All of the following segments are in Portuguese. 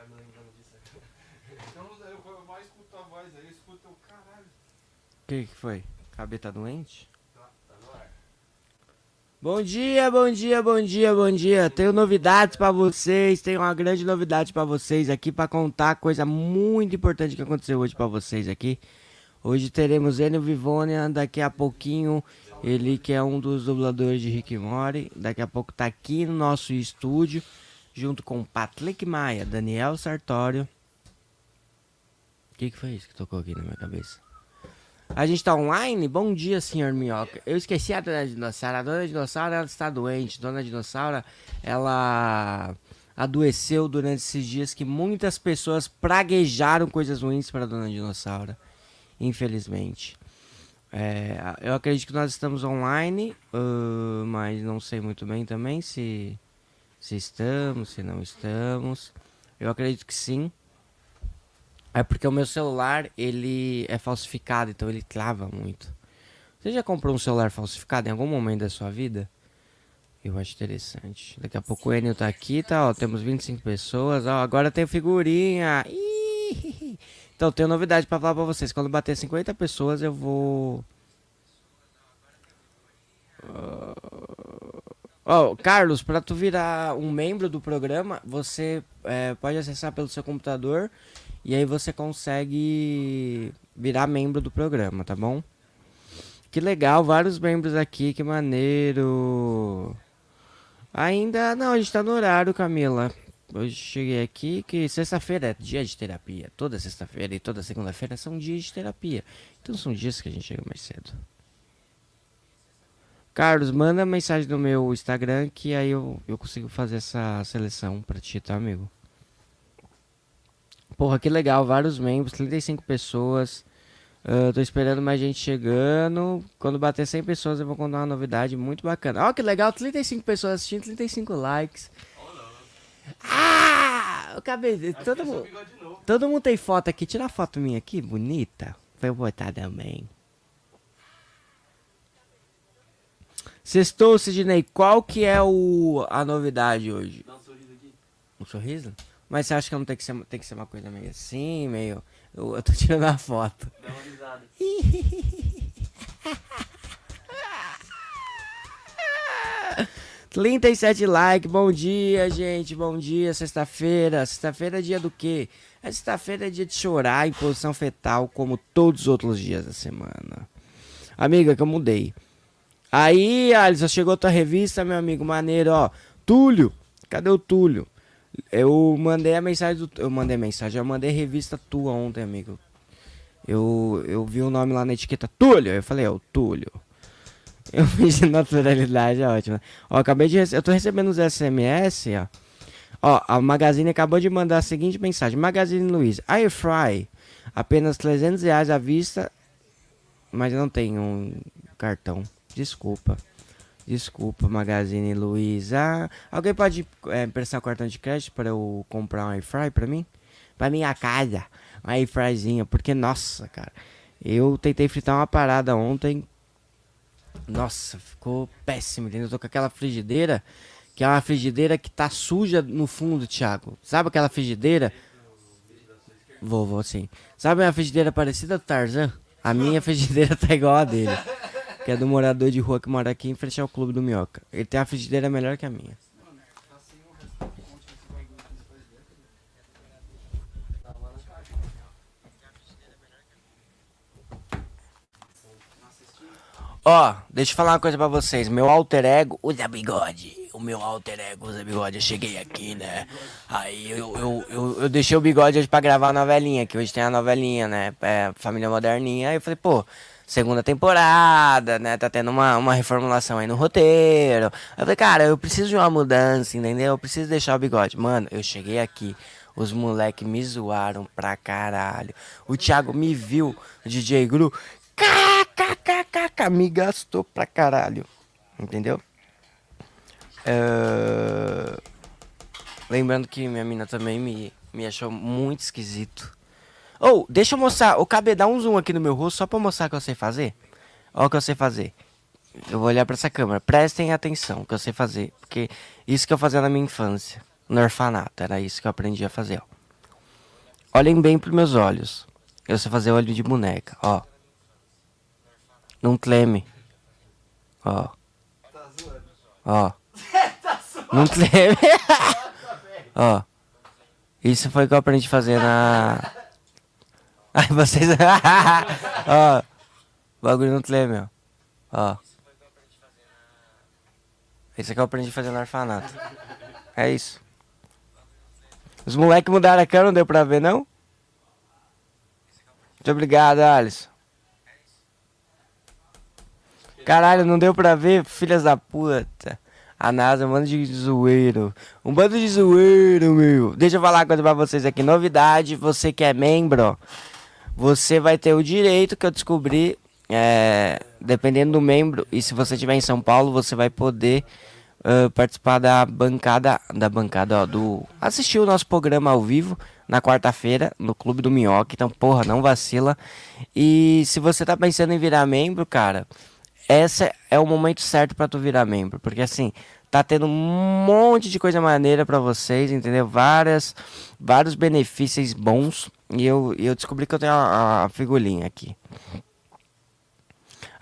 ficar me lembrando disso. Então eu, eu mais escuto a voz aí, eu escuto o caralho. O que, que foi? Cabê tá doente? Tá, tá no ar. Bom dia, bom dia, bom dia, bom dia. Tenho novidades pra vocês, tenho uma grande novidade pra vocês aqui pra contar coisa muito importante que aconteceu hoje pra vocês aqui. Hoje teremos Enio Vivonia, daqui a pouquinho, ele que é um dos dubladores de Rick Morty, daqui a pouco tá aqui no nosso estúdio, junto com Patrick Maia, Daniel Sartório. O que, que foi isso que tocou aqui na minha cabeça? A gente tá online? Bom dia, senhor Minhoca. Eu esqueci a dona Dinossauro. A dona Dinossauro ela está doente. Dona Dinossauro, ela adoeceu durante esses dias que muitas pessoas praguejaram coisas ruins para Dona Dinossauro infelizmente. É, eu acredito que nós estamos online, uh, mas não sei muito bem também se, se estamos, se não estamos. Eu acredito que sim. É porque o meu celular ele é falsificado, então ele trava muito. Você já comprou um celular falsificado em algum momento da sua vida? Eu acho interessante. Daqui a pouco o Enio tá aqui, tá? Ó, temos 25 pessoas. Ó, agora tem figurinha. Ih, então, tenho novidade para falar para vocês. Quando bater 50 pessoas, eu vou. Uh... Oh, Carlos, para tu virar um membro do programa, você é, pode acessar pelo seu computador e aí você consegue virar membro do programa, tá bom? Que legal, vários membros aqui, que maneiro. Ainda não, a gente tá no horário, Camila. Hoje cheguei aqui que sexta-feira é dia de terapia. Toda sexta-feira e toda segunda-feira são dias de terapia. Então são dias que a gente chega mais cedo. Carlos, manda mensagem no meu Instagram que aí eu, eu consigo fazer essa seleção pra ti, tá, amigo? Porra, que legal, vários membros, 35 pessoas. Uh, tô esperando mais gente chegando. Quando bater 100 pessoas, eu vou contar uma novidade muito bacana. Ó, oh, que legal, 35 pessoas assistindo, 35 likes. Ah! O cabelo. Todo mundo, todo mundo tem foto aqui. Tira a foto minha aqui, bonita. Vou botar também. Sextou, Sidney. Qual que é o, a novidade hoje? Dá um sorriso aqui. Um sorriso? Mas você acha que não tem que ser, tem que ser uma coisa meio assim, meio. Eu, eu tô tirando a foto. Dá uma risada. 37 likes, bom dia, gente, bom dia, sexta-feira. Sexta-feira é dia do quê? É sexta-feira é dia de chorar em posição fetal, como todos os outros dias da semana. Amiga, que eu mudei. Aí, Alisson, chegou tua revista, meu amigo, maneiro, ó. Túlio, cadê o Túlio? Eu mandei a mensagem do. Eu mandei mensagem, eu mandei revista tua ontem, amigo. Eu, eu vi o nome lá na etiqueta Túlio. Eu falei, é o Túlio. Eu fiz de naturalidade, é ótimo. Ó, acabei de. Eu tô recebendo os SMS, ó. Ó, a Magazine acabou de mandar a seguinte mensagem. Magazine Luiz, Air Fry, apenas 300 reais à vista, mas eu não tenho um cartão. Desculpa. Desculpa, Magazine Luiza. Alguém pode é, prestar o cartão de crédito para eu comprar um Air Fry pra mim? Pra minha casa. Um Air Fryzinha. Porque, nossa, cara. Eu tentei fritar uma parada ontem nossa, ficou péssimo, entendeu? Eu tô com aquela frigideira, que é uma frigideira que tá suja no fundo, Thiago. Sabe aquela frigideira? Vou sim. Sabe uma frigideira parecida do Tarzan? A minha frigideira tá igual a dele. Que é do morador de rua que mora aqui em frente ao clube do Minhoca. Ele tem uma frigideira melhor que a minha. Ó, deixa eu falar uma coisa pra vocês. Meu alter ego usa bigode. O meu alter ego usa bigode. Eu cheguei aqui, né? Aí eu, eu, eu, eu deixei o bigode hoje pra gravar a novelinha, que hoje tem a novelinha, né? É, Família Moderninha. Aí eu falei, pô, segunda temporada, né? Tá tendo uma, uma reformulação aí no roteiro. Eu falei, cara, eu preciso de uma mudança, entendeu? Eu preciso deixar o bigode. Mano, eu cheguei aqui. Os moleques me zoaram pra caralho. O Thiago me viu, o DJ Gru, KKKKK, me gastou pra caralho. Entendeu? Uh... Lembrando que minha mina também me, me achou muito esquisito. Ou, oh, deixa eu mostrar. O KB, dá um zoom aqui no meu rosto só pra mostrar o que eu sei fazer. Olha o que eu sei fazer. Eu vou olhar pra essa câmera. Prestem atenção o que eu sei fazer. Porque isso que eu fazia na minha infância. No orfanato. Era isso que eu aprendi a fazer, ó. Olhem bem pros meus olhos. Eu sei fazer olho de boneca, ó. Não treme. Ó. Tá. Ó. tá. Não treme. ó. Isso foi o que eu aprendi a fazer na. Ai, vocês. ó. Bagulho não treme, ó. Ó. Isso é que eu aprendi a fazer no orfanato. É isso. Os moleques mudaram a câmera, não deu pra ver, não? Muito obrigado, Alisson. Caralho, não deu pra ver, filhas da puta. A NASA, um bando de zoeiro. Um bando de zoeiro, meu. Deixa eu falar uma coisa pra vocês aqui. Novidade, você que é membro, você vai ter o direito que eu descobri. É, dependendo do membro, e se você estiver em São Paulo, você vai poder uh, participar da bancada. Da bancada, ó, do. Assistir o nosso programa ao vivo na quarta-feira no Clube do Minhoque. Então, porra, não vacila. E se você tá pensando em virar membro, cara, esse é o momento certo para tu virar membro, porque assim, tá tendo um monte de coisa maneira para vocês, entendeu? Várias vários benefícios bons e eu, eu descobri que eu tenho a, a figurinha aqui.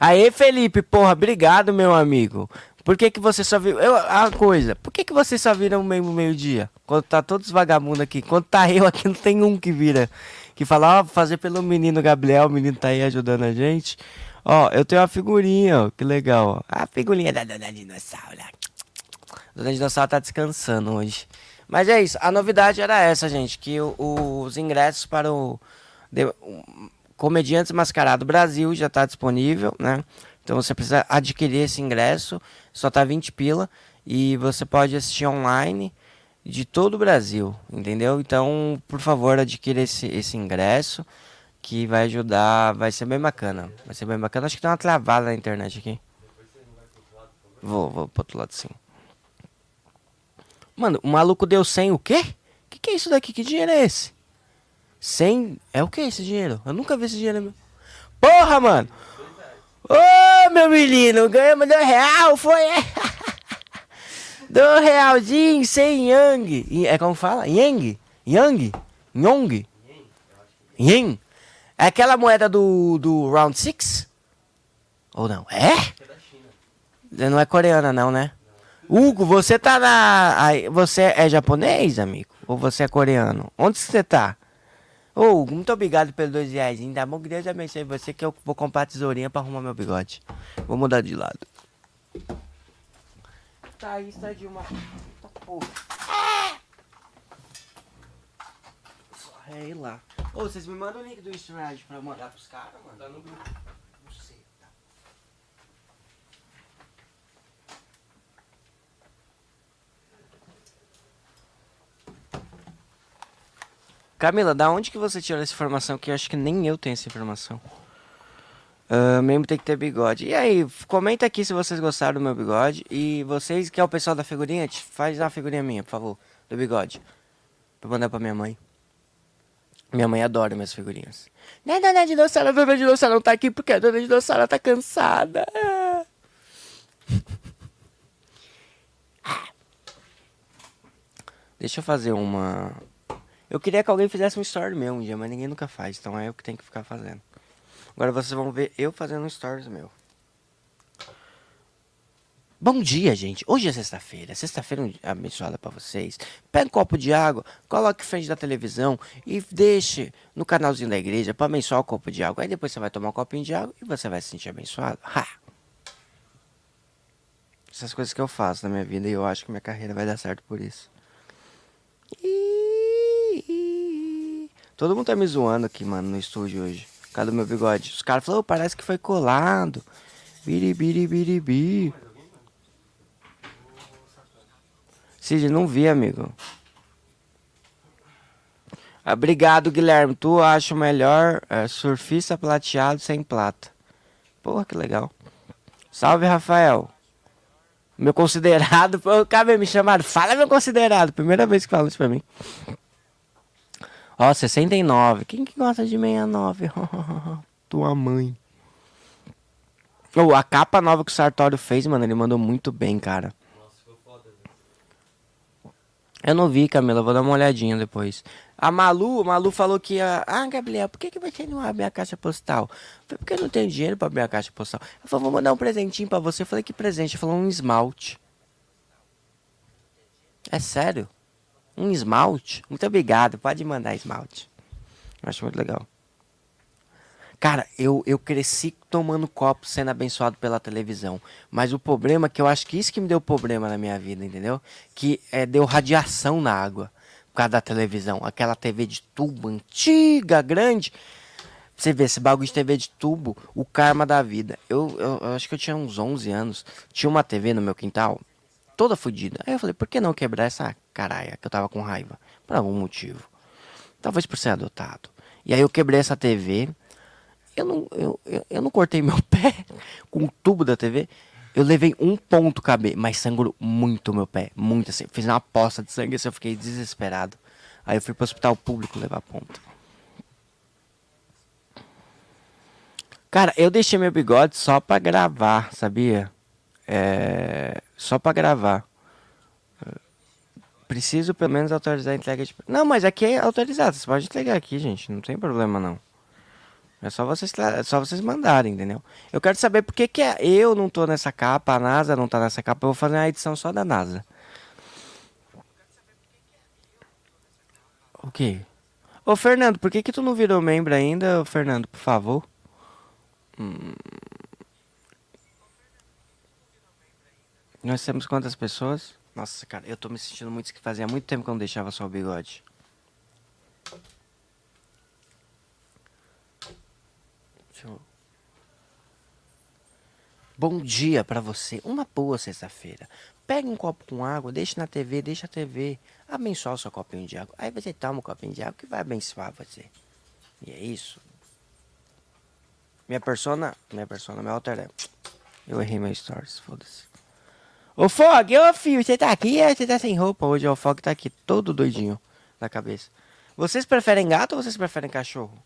Aê, Felipe, porra, obrigado, meu amigo. Por que, que você só viu. Eu, a coisa, por que, que você só vira um membro meio-dia? Quando tá todos os vagabundos aqui. Quando tá eu aqui, não tem um que vira. Que fala, ó, fazer pelo menino Gabriel, o menino tá aí ajudando a gente. Ó, eu tenho uma figurinha, ó, que legal, ó. A figurinha da Dona Dinossauro. A Dona Dinossauro tá descansando hoje. Mas é isso, a novidade era essa, gente, que o, os ingressos para o, de, o Comediantes Mascarado Brasil já tá disponível, né? Então você precisa adquirir esse ingresso, só tá 20 pila e você pode assistir online de todo o Brasil, entendeu? Então, por favor, adquira esse, esse ingresso que vai ajudar, vai ser bem bacana. Vai ser bem bacana. Acho que tem uma travada na internet aqui. Vou, vou pro outro lado sim. Mano, o maluco deu 100 o quê? Que que é isso daqui? Que dinheiro é esse? 100? É o que esse dinheiro? Eu nunca vi esse dinheiro. Meu. Porra, mano! Ô, meu menino, ganhamos dois real, foi? dois realzinho, 100 yang. É como fala? Yang? Yang? Yong? Yen? É aquela moeda do, do Round 6? Ou não? É? Não é coreana não, né? Hugo, você tá na... aí, Você é japonês, amigo? Ou você é coreano? Onde você tá? Ô, Hugo, muito obrigado pelos dois reais. Tá bom que Deus abençoe você que eu vou comprar a tesourinha pra arrumar meu bigode. Vou mudar de lado. Tá, isso é de uma... Tá porra. É lá. Ô, vocês me mandam o link do StreamYard pra eu mandar pros caras, mano? Tá no grupo. Camila, da onde que você tirou essa informação? Que eu acho que nem eu tenho essa informação. Uh, mesmo tem que ter bigode. E aí, comenta aqui se vocês gostaram do meu bigode. E vocês, que é o pessoal da figurinha, faz uma figurinha minha, por favor, do bigode. Pra mandar pra minha mãe. Minha mãe adora minhas figurinhas. Né, dona Dinossauro, a dona Dinossauro não tá aqui porque a dona Dinossauro tá cansada. Deixa eu fazer uma. Eu queria que alguém fizesse um story meu um dia, mas ninguém nunca faz, então é eu que tenho que ficar fazendo. Agora vocês vão ver eu fazendo um stories meu. Bom dia, gente. Hoje é sexta-feira. Sexta-feira abençoada para vocês. Pega um copo de água, coloque em frente da televisão e deixe no canalzinho da igreja para abençoar o copo de água. Aí depois você vai tomar um copinho de água e você vai se sentir abençoado. Ha! Essas coisas que eu faço na minha vida e eu acho que minha carreira vai dar certo por isso. Todo mundo tá me zoando aqui, mano, no estúdio hoje. Do meu bigode. Os caras falaram, oh, parece que foi colado. Biribiri, biribi. Cid, não vi, amigo. Obrigado, Guilherme. Tu acha melhor é, surfista plateado sem plata. Porra, que legal. Salve, Rafael. Meu considerado. Pô, cabe me chamar. Fala, meu considerado. Primeira vez que fala isso pra mim. Ó, 69. Quem que gosta de 69? Tua mãe. Oh, a capa nova que o Sartório fez, mano, ele mandou muito bem, cara. Eu não vi, Camila, vou dar uma olhadinha depois. A Malu, a Malu falou que ia. Ah, Gabriel, por que, que você não abre a caixa postal? Eu falei, porque eu não tenho dinheiro pra abrir a caixa postal. Ela falou, vou mandar um presentinho pra você. Eu falei, que presente? Ela falou, um esmalte. É sério? Um esmalte? Muito obrigado, pode mandar esmalte. Acho muito legal. Cara, eu, eu cresci tomando copo sendo abençoado pela televisão. Mas o problema é que eu acho que isso que me deu problema na minha vida, entendeu? Que é, deu radiação na água por causa da televisão. Aquela TV de tubo antiga, grande. Você vê, esse bagulho de TV de tubo, o karma da vida. Eu, eu, eu acho que eu tinha uns 11 anos. Tinha uma TV no meu quintal, toda fodida. Aí eu falei, por que não quebrar essa caralha que eu tava com raiva? Por algum motivo. Talvez por ser adotado. E aí eu quebrei essa TV. Eu não, eu, eu, eu não cortei meu pé com o tubo da TV. Eu levei um ponto KB, mas sangrou muito meu pé. Muito assim. Fiz uma poça de sangue assim, eu fiquei desesperado. Aí eu fui pro hospital público levar ponto. Cara, eu deixei meu bigode só pra gravar, sabia? É. Só pra gravar. Preciso pelo menos autorizar a entrega de. Não, mas aqui é autorizado. Você pode entregar aqui, gente. Não tem problema não. É só vocês, é só vocês mandarem, entendeu? Eu quero saber por que, que é- eu não tô nessa capa, a NASA não tá nessa capa. Eu vou fazer uma edição só da NASA. O quê? Ô Fernando, por que que tu não virou membro ainda, Fernando, por favor? Hum. Nós temos quantas pessoas? Nossa, cara, eu tô me sentindo muito que fazia muito tempo que eu não deixava só o bigode. Eu... Bom dia pra você. Uma boa sexta-feira. Pega um copo com água, deixa na TV, deixa a TV. Abençoa o seu copinho de água. Aí você toma um copinho de água que vai abençoar você. E é isso. Minha persona. Minha persona, meu alter é. Eu errei meu stories, foda-se. Ô Fog, ô filho, você tá aqui? É, Você tá sem roupa hoje, o Fog tá aqui todo doidinho na cabeça. Vocês preferem gato ou vocês preferem cachorro?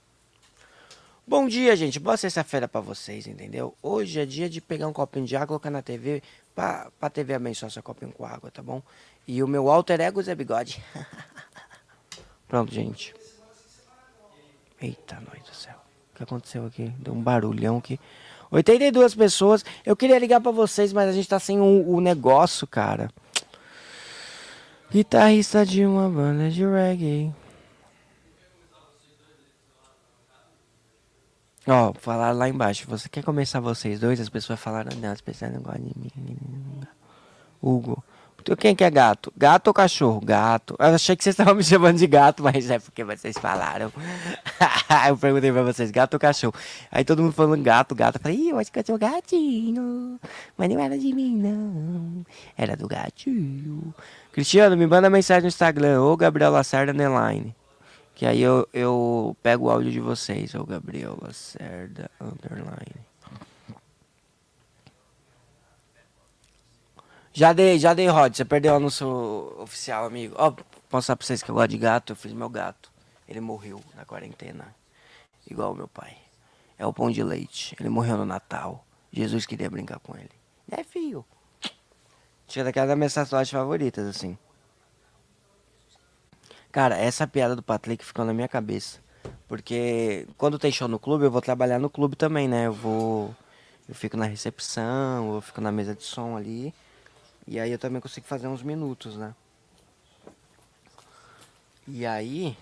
Bom dia, gente. Boa sexta-feira pra vocês, entendeu? Hoje é dia de pegar um copinho de água, colocar na TV, pra, pra TV abençoar seu copinho com água, tá bom? E o meu alter ego é bigode. Pronto, gente. Eita, nós do céu. O que aconteceu aqui? Deu um barulhão aqui. 82 pessoas. Eu queria ligar pra vocês, mas a gente tá sem o, o negócio, cara. Guitarrista de uma banda de reggae. Ó, falaram lá embaixo. Você quer começar vocês dois? As pessoas falaram, não, as pessoas não gostam de mim. Hugo. Tu- Quem que é gato? Gato ou cachorro? Gato. Eu achei que vocês estavam me chamando de gato, mas é porque vocês falaram. eu perguntei pra vocês, gato ou cachorro? Aí todo mundo falando gato, gato. Eu falei, Ih, eu acho que eu sou gatinho. Mas não era de mim, não. Era do gatinho. Cristiano, me manda mensagem no Instagram, ou Gabriel Lacerda Underline. Que aí eu, eu pego o áudio de vocês, ou Gabriel Lacerda Underline. Já dei, já dei, Rod. Você perdeu o anúncio oficial, amigo. Ó, vou mostrar pra vocês que eu gosto de gato. Eu fiz meu gato. Ele morreu na quarentena. Igual o meu pai. É o pão de leite. Ele morreu no Natal. Jesus queria brincar com ele. É, filho. Tira daquela das minhas tatuagens favoritas, assim. Cara, essa piada do Patrick ficou na minha cabeça. Porque quando tem show no clube, eu vou trabalhar no clube também, né? Eu vou. Eu fico na recepção, eu fico na mesa de som ali. E aí eu também consigo fazer uns minutos, né? E aí.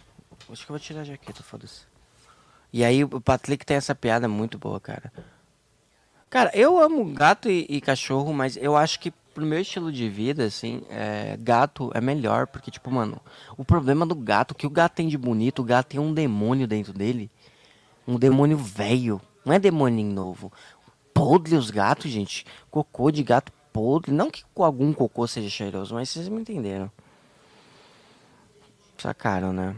Acho que eu vou tirar a jaqueta, foda-se. E aí o Patrick tem essa piada muito boa, cara. Cara, eu amo gato e, e cachorro, mas eu acho que pro meu estilo de vida, assim, é, gato é melhor, porque, tipo, mano, o problema do gato, que o gato tem de bonito, o gato tem um demônio dentro dele. Um demônio velho. Não é demônio novo. Podre os gatos, gente. Cocô de gato podre. Não que algum cocô seja cheiroso, mas vocês me entenderam. Sacaram, né?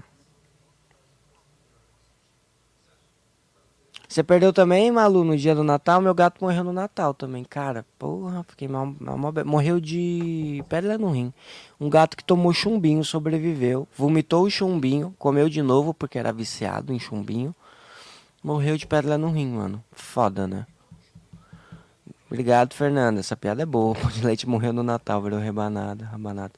Você perdeu também, Malu, no dia do Natal? Meu gato morreu no Natal também, cara. Porra, fiquei mal, mal Morreu de pedra no rim. Um gato que tomou chumbinho sobreviveu. Vomitou o chumbinho, comeu de novo porque era viciado em chumbinho. Morreu de pedra no rim, mano. Foda, né? Obrigado, Fernanda. Essa piada é boa. O pão de leite morreu no Natal, virou rebanada, rabanada.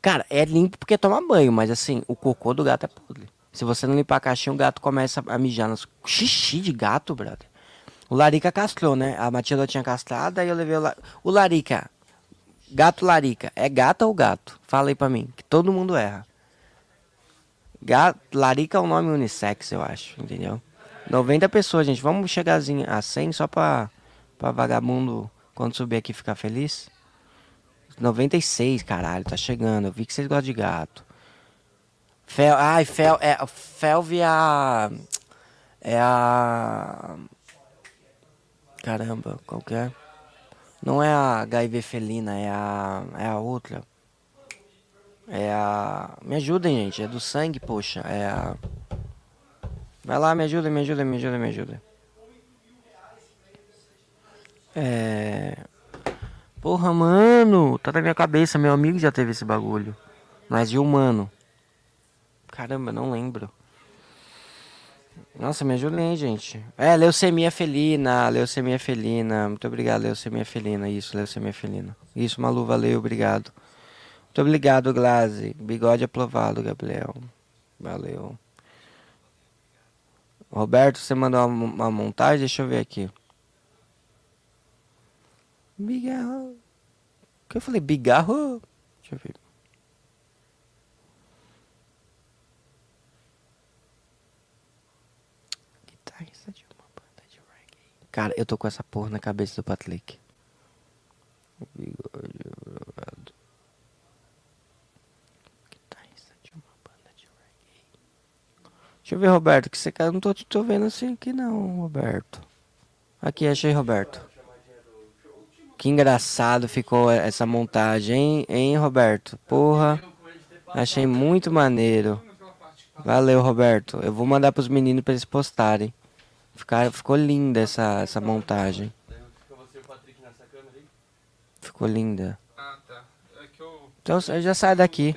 Cara, é limpo porque toma banho, mas assim, o cocô do gato é podre. Se você não limpar a caixinha, o gato começa a mijar nos. Xixi de gato, brother. O Larica castrou, né? A Matilda tinha castrado, aí eu levei o, La... o Larica. Gato Larica. É gato ou gato? Fala aí pra mim, que todo mundo erra. Gato, Larica é um nome unissex, eu acho, entendeu? 90 pessoas, gente. Vamos chegar a 100 só pra, pra vagabundo, quando subir aqui, ficar feliz? 96, caralho, tá chegando. Eu vi que vocês gostam de gato. Fel, ai, Fel, é, Felve é a. É a. Caramba, qual que é? Não é a HIV felina, é a. É a outra. É a. Me ajudem, gente. É do sangue, poxa. É a. Vai lá, me ajuda, me ajuda, me ajuda, me ajuda. É. Porra, mano. Tá na minha cabeça. Meu amigo já teve esse bagulho. Mas de humano. Caramba, não lembro. Nossa, me ajudem gente. É, leucemia felina, leucemia felina. Muito obrigado, leucemia felina. Isso, leucemia felina. Isso, Malu, valeu, obrigado. Muito obrigado, Glaze. Bigode aprovado, Gabriel. Valeu. Roberto, você mandou uma, uma montagem? Deixa eu ver aqui. Bigarro. O que eu falei? Bigarro? Deixa eu ver. Guitarrista de uma banda de reggae. Cara, eu tô com essa porra na cabeça do Patlick. Bigode aprovado. Guitarrista de uma banda de reggae. Deixa eu ver, Roberto, que você cara não tô, tô vendo assim aqui não, Roberto. Aqui, achei, Roberto. Que engraçado ficou essa montagem, hein, Roberto? Porra, achei muito maneiro. Valeu, Roberto. Eu vou mandar pros meninos pra eles postarem. Ficar, ficou linda essa, essa montagem. Ficou linda. Ah, tá. É. Então já sai daqui.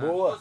Boa.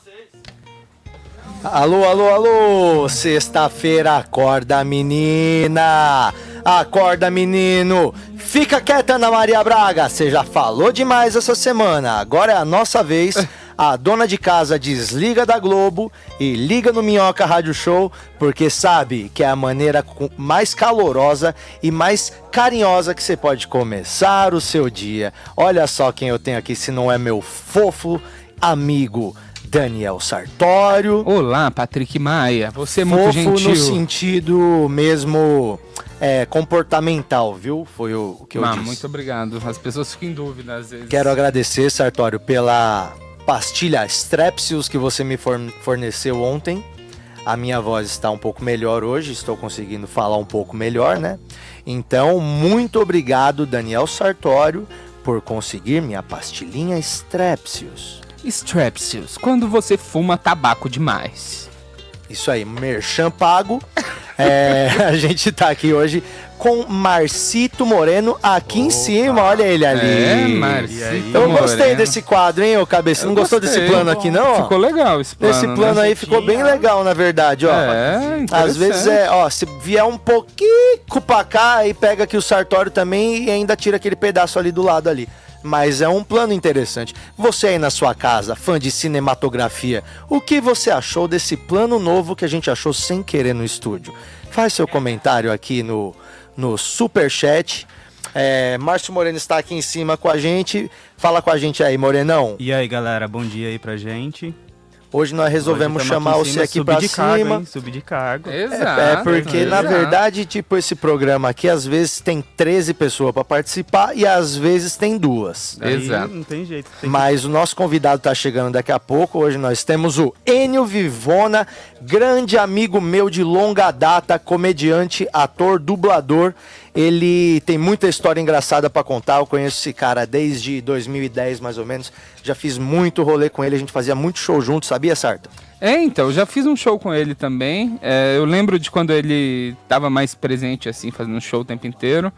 Alô, alô, alô! Sexta-feira, acorda menina! Acorda menino! Fica quieta, Ana Maria Braga! Você já falou demais essa semana. Agora é a nossa vez. A dona de casa desliga da Globo e liga no Minhoca Rádio Show, porque sabe que é a maneira mais calorosa e mais carinhosa que você pode começar o seu dia. Olha só quem eu tenho aqui, se não é meu fofo amigo Daniel Sartório. Olá, Patrick Maia. Você é muito gentil. no sentido mesmo é, comportamental, viu? Foi o, que eu Ah, disse. muito obrigado. As pessoas ficam em dúvida às vezes. Quero agradecer, Sartório, pela pastilha Strepsils que você me forn- forneceu ontem. A minha voz está um pouco melhor hoje, estou conseguindo falar um pouco melhor, né? Então, muito obrigado, Daniel Sartório, por conseguir minha pastilhinha Strepsils. Strepsils, quando você fuma tabaco demais. Isso aí, merchan pago. É, a gente tá aqui hoje com Marcito Moreno aqui em cima, olha ele ali. É, Marcito Eu gostei Moreno. desse quadro, hein, ô cabeça? Não Eu gostou gostei. desse plano aqui, não? Ficou legal esse plano. Esse plano né? aí ficou bem legal, na verdade, ó. É, Às vezes é, ó, se vier um pouquinho pra cá, aí pega aqui o Sartório também e ainda tira aquele pedaço ali do lado ali. Mas é um plano interessante. Você aí na sua casa, fã de cinematografia, o que você achou desse plano novo que a gente achou sem querer no estúdio? Faz seu comentário aqui no, no Superchat. É, Márcio Moreno está aqui em cima com a gente. Fala com a gente aí, Morenão. E aí, galera, bom dia aí pra gente. Hoje nós resolvemos Hoje chamar você cima, aqui cargo, cima. hein? Subir de cargo. Exato. É porque, na exato. verdade, tipo, esse programa aqui, às vezes tem 13 pessoas pra participar e às vezes tem duas. Daí Exato. Não tem jeito. Tem Mas o nosso convidado tá chegando daqui a pouco. Hoje nós temos o Enio Vivona, grande amigo meu de longa data, comediante, ator, dublador. Ele tem muita história engraçada pra contar. Eu conheço esse cara desde 2010, mais ou menos. Já fiz muito rolê com ele, a gente fazia muito show junto, sabia, Sarta? É, então, eu já fiz um show com ele também. É, eu lembro de quando ele tava mais presente, assim, fazendo show o tempo inteiro.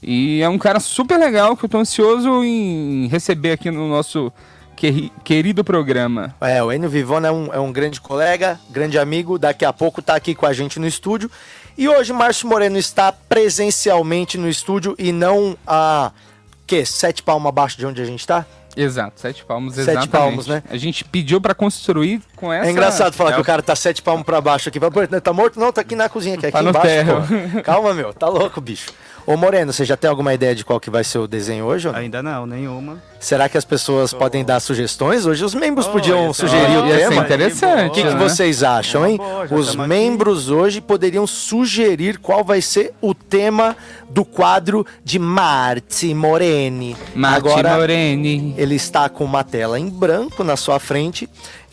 E é um cara super legal que eu tô ansioso em receber aqui no nosso queri- querido programa. É, o Enio Vivona é um, é um grande colega, grande amigo, daqui a pouco tá aqui com a gente no estúdio. E hoje Márcio Moreno está presencialmente no estúdio e não a que sete palmas abaixo de onde a gente tá? Exato, sete palmos, Sete exatamente. palmos, né? A gente pediu pra construir com essa... É engraçado falar é que o cara tá sete palmos pra baixo aqui. Fala, "Pô, Tá morto? Não, tá aqui na cozinha, aqui, aqui Tá embaixo. Calma, meu, tá louco, bicho. Ô Moreno, você já tem alguma ideia de qual que vai ser o desenho hoje? não? Ainda não, nenhuma. Será que as pessoas podem dar sugestões? Hoje os membros Oh, podiam ia ser sugerir o ia ser tema. interessante, O que, que né? vocês acham, É uma hein? boa, Os tamo aqui. membros hoje poderiam sugerir qual vai ser o tema do quadro de Marti Moreni. Agora, Moreni. ele está com uma tela em branco na sua frente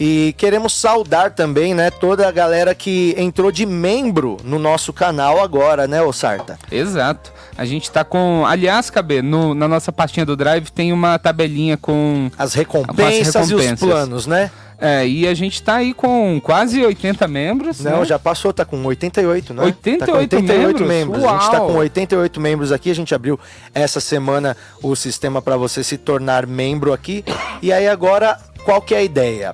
e queremos saudar também, né, toda a galera que entrou de membro no nosso canal agora, né, ô Sarta? Exato. A gente tá com. Aliás, Cabê, no- na nossa pastinha do Drive tem uma tabelinha com. As recompensas, e os recompensas. planos, né? É, e a gente tá aí com quase 80 membros. Não, né? já passou, tá com 88, né? 88 tá com 88 membros? A gente tá com 88 membros aqui. A gente abriu essa semana o sistema para você se tornar membro aqui. E aí agora, qual que é a ideia?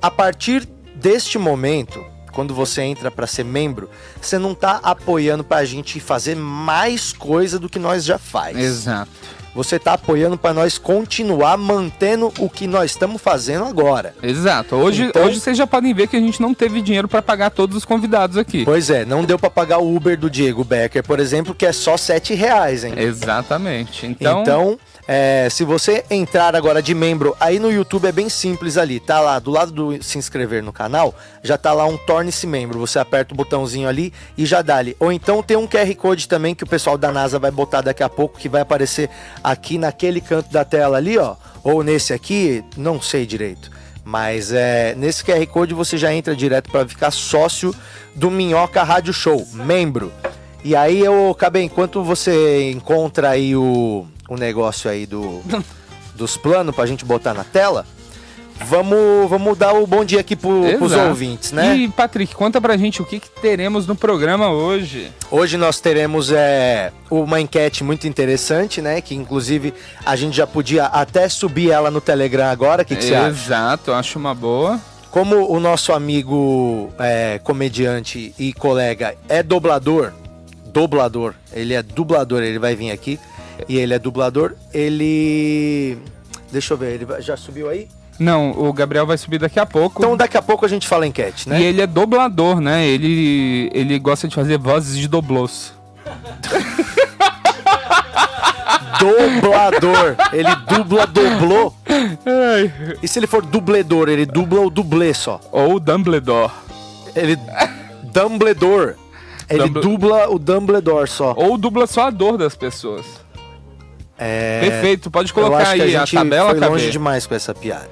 A partir deste momento, quando você entra para ser membro, você não tá apoiando pra gente fazer mais coisa do que nós já faz. Exato. Você tá apoiando para nós continuar mantendo o que nós estamos fazendo agora. Exato. Hoje, Então- hoje vocês já podem ver que a gente não teve dinheiro pra pagar todos os convidados aqui. Pois é, não deu para pagar o Uber do Diego Becker, por exemplo, que é só 7 reais, hein? Exatamente. Então, Então, é, se você entrar agora de membro, aí no YouTube é bem simples ali, tá lá do lado do se inscrever no canal, já tá lá um torne-se membro. Você aperta o botãozinho ali e já dá ali. Ou então tem um QR Code também que o pessoal da NASA vai botar daqui a pouco, que vai aparecer aqui naquele canto da tela ali, ó. Ou nesse aqui, não sei direito. Mas é, nesse QR Code você já entra direto para ficar sócio do Minhoca Rádio Show, membro. E aí eu acabei, enquanto você encontra aí o, o negócio aí do, dos planos pra gente botar na tela, vamos, vamos dar o bom dia aqui pro, pros Exato. ouvintes, né? E, Patrick, conta pra gente o que, que teremos no programa hoje. Hoje nós teremos é, uma enquete muito interessante, né? Que inclusive a gente já podia até subir ela no Telegram agora. O que, que você acha? Exato, acho uma boa. Como o nosso amigo é, comediante e colega é dublador, dublador, ele é dublador, ele vai vir aqui e ele é dublador, ele. Deixa eu ver, ele já subiu aí? Não, o Gabriel vai subir daqui a pouco. Então daqui a pouco a gente fala enquete, né? E ele é dublador, né? Ele, ele gosta de fazer vozes de doblôs. Dublador. Ele dubla, dublou. E se ele for dubledor, ele dubla o dublê só. Ou Dumbledore. Ele. Dumbledore. Ele Dumble- dubla o Dumbledore só. Ou dubla só a dor das pessoas. É. Perfeito, pode colocar aí a a, gente tabela, foi longe demais com essa piada.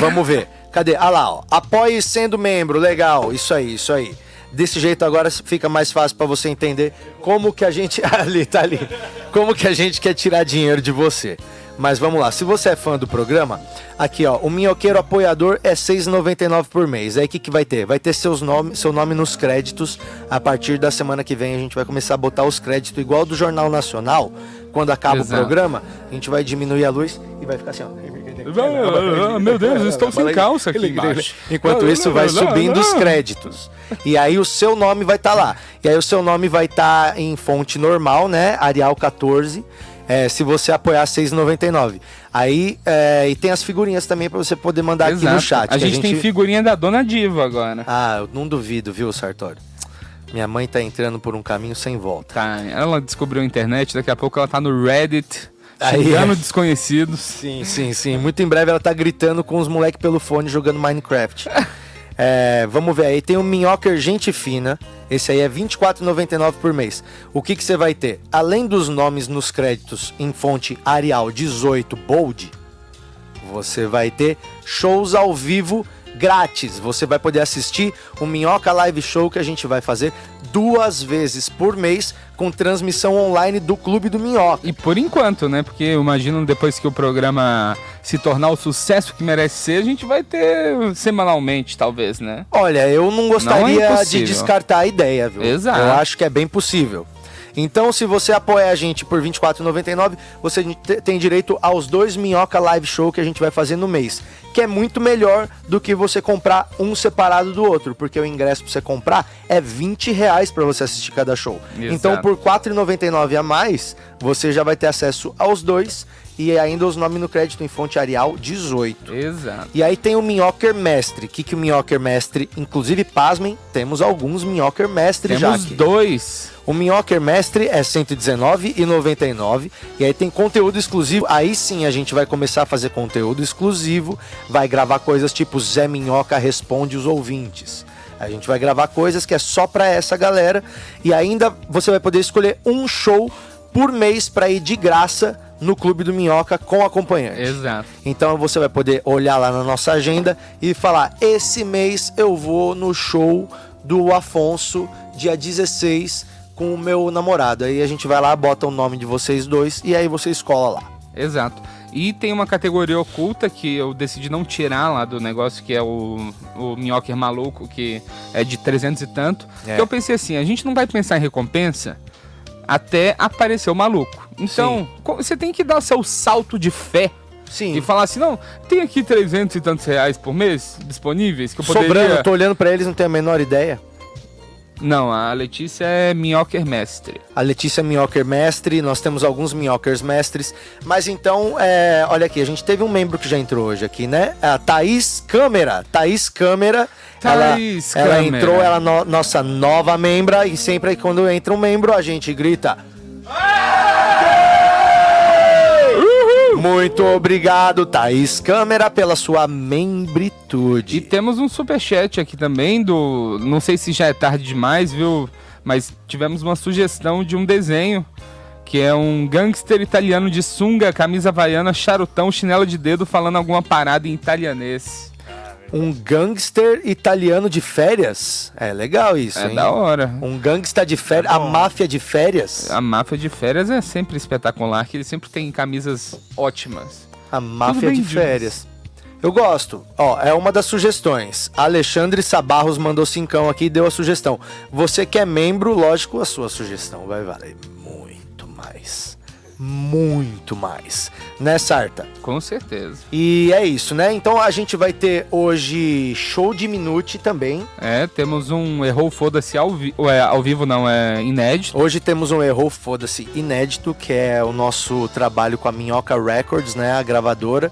Vamos ver. Cadê? Ah lá, ó. Apoie sendo membro. Legal. Isso aí, isso aí. Desse jeito agora fica mais fácil pra você entender como que a gente ali tá ali. Como que a gente quer tirar dinheiro de você. Mas vamos lá. Se você é fã do programa, aqui ó, o minhoqueiro apoiador é R$ 6,99 por mês. Aí o que, que vai ter? Vai ter seus nome, seu nome nos créditos. A partir da semana que vem a gente vai começar a botar os créditos igual do Jornal Nacional. Quando acaba Exato. o programa, a gente vai diminuir a luz e vai ficar assim, ó. Ah, meu Deus, eu estou sem calça aqui embaixo. Enquanto isso, vai subindo os créditos. E aí o seu nome vai estar lá. E aí o seu nome vai estar em fonte normal, né? Arial 14. é, se você apoiar 6,99. Aí, é, e tem as figurinhas também para você poder mandar aqui no Exato. chat. A que gente, tem figurinha da Dona Diva agora. Ah, eu não duvido, viu, Sartori? Minha mãe tá entrando por um caminho sem volta. Tá, ela descobriu a internet, daqui a pouco ela tá no Reddit, Aí, xingando é. desconhecidos. Sim, sim, sim. Muito em breve ela tá gritando com os moleques pelo fone jogando Minecraft. É, vamos ver aí, tem o Minhocker Gente Fina. Esse aí é R$ 24,99 por mês. O que que você vai ter? Além dos nomes nos créditos em fonte Arial 18 Bold, você vai ter shows ao vivo grátis. Você vai poder assistir o Minhoca Live Show que a gente vai fazer duas vezes por mês com transmissão online do Clube do Minhoca. E por enquanto, né? Porque eu imagino depois que o programa se tornar o sucesso que merece ser, a gente vai ter semanalmente, talvez, né? Olha, eu não gostaria de impossível. descartar a ideia, viu? Exato. Eu acho que é bem possível. Então, se você apoia a gente por R$ 24,99, você te- tem direito aos dois Minhoca Live Show que a gente vai fazer no mês. Que é muito melhor do que você comprar um separado do outro, porque o ingresso pra você comprar é 20 reais pra você assistir cada show. Exato. Então, por R$ 4,99 a mais, você já vai ter acesso aos dois e ainda os nomes no crédito em fonte Arial 18. Exato. E aí tem o Minhocker Mestre. O que, que o Minhocker Mestre, inclusive, pasmem, temos alguns Minhocker Mestre já Temos dois. O Minhocker Mestre é R$ 119,99 e aí tem conteúdo exclusivo. Aí sim a gente vai começar a fazer conteúdo exclusivo, vai gravar coisas tipo Zé Minhoca responde os ouvintes. A gente vai gravar coisas que é só pra essa galera e ainda você vai poder escolher um show por mês pra ir de graça no Clube do Minhoca com acompanhante. Exato. Então você vai poder olhar lá na nossa agenda e falar: esse mês eu vou no show do Afonso, dia 16, com o meu namorado. Aí a gente vai lá, bota o nome de vocês dois e aí você escola lá. Exato. E tem uma categoria oculta que eu decidi não tirar lá do negócio, que é o, o Minhocker Maluco, que é de 300 e tanto. É. Que eu pensei assim, a gente não vai pensar em recompensa até aparecer o maluco. Então, co- você tem que dar seu salto de fé Sim. e falar assim, não, tem aqui 300 e tantos reais por mês disponíveis que eu poderia... Sobrando, eu tô olhando pra eles, não tenho a menor ideia. Não, a Letícia é Minhocker Mestre. A Letícia é Minhocker Mestre, nós temos alguns Minhockers Mestres. Mas então, é, olha aqui, a gente teve um membro que já entrou hoje aqui, né? A Thaís Câmera. Thaís Câmera. Thaís ela, ela Câmera. entrou, ela é no- nossa nova membra. E sempre quando entra um membro, a gente grita. Muito obrigado, Thaís Câmera, pela sua E membritude. temos um superchat aqui também do. Não sei se já é tarde demais, viu? Mas tivemos uma sugestão de um desenho. Que é um gangster italiano de sunga, camisa havaiana, charutão, chinelo de dedo, falando alguma parada em italianês. Um gangster italiano de férias? É legal isso, É hein? da hora. Um gangsta de férias, a máfia de férias? A máfia de férias é sempre espetacular, que ele sempre tem camisas ótimas. A máfia de férias. Eu gosto. Ó, é uma das sugestões. Alexandre Sabarros mandou cincão aqui e deu a sugestão. Você que é membro, lógico, a sua sugestão vai valer muito mais. Muito mais. Né, Sarta? Com certeza. E é isso, né? Então a gente vai ter hoje show de Minute também. É, temos um Errou Foda-se ao, vi é, ao vivo, não, é inédito. Hoje temos um Errou Foda-se inédito, que é o nosso trabalho com a Minhoca Records, né? A gravadora.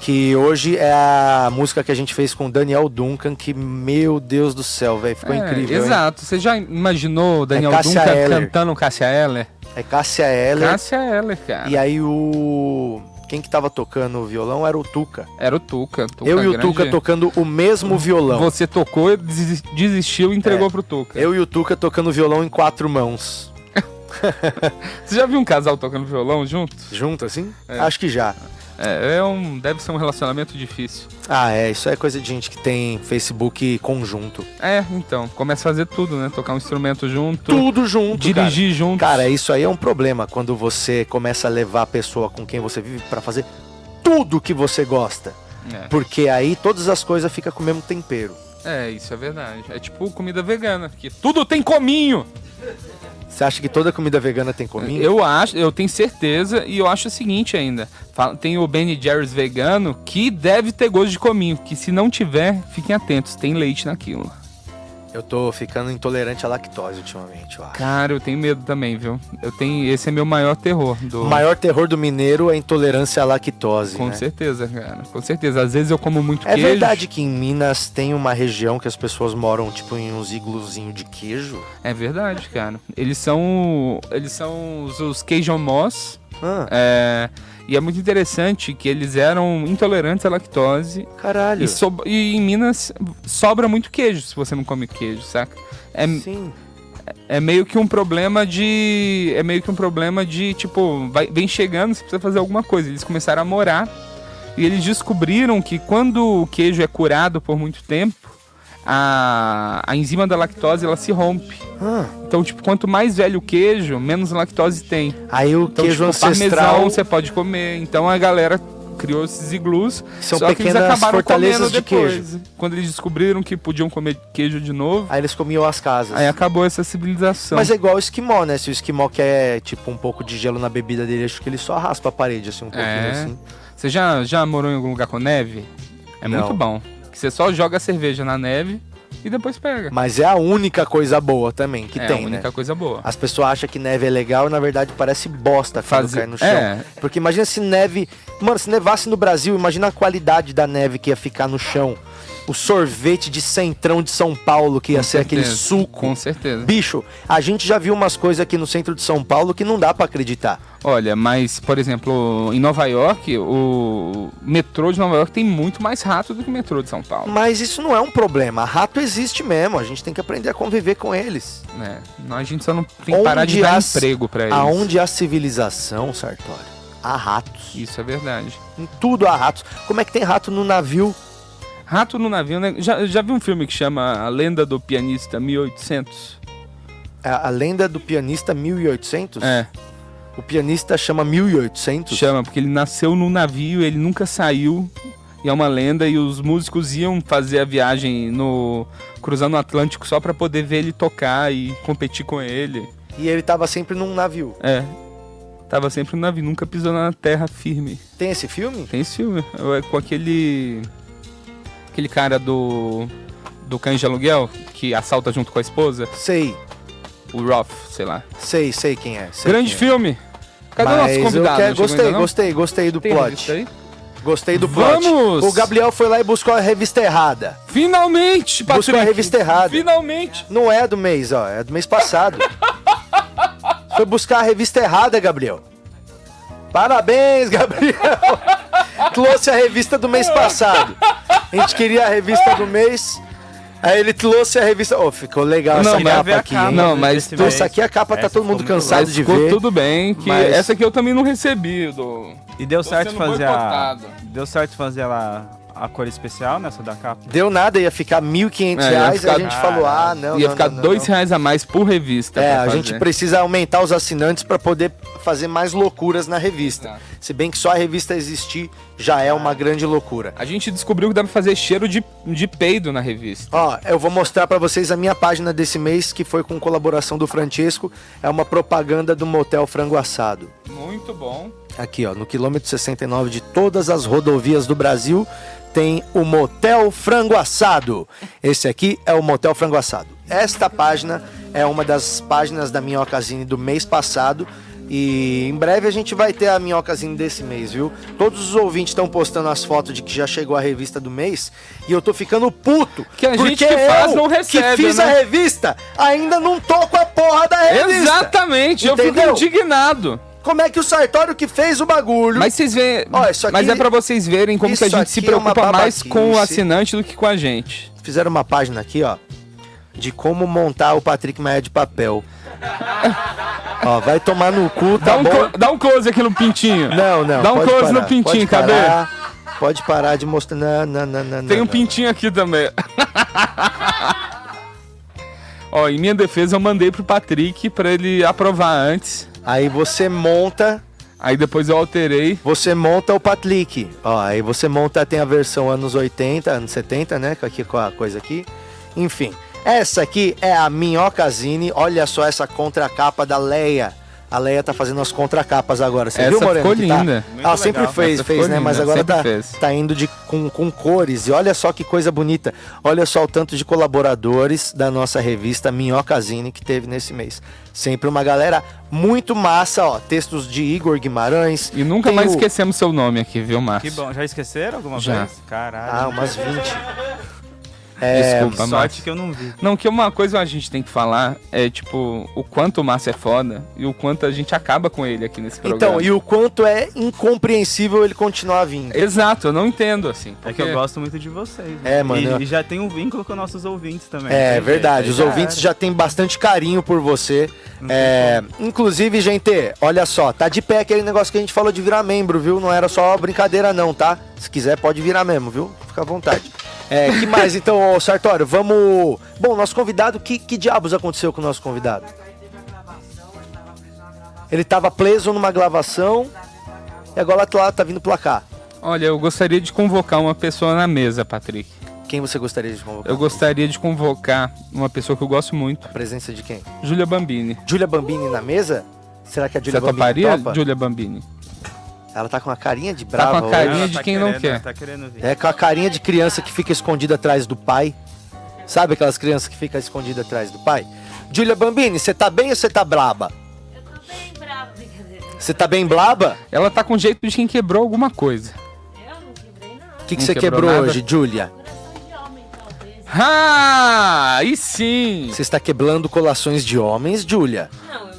Que hoje é a música que a gente fez com o Daniel Duncan, que, meu Deus do céu, velho, ficou É, incrível. hein? Exato. Você já imaginou o Daniel É Duncan Eller. cantando Cássia Eller? É Cássia Eller. Cássia Eller, cara. E aí o. Quem que tava tocando o violão era o Tuca. Era o Tuca. Tuca Eu e o. Tuca tocando o mesmo violão. Você tocou, desis- desistiu e entregou pro Tuca. Eu e o Tuca tocando violão em quatro mãos. Você já viu um casal tocando violão junto? Junto assim? É. Acho que já. É, é um, deve ser um relacionamento difícil. Ah, é. Isso é coisa de gente que tem Facebook conjunto. É, então, começa a fazer tudo, né? Tocar um instrumento junto, Tudo junto. dirigir junto. Cara. Cara, isso aí é um problema quando você começa a levar a pessoa com quem você vive pra fazer tudo que você gosta. É. Porque aí todas as coisas ficam com o mesmo tempero. É, isso é verdade. É tipo comida vegana, que tudo tem cominho. Você acha que toda comida vegana tem cominho? Eu acho, eu tenho certeza e eu acho o seguinte ainda. Tem o Ben Jerry's vegano que deve ter gosto de cominho, que se não tiver, fiquem atentos, tem leite naquilo. Eu tô ficando intolerante à lactose ultimamente, eu acho. Cara, eu tenho medo também, viu? Eu tenho, esse é meu maior terror do O maior terror do mineiro é a intolerância à lactose. Com né? certeza, cara. Com certeza. Às vezes eu como muito É queijo. verdade que em Minas tem uma região que as pessoas moram tipo em uns igluzinhos de queijo? É verdade, cara. Eles são. Eles são os, os Cajun Moss. Ah, é, e é muito interessante que eles eram intolerantes à lactose. caralho. E, sob- e em Minas sobra muito queijo se você não come queijo, saca? É, Sim. é meio que um problema de. É meio que um problema de, tipo, vai, vem chegando, você precisa fazer alguma coisa. Eles começaram a morar e eles descobriram que quando o queijo é curado por muito tempo, a, a enzima da lactose ela se rompe. Ah, Então, tipo, quanto mais velho o queijo, menos lactose tem. aí o Então, queijo tipo, ancestral parmesão você pode comer. Então a galera criou esses iglus. são só que eles pequenas acabaram fortalezas comendo de depois. queijo. Quando eles descobriram que podiam comer queijo de novo, Aí eles comiam as casas. aí acabou essa civilização. Mas é igual o esquimó, né? Se o esquimó quer, tipo, um pouco de gelo na bebida dele, acho que ele só raspa a parede, assim, um pouquinho É. assim. Você já, já morou em algum lugar com neve? É Não. muito bom. Que você só joga a cerveja na neve e depois pega. Mas é a única coisa boa também que é tem, a única né? coisa boa. As pessoas acham que neve é legal e na verdade parece bosta quando Fazer- cai no chão. É. Porque imagina se neve. Mano, se nevasse no Brasil, imagina a qualidade da neve que ia ficar no chão. O sorvete de centrão de São Paulo, que ia Com ser aquele certeza, suco. Com certeza. Bicho, a gente já viu umas coisas aqui no centro de São Paulo que não dá pra acreditar. Olha, mas, por exemplo, em Nova York, o metrô de Nova York tem muito mais rato do que o metrô de São Paulo. Mas isso não é um problema. Rato existe mesmo. A gente tem que aprender a conviver com eles. Nós, a gente só não tem que parar de dar emprego pra eles. Aonde há civilização, Sartório, há ratos. Isso é verdade. Em tudo há ratos. Como é que tem rato no navio? Rato no navio, né? Já, já viu um filme que chama A Lenda do Pianista 1800? É A, a lenda do pianista 1800? É, O pianista chama 1800? chama, porque ele nasceu num navio, ele nunca saiu. E é uma lenda, e os músicos iam fazer a viagem no cruzando o Atlântico só pra poder ver ele tocar e competir com ele. E ele tava sempre num navio. É. Tava sempre no navio, nunca pisou na terra firme. Tem esse filme? Tem esse filme. É com aquele. Aquele cara do. Do cães de aluguel, que assalta junto com a esposa. Sei, O Roth, sei lá. sei, sei quem é. sei Grande quem é. filme. Cadê o nosso Mas eu convidado? quero- gostei, ainda, gostei, gostei do Tem plot. aí? Gostei do plot. Vamos! O Gabriel foi lá e buscou a revista errada. Finalmente, Buscou Patrick! a revista errada. Finalmente! Não é do mês, ó, é do mês passado. Foi buscar a revista errada, Gabriel. Parabéns, Gabriel. trouxe a revista do mês passado. A gente queria a revista do mês. Aí ele trouxe a revista. Ô, ficou legal Não, essa capa aqui, capa? Não, mas tu-. Essa aqui a capa tá todo mundo cansado de ficou ver. tudo bem, que mas- essa aqui eu também não recebi. Do... E deu Tô certo fazer a. Deu certo fazer ela a cor especial nessa da capa? Deu nada, ia ficar 1.500 É, ia reais, ficar- a gente falou, ah, não, Ia não, ficar não. reais a mais por revista. É, a fazer. gente precisa aumentar os assinantes para poder fazer mais loucuras na revista. Exato. Se bem que só a revista existir já é uma grande loucura. A gente descobriu que dá pra fazer cheiro de, de peido na revista. Ó, eu vou mostrar para vocês a minha página desse mês, que foi com colaboração do Francesco. É uma propaganda do Motel Frango Assado. Muito bom. Aqui, ó, no quilômetro 69 de todas as rodovias do Brasil, tem o Motel Frango Assado. Esse aqui é o Motel Frango Assado. Esta página é uma das páginas da Minhocazine do mês passado. E em breve a gente vai ter a Minhocazine desse mês, viu? Todos os ouvintes estão postando as fotos de que já chegou a revista do mês. E eu tô ficando puto. Que a gente que faz eu, não recebe, Que fiz né? a revista, ainda não tô com a porra da revista. Exatamente, eu Entendeu? fico indignado. Como é que o Sartório que fez o bagulho... Mas vocês veem. Ó, aqui- Mas é pra vocês verem como que a gente se é preocupa mais com o assinante do que com a gente. fizeram uma página aqui, ó, de como montar o Patrick Maia de papel. Ó, vai tomar no cu, tá Dá, um bom? dá um close aqui no pintinho. Não, não. Dá um close parar, no pintinho, cadê? Pode parar de mostrar. Não, não, não, não. Tem não, um não. pintinho aqui também. Ó, em minha defesa eu mandei pro Patrick pra ele aprovar antes. Aí você monta, Aí depois eu alterei. você monta o Patrick. Ó, aí você monta, tem a versão anos 80, anos 70, né? Aqui com a coisa aqui. Enfim, essa aqui é a Minhocazine. Olha só essa contracapa da Leia. A Leia tá fazendo as contracapas agora. Você Essa viu, Moreno? ficou que tá? linda. Muito Ela sempre legal. fez, Essa fez ficou né? Mas agora sempre tá, fez. tá indo de, com, com cores. E olha só que coisa bonita. Olha só o tanto de colaboradores da nossa revista Minhocazine que teve nesse mês. Sempre uma galera muito massa, ó. Textos de Igor Guimarães. E nunca Tem mais o- esquecemos seu nome aqui, viu, Que Márcio? bom. Já esqueceram alguma Já. vez? Caralho. Ah, umas 20. É, Desculpa, Sorte Márcio. que eu não vi. Não, que uma coisa a gente tem que falar é, tipo, o quanto o Márcio é foda e o quanto a gente acaba com ele aqui nesse programa. Então, e o quanto é incompreensível ele continuar vindo. Exato, eu não entendo, assim. É Porque... que eu gosto muito de vocês. né? É, mano, E, eu- e já tem um vínculo com nossos ouvintes também. É Tem verdade, jeito, os já ouvintes era. já têm bastante carinho por você. É, inclusive, gente, olha só, tá de pé aquele negócio que a gente falou de virar membro, viu? Não era só brincadeira, não, tá? Se quiser, pode virar mesmo, viu? Fica à vontade. É, que mais então, Sartório? Vamos. Bom, nosso convidado, que, que diabos aconteceu com o nosso convidado? Ele tava preso numa gravação e agora tá, tá vindo pra cá. Olha, eu gostaria de convocar uma pessoa na mesa, Patrick. Quem você gostaria de convocar? Eu gostaria de convocar uma pessoa que eu gosto muito, A presença de quem? Júlia Bambini. Júlia Bambini na mesa? Será que a Júlia Bambini toparia, topa? Júlia Bambini? Ela tá com uma carinha de com brava. a hoje. carinha Ela de tá quem não querendo, quer. ela Tá. É com a carinha de criança que fica escondida atrás do pai. Sabe aquelas crianças que ficam escondidas atrás do pai? Júlia Bambini, você tá bem ou você tá braba? Eu tô bem brava, brincadeira. Você tá bem braba? Ela tá com jeito de quem quebrou alguma coisa. Eu não quebrei nada. O que, que Não você quebrou quebrou hoje, talvez. Ah, aí sim! Você está quebrando colações de homens, Júlia? Não, eu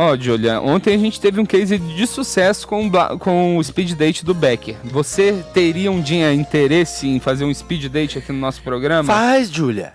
Ó, Julia, ontem a gente teve um case de sucesso com, o com o speed date do Becker. Você teria um dia interesse em fazer um speed date aqui no nosso programa? Faz, Júlia.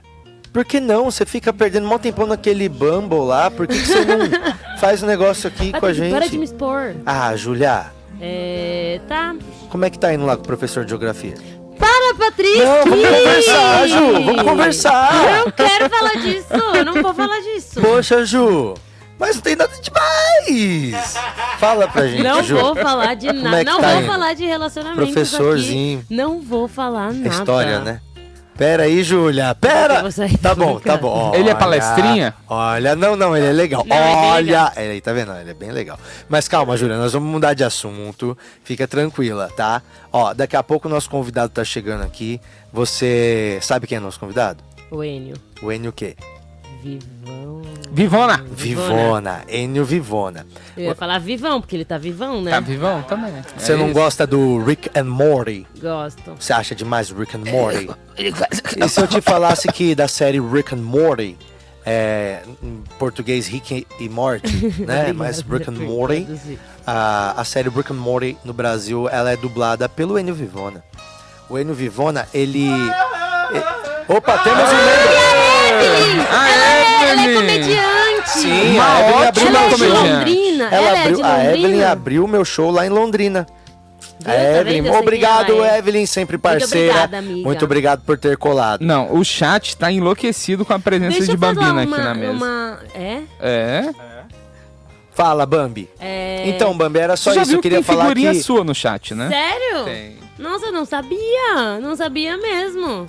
Por que não? Você fica perdendo mó tempão naquele Bumble lá. Por que, que você não faz um negócio aqui com a Patrick, para de gente? me expor. Ah, Júlia, É. Tá. como é que tá indo lá com o professor de geografia? Para, Patrick! Não, vamos conversar, Ju, vamos conversar. Eu não quero falar disso. Eu não vou falar disso. Poxa, Ju, mas não tem nada demais. Fala pra gente, Não Ju. vou falar de é nada. que não tá vou indo? falar de relacionamentos Professorzinho. aqui. Não vou falar nada. História, né? Pera aí, Júlia, pera! Tá bom, tá bom. Ele é Olha, palestrinha? Olha, não, não, ele é legal. Não, ele é Olha, ele aí, tá vendo? Ele é bem legal. Mas calma, Júlia, nós vamos mudar de assunto. Fica tranquila, tá? Ó, daqui a pouco o nosso convidado tá chegando aqui. Você sabe quem é nosso convidado? O Enio. O Enio o quê? Vivão. Vivona! Vivona. Enio Vivona. Eu ia falar vivão, porque ele tá vivão, né? Tá vivão também. Você É não isso. gosta do Rick and Morty? Gosto. Você acha demais Rick and Morty? E se eu te falasse que da série Rick and Morty, é, em português Rick e Morty, né? Mas Rick and Morty, a, a série Rick and Morty no Brasil, ela é dublada pelo Enio Vivona. O Enio Vivona, ele... Opa, temos um membro! Ah, Ela é Evelyn! comediante. Sim, Uma a Evelyn ótima abriu Ela é meu de show. comediante. Londrina. Ela Ela é abriu, a Evelyn abriu meu show lá em Londrina. Viu? Tá Evelyn, vendo? Eu sei quem obrigado, ela é. Evelyn, sempre parceira. obrigada, amiga. Muito obrigado por ter colado. Não, o chat tá enlouquecido com a presença Deixa de eu falar Bambina uma, aqui na mesa. uma... É? É? Fala, Bambi. É... Então, Bambi, era só Você já isso. viu Eu que queria tem falar figurinha que. sua no chat, né? Sério? Tem. Nossa, eu não sabia. Não sabia mesmo.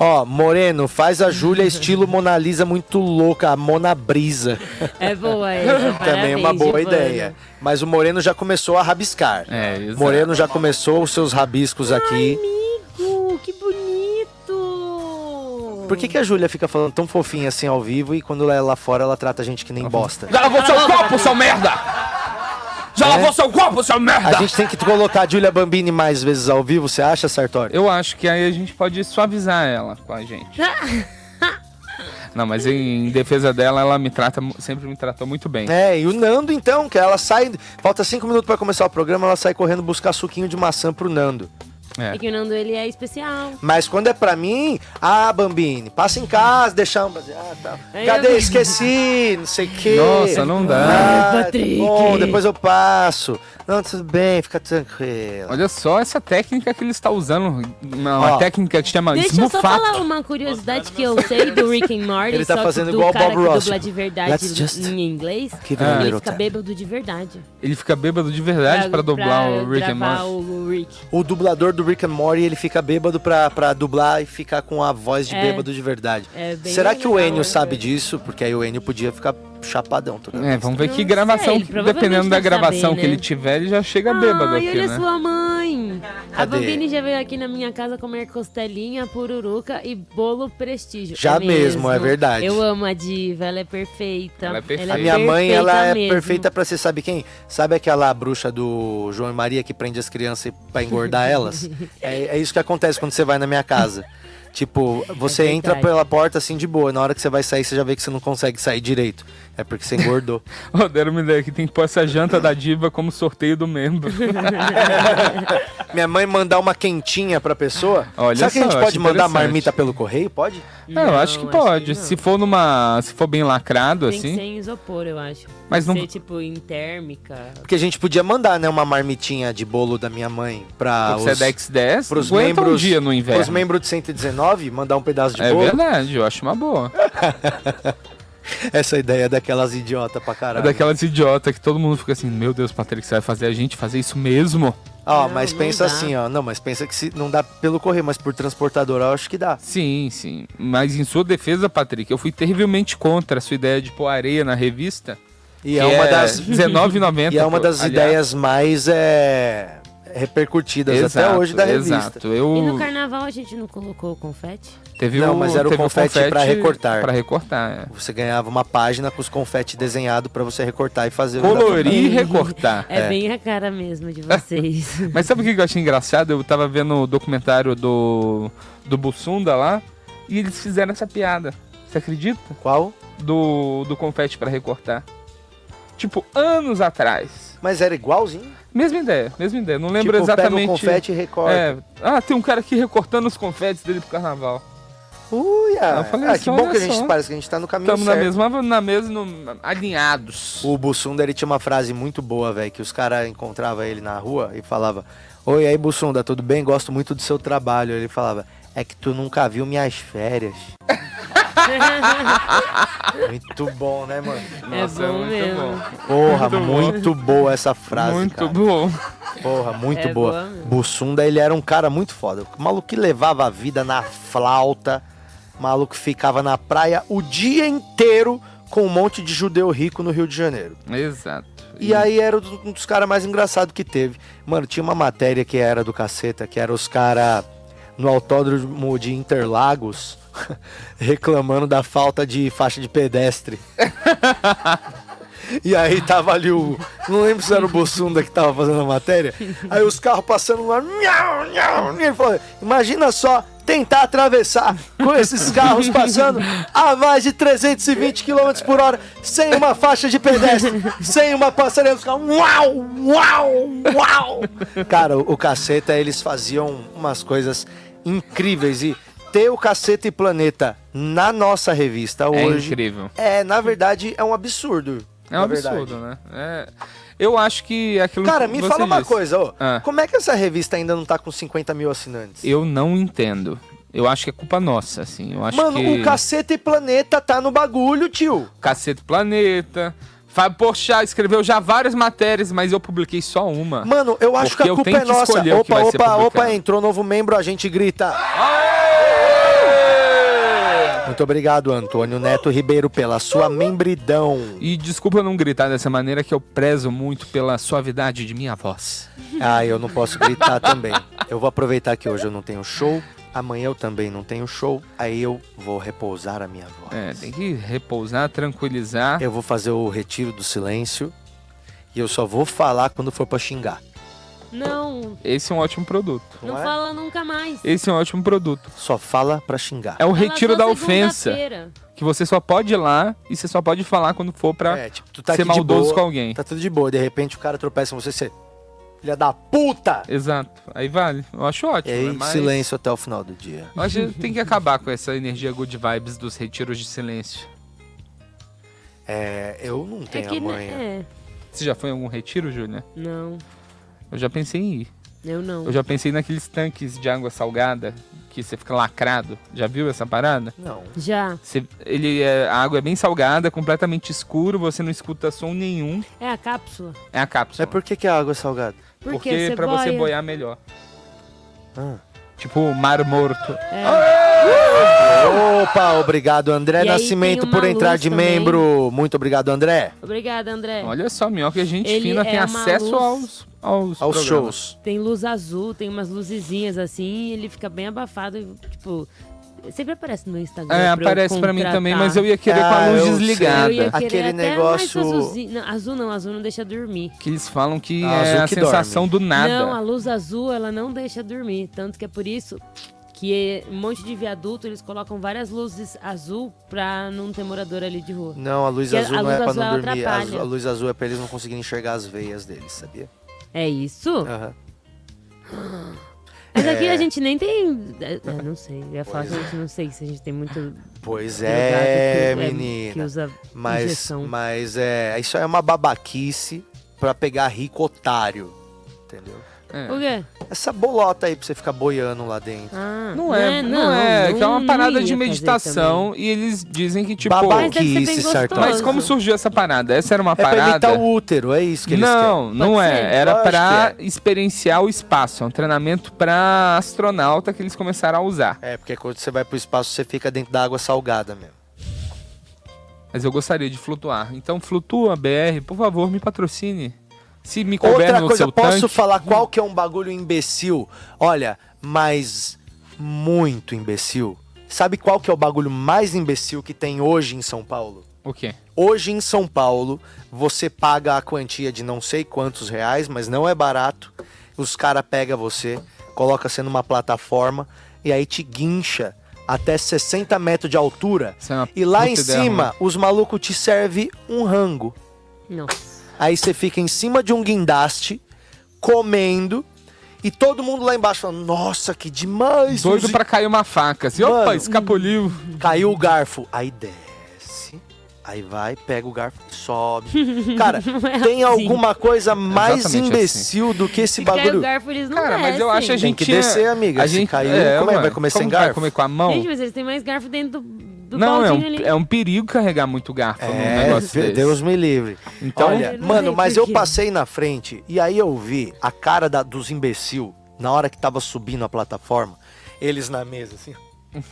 Ó, Moreno, faz a Júlia estilo Mona Lisa muito louca, a Mona Brisa. É boa essa. Também é uma boa Giovana. ideia. Mas o Moreno já começou a rabiscar. É, exato. Moreno já começou os seus rabiscos aqui. Amigo, que bonito. Por que, que a Júlia fica falando tão fofinha assim ao vivo e quando ela é lá fora ela trata a gente que nem bosta? Já lavou seu copo, seu merda! Já É? lavou seu copo, seu merda! A gente tem que colocar a Júlia Bambini mais vezes ao vivo, você acha, Sartori? Eu acho que aí a gente pode suavizar ela com a gente. Não, mas em, defesa dela, ela me trata, sempre me tratou muito bem. É, e o Nando então, que ela sai. Falta cinco minutos pra começar o programa, ela sai correndo buscar suquinho de maçã pro Nando. É. É que o Nando, ele é especial. Mas quando é pra mim, ah, Bambini, passa em casa, deixa um. Ah, tá. Cadê? Esqueci, não sei o quê. Nossa, não dá. Ah, Patrick. Bom, depois eu passo. Não, tudo bem, fica tranquilo. Olha só essa técnica que ele está usando. Uma, técnica que chama Deixa eu só falar uma curiosidade que eu sei do Rick and Morty, Ele tá só fazendo que do igual o cara Bob que Ross. dubla de verdade Let's just em inglês, ele fica bêbado de verdade. Ele fica bêbado de verdade pra, dublar o Rick and Morty. o Rick. O dublador do Rick and Morty, ele fica bêbado pra, pra dublar e ficar com a voz de É. bêbado de verdade. É Será que o Enio né? sabe disso? Porque aí o Enio podia ficar chapadão toda É, vamos ver que gravação, que- dependendo da gravação saber, que né? ele tiver, ele já chega bêbado Ai, aqui, olha né? sua mãe. A Cadê? Bambini já veio aqui na minha casa comer costelinha, pururuca e bolo prestígio. Já É mesmo, é verdade. Eu amo a diva, ela é perfeita. Ela é perfeita. A minha mãe, ela é mesmo. perfeita pra ser, sabe quem? Sabe aquela bruxa do João e Maria que prende as crianças pra engordar elas? É, é isso que acontece quando você vai na minha casa. Tipo, você É entra pela porta assim de boa, na hora que você vai sair, você já vê que você não consegue sair direito. É porque você engordou. Ô, deram uma ideia que tem que pôr essa janta da diva como sorteio do membro. Minha mãe mandar uma quentinha pra pessoa. Olha Será que a gente pode acho mandar marmita pelo correio? Pode? É, eu acho que Não, pode. não. se for numa. Se for bem lacrado, Tem que assim. ser em isopor, eu acho. Mas Tem não- que ser, tipo, em térmica. Porque a gente podia mandar, né, uma marmitinha de bolo da minha mãe pra o os, Sedex 10 pros membros, um dia no inverno. pros membros de 119, mandar um pedaço de É bolo. verdade, eu acho uma boa. Essa ideia é daquelas idiota pra É caralho. daquelas idiota que todo mundo fica assim, meu Deus, Patrick, você vai fazer a gente fazer isso mesmo? Ó, Não, mas pensa assim, ó. Não, mas pensa que se não dá pelo correio, mas por transportador eu acho que dá. Sim, sim. Mas em sua defesa, Patrick, eu fui terrivelmente contra a sua ideia de pôr areia na revista. E é uma das R$19,90. e é uma das aliás. ideias mais é, repercutidas até Exato, hoje da revista. Exato. Eu... E no carnaval a gente não colocou o confete? Teve Não, o, mas era o teve confete pra recortar. Pra recortar, é. Você ganhava uma página com os confetes desenhados pra você recortar e fazer. Colorir e recortar. É, É. bem a cara mesmo de vocês. Mas sabe o que eu achei engraçado? Eu tava vendo o documentário do, do Bussunda lá e eles fizeram essa piada. Você acredita? Qual? Do, do confete pra recortar. Tipo, anos atrás. Mas era igualzinho? Mesma ideia, mesma ideia. Não lembro tipo, exatamente. Pega o confete e recorta. É. Ah, tem um cara aqui recortando os confetes dele pro carnaval. Uia! Eu falei ah, assim, que bom olha que a gente só. parece que a gente tá no caminho Estamos na certo. mesma, na mesma, alinhados. O Bussunda, ele tinha uma frase muito boa, velho, que os caras encontravam ele na rua e falava: Oi, aí, Bussunda, tudo bem? Gosto muito do seu trabalho. Ele falava: É que tu nunca viu minhas férias. muito bom, né, mano? Nossa, é bom muito mesmo. bom. Porra, Muito bom. muito boa essa frase, muito cara. bom. Porra, muito É boa. boa mesmo. Bussunda, ele era um cara muito foda. O maluco que levava a vida na flauta. O maluco ficava na praia o dia inteiro com um monte de judeu rico no Rio de Janeiro. Exato. E aí era um dos caras mais engraçados que teve. Mano, tinha uma matéria que era do caceta, que era os caras no autódromo de Interlagos reclamando da falta de faixa de pedestre. E aí tava ali o. Não lembro se era o Bossunda que tava fazendo a matéria. Aí os carros passando lá. Nhau, nhau, e ele falou: Imagina só tentar atravessar com esses carros passando a mais de 320 km por hora, sem uma faixa de pedestre, sem uma passarela. Os carros. Uau! Uau! Uau! Cara, o, o caceta, eles faziam umas coisas incríveis. E ter o caceta e planeta na nossa revista É hoje. incrível. É, na verdade, é um absurdo. É um na verdade. absurdo, né? É, Eu acho que aquilo Cara, me fala uma disse. coisa, ô. Ah. Como é que essa revista ainda não tá com 50 mil assinantes? Eu não entendo. Eu acho que é culpa nossa, assim. Eu acho Mano, que... o Cacete Planeta tá no bagulho, tio. Cacete Planeta. Fábio Porchat escreveu já várias matérias, mas eu publiquei só uma. Mano, eu acho que a culpa é nossa. Opa, opa, opa, entrou novo membro, a gente grita. Muito obrigado, Antônio Neto Ribeiro, pela sua membridão. E desculpa eu não gritar dessa maneira, que eu prezo muito pela suavidade de minha voz. Ah, eu não posso gritar também. Eu vou aproveitar que hoje eu não tenho show, amanhã eu também não tenho show, aí eu vou repousar a minha voz. É, tem que repousar, tranquilizar. Eu vou fazer o retiro do silêncio e eu só vou falar quando for pra xingar. Não, Esse é um ótimo produto. não, Não é? fala nunca mais. Esse é um ótimo produto. Só fala pra xingar. É o Fala retiro da ofensa. Que você só pode ir lá e você só pode falar quando for pra É, tipo, tu tá ser aqui de maldoso boa, com alguém. Tá tudo de boa, de repente o cara tropeça em você, você. Filha da puta! Exato. Aí vale. Eu acho E ótimo. aí, né? Mas silêncio até o final do dia. eu acho que tem que acabar com essa energia good vibes dos retiros de silêncio. É, eu não É tenho que, a né, é, Você já foi em algum retiro, Júlia? não, Eu já pensei em ir. eu não. Eu já pensei naqueles tanques de água salgada que você fica lacrado. Já viu essa parada? Não. Já. Você- ele é- a água é bem salgada, completamente escuro, você não escuta som nenhum. É a cápsula. É a cápsula. Mas por que, que a água é salgada? Por Porque que você pra você boia? boiar melhor. Ah. Tipo, mar morto. Opa, obrigado André E Nascimento por entrar de também. membro. Muito obrigado, André. Obrigada, André. Olha só, minhoca, gente Ele fina é tem acesso luz- aos, aos, Aos shows. Tem luz azul, tem umas luzezinhas assim, ele fica bem abafado. Tipo, sempre aparece no Instagram. É, pra eu aparece pra mim também, mas eu ia querer com Ah, a luz eu sei. desligada. Eu ia querer Aquele até negócio- mais azulzinho. Não, azul não, azul não deixa dormir. Que eles falam que Ah, é azul a que sensação do nada. Não, a luz azul ela não deixa dormir. Tanto que é por isso que um monte de viaduto eles colocam várias luzes azul pra não ter morador ali de rua. Não, a luz Que a- azul a não é luz pra azul, não dormir. A, a luz azul é pra eles não conseguirem enxergar as veias deles, sabia? É isso? Aham. Mas aqui É. a gente nem tem. é, é, não sei. Eu ia falar que a gente não sei se a gente tem muito. Pois é, que, menina. Que usa Mas, injeção. mas é, isso é uma babaquice pra pegar rico otário. Entendeu? É. O quê? Essa bolota aí pra você ficar boiando lá dentro. Ah, Não é, não, é, que é uma não parada de meditação e eles dizem que tipo, Babaca. Mas deve ser bem Babaquice. Sartori. mas como surgiu essa parada? Essa era uma É pra parada imitar o útero, é isso que eles Não, não Pode é. ser. Era pra que experienciar o espaço. É um treinamento pra astronauta que eles começaram a usar. querem. É, porque quando você vai pro espaço, você fica dentro da água salgada mesmo. Mas eu gostaria de flutuar. Então flutua, BR, por favor, me patrocine. Se me couber Outra no coisa, seu posso tanque. falar qual que é um bagulho imbecil? Olha, mas muito imbecil. Sabe qual que é o bagulho mais imbecil que tem hoje em São Paulo? O quê? Hoje em São Paulo, você paga a quantia de não sei quantos reais, mas não é barato. Os caras pegam você, coloca você numa plataforma e aí te guincha até 60 metros de altura. É E lá em cima, os malucos te servem um rango. Nossa. Aí você fica em cima de um guindaste, comendo, e todo mundo lá embaixo falando, nossa, que demais! Doido Suzy." pra cair uma faca. Assim, Mano, opa, escapuliu. Caiu o garfo. Aí desce. Aí vai, pega o garfo e sobe. Cara, é tem assim. alguma coisa mais Exatamente imbecil do que esse Se cai o bagulho? garfo, eles não Cara, mas eu descem. acho que a Tem gente que tinha- descer, amiga. A Se gente, caiu, como é que vai comer como sem vai garfo? comer com a mão? Gente, mas eles têm mais garfo dentro do, do não, é um, ali. é um perigo carregar muito garfo num É, negócio Deus desse. me livre. Então, Olha, mano, mas eu passei na frente e aí eu vi a cara da- dos imbecil na hora que tava subindo a plataforma, eles na mesa assim.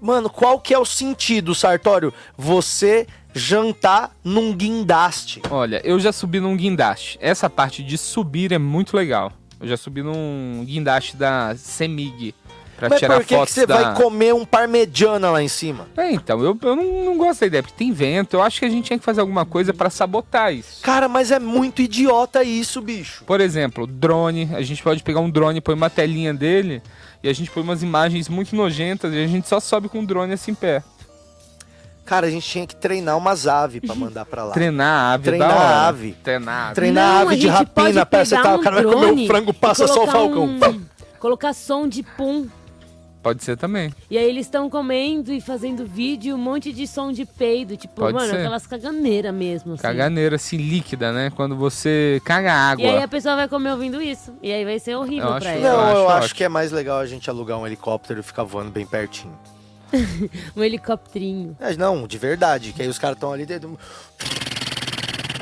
Mano, qual que é o sentido, Sartório? Você jantar num guindaste. olha, eu já subi num guindaste. Essa parte de subir é muito legal. Eu já subi num guindaste da Semig pra Mas tirar por que, que você da... vai comer um parmegiana lá em cima? É, então, eu, eu não, não gosto da ideia, porque tem vento. Eu acho que a gente tinha que fazer alguma coisa pra sabotar isso. Cara, mas é muito idiota isso, bicho. Por exemplo, drone. A gente pode pegar um drone, põe uma telinha dele e a gente põe umas imagens muito nojentas e a gente só sobe com o drone assim em pé. Cara, a gente tinha que treinar umas aves pra mandar pra lá. Treinar a ave Treinar da hora. a ave. Treinar a ave. Treinar Não, ave de rapina, pode peça e tal. um O cara vai comer drone frango, passa só o falcão. um- Colocar som de pum. Pode ser também. E aí eles estão comendo e fazendo vídeo, um monte de som de peido. Tipo, Pode mano, ser. aquelas caganeiras mesmo. Assim. Caganeira assim líquida, né? Quando você caga água. E aí a pessoa vai comer ouvindo isso. E aí vai ser horrível Eu pra acho- ela. Não, acho eu acho que é mais legal a gente alugar um helicóptero e ficar voando bem pertinho. Um helicópterinho. É, não, de verdade. Que aí os caras estão ali dentro.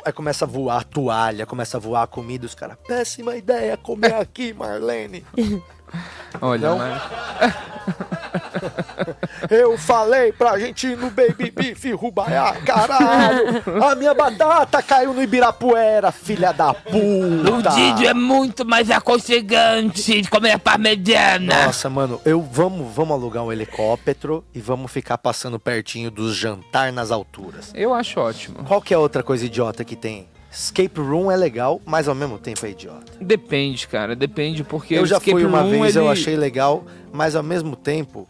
Aí começa a voar a toalha, começa a voar a comida, os caras, péssima ideia comer aqui, Marlene. Olha, Não? mas- Eu falei pra gente ir no Baby Beef Rubaiá, caralho! A minha batata caiu no Ibirapuera, filha da puta! é muito mais aconchegante de comer a parmegiana. Nossa, mano, eu vamos, vamos alugar um helicóptero e vamos ficar passando pertinho dos jantar nas alturas. Eu acho ótimo. Qual que é outra coisa idiota que tem? Escape room é legal, mas ao mesmo tempo é idiota. Depende, cara. Depende, porque eu já escape fui uma room, vez, eu ele- achei legal, mas ao mesmo tempo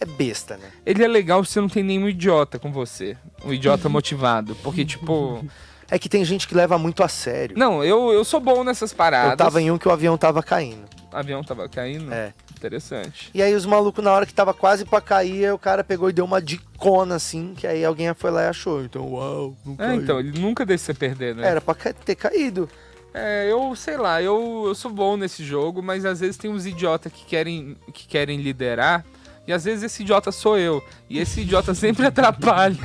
é besta, né? Ele é legal se você não tem nenhum idiota com você. Um idiota motivado. Porque, tipo. É que tem gente que leva muito a sério. Não, eu, eu sou bom nessas paradas. eu tava em um que o avião tava caindo. O avião tava caindo? É. Interessante. E aí os malucos, na hora que tava quase pra cair, o cara pegou e deu uma dicona assim, que aí alguém foi lá e achou. Então, uau, É, então, ele nunca deixa você perder, né? Era pra ter caído. É, eu sei lá, eu, eu sou bom nesse jogo, mas às vezes tem uns idiotas que querem, que querem liderar, e às vezes esse idiota sou eu. E esse idiota sempre atrapalha.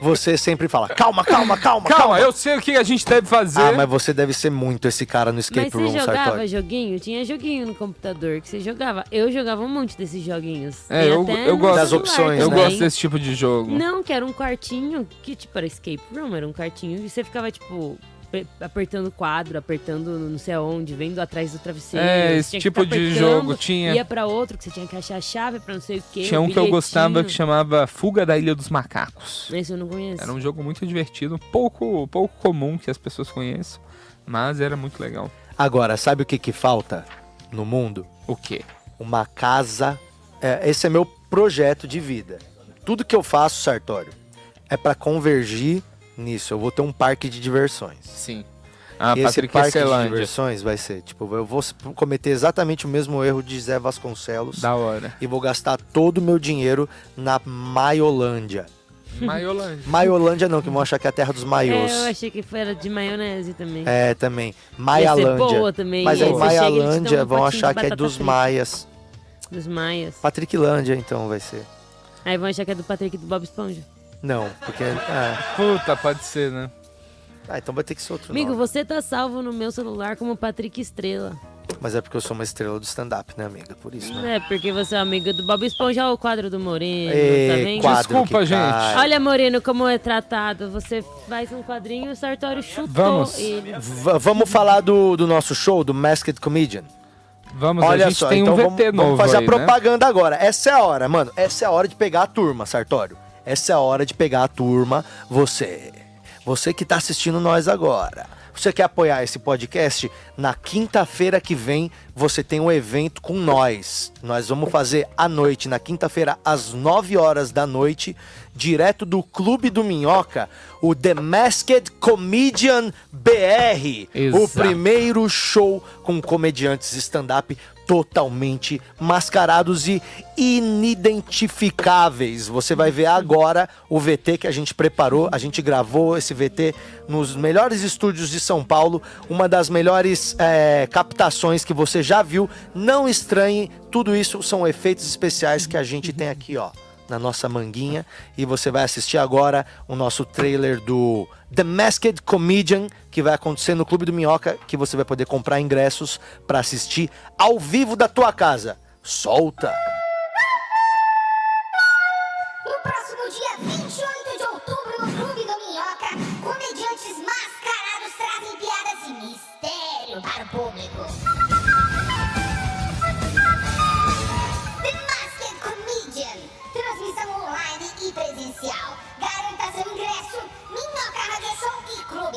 Você sempre fala, calma, calma, calma, calma. Calma, eu sei o que a gente deve fazer. Ah, mas você deve ser muito esse cara no escape Mas você room, jogava Sartori. joguinho? Tinha joguinho no computador que você jogava. Eu jogava um monte desses joguinhos. É, Tem eu- até eu gosto- Das opções, eu né? gosto desse tipo de jogo. Não, que era um quartinho que, tipo, era escape room, era um quartinho e você ficava, tipo, apertando o quadro, apertando não sei aonde, vendo atrás do travesseiro. É, esse tipo de jogo tinha. Ia pra outro, que você tinha que achar a chave pra não sei o quê. Tinha um que eu gostava que chamava Fuga da Ilha dos Macacos. Esse eu não conheço. Era um jogo muito divertido, pouco, pouco comum que as pessoas conheçam, mas era muito legal. Agora, sabe o que que falta no mundo? O quê? Uma casa. É, esse é meu projeto de vida. Tudo que eu faço, Sartório, é pra convergir nisso. Eu vou ter um parque de diversões. Sim. A e esse Patrick parque de diversões vai ser, tipo, eu vou cometer exatamente o mesmo erro de Zé Vasconcelos Da hora. e vou gastar todo o meu dinheiro na Maiolândia. Maiolândia. Maiolândia não, que vão achar que é a terra dos maiôs. É, eu achei que foi era de maionese também. É, também. Ia ser Maialândia. boa também. Mas Aí te Maialândia vão achar que é dos frita. maias. Dos maias. Patricklândia, então, vai ser. Aí vão achar que é do Patrick e do Bob Esponja. Não, porque... É. Puta, pode ser, né? Ah, então vai ter que ser outro Amigo, nome. você tá salvo no meu celular como Patrick Estrela. Mas é porque eu sou uma estrela do stand-up, né, amiga? Por isso, né? É, porque você é amigo do Bob Esponja. Olha o quadro do Moreno, Ê, tá vendo? quadro Desculpa, que gente. cai. Olha, Moreno, como é tratado. Você faz um quadrinho e o Sartório chutou Vamos. ele. V- vamos falar do, do nosso show, do Masked Comedian. Vamos, Olha a gente só, tem então um VT vamos, novo vamos fazer aí, a propaganda agora. Essa é a hora, mano. Essa é a hora de pegar a turma, Sartório. Essa é a hora de pegar a turma. Você, você que tá assistindo nós agora. Você quer apoiar esse podcast? Na quinta-feira que vem você tem um evento com nós. Nós vamos fazer à noite, na quinta-feira, às 9 horas da noite, direto do Clube do Minhoca, o The Masked Comedian BR. O Exato. primeiro show com comediantes stand-up totalmente mascarados e inidentificáveis. Você vai ver agora o VT que a gente preparou. A gente gravou esse VT nos melhores estúdios de São Paulo, uma das melhores é, captações que você já viu. Não estranhe, tudo isso são efeitos especiais que a gente tem aqui, ó na nossa manguinha e você vai assistir agora o nosso trailer do The Masked Comedian que vai acontecer no Clube do Minhoca, que você vai poder comprar ingressos para assistir ao vivo da tua casa. Solta! No próximo dia 28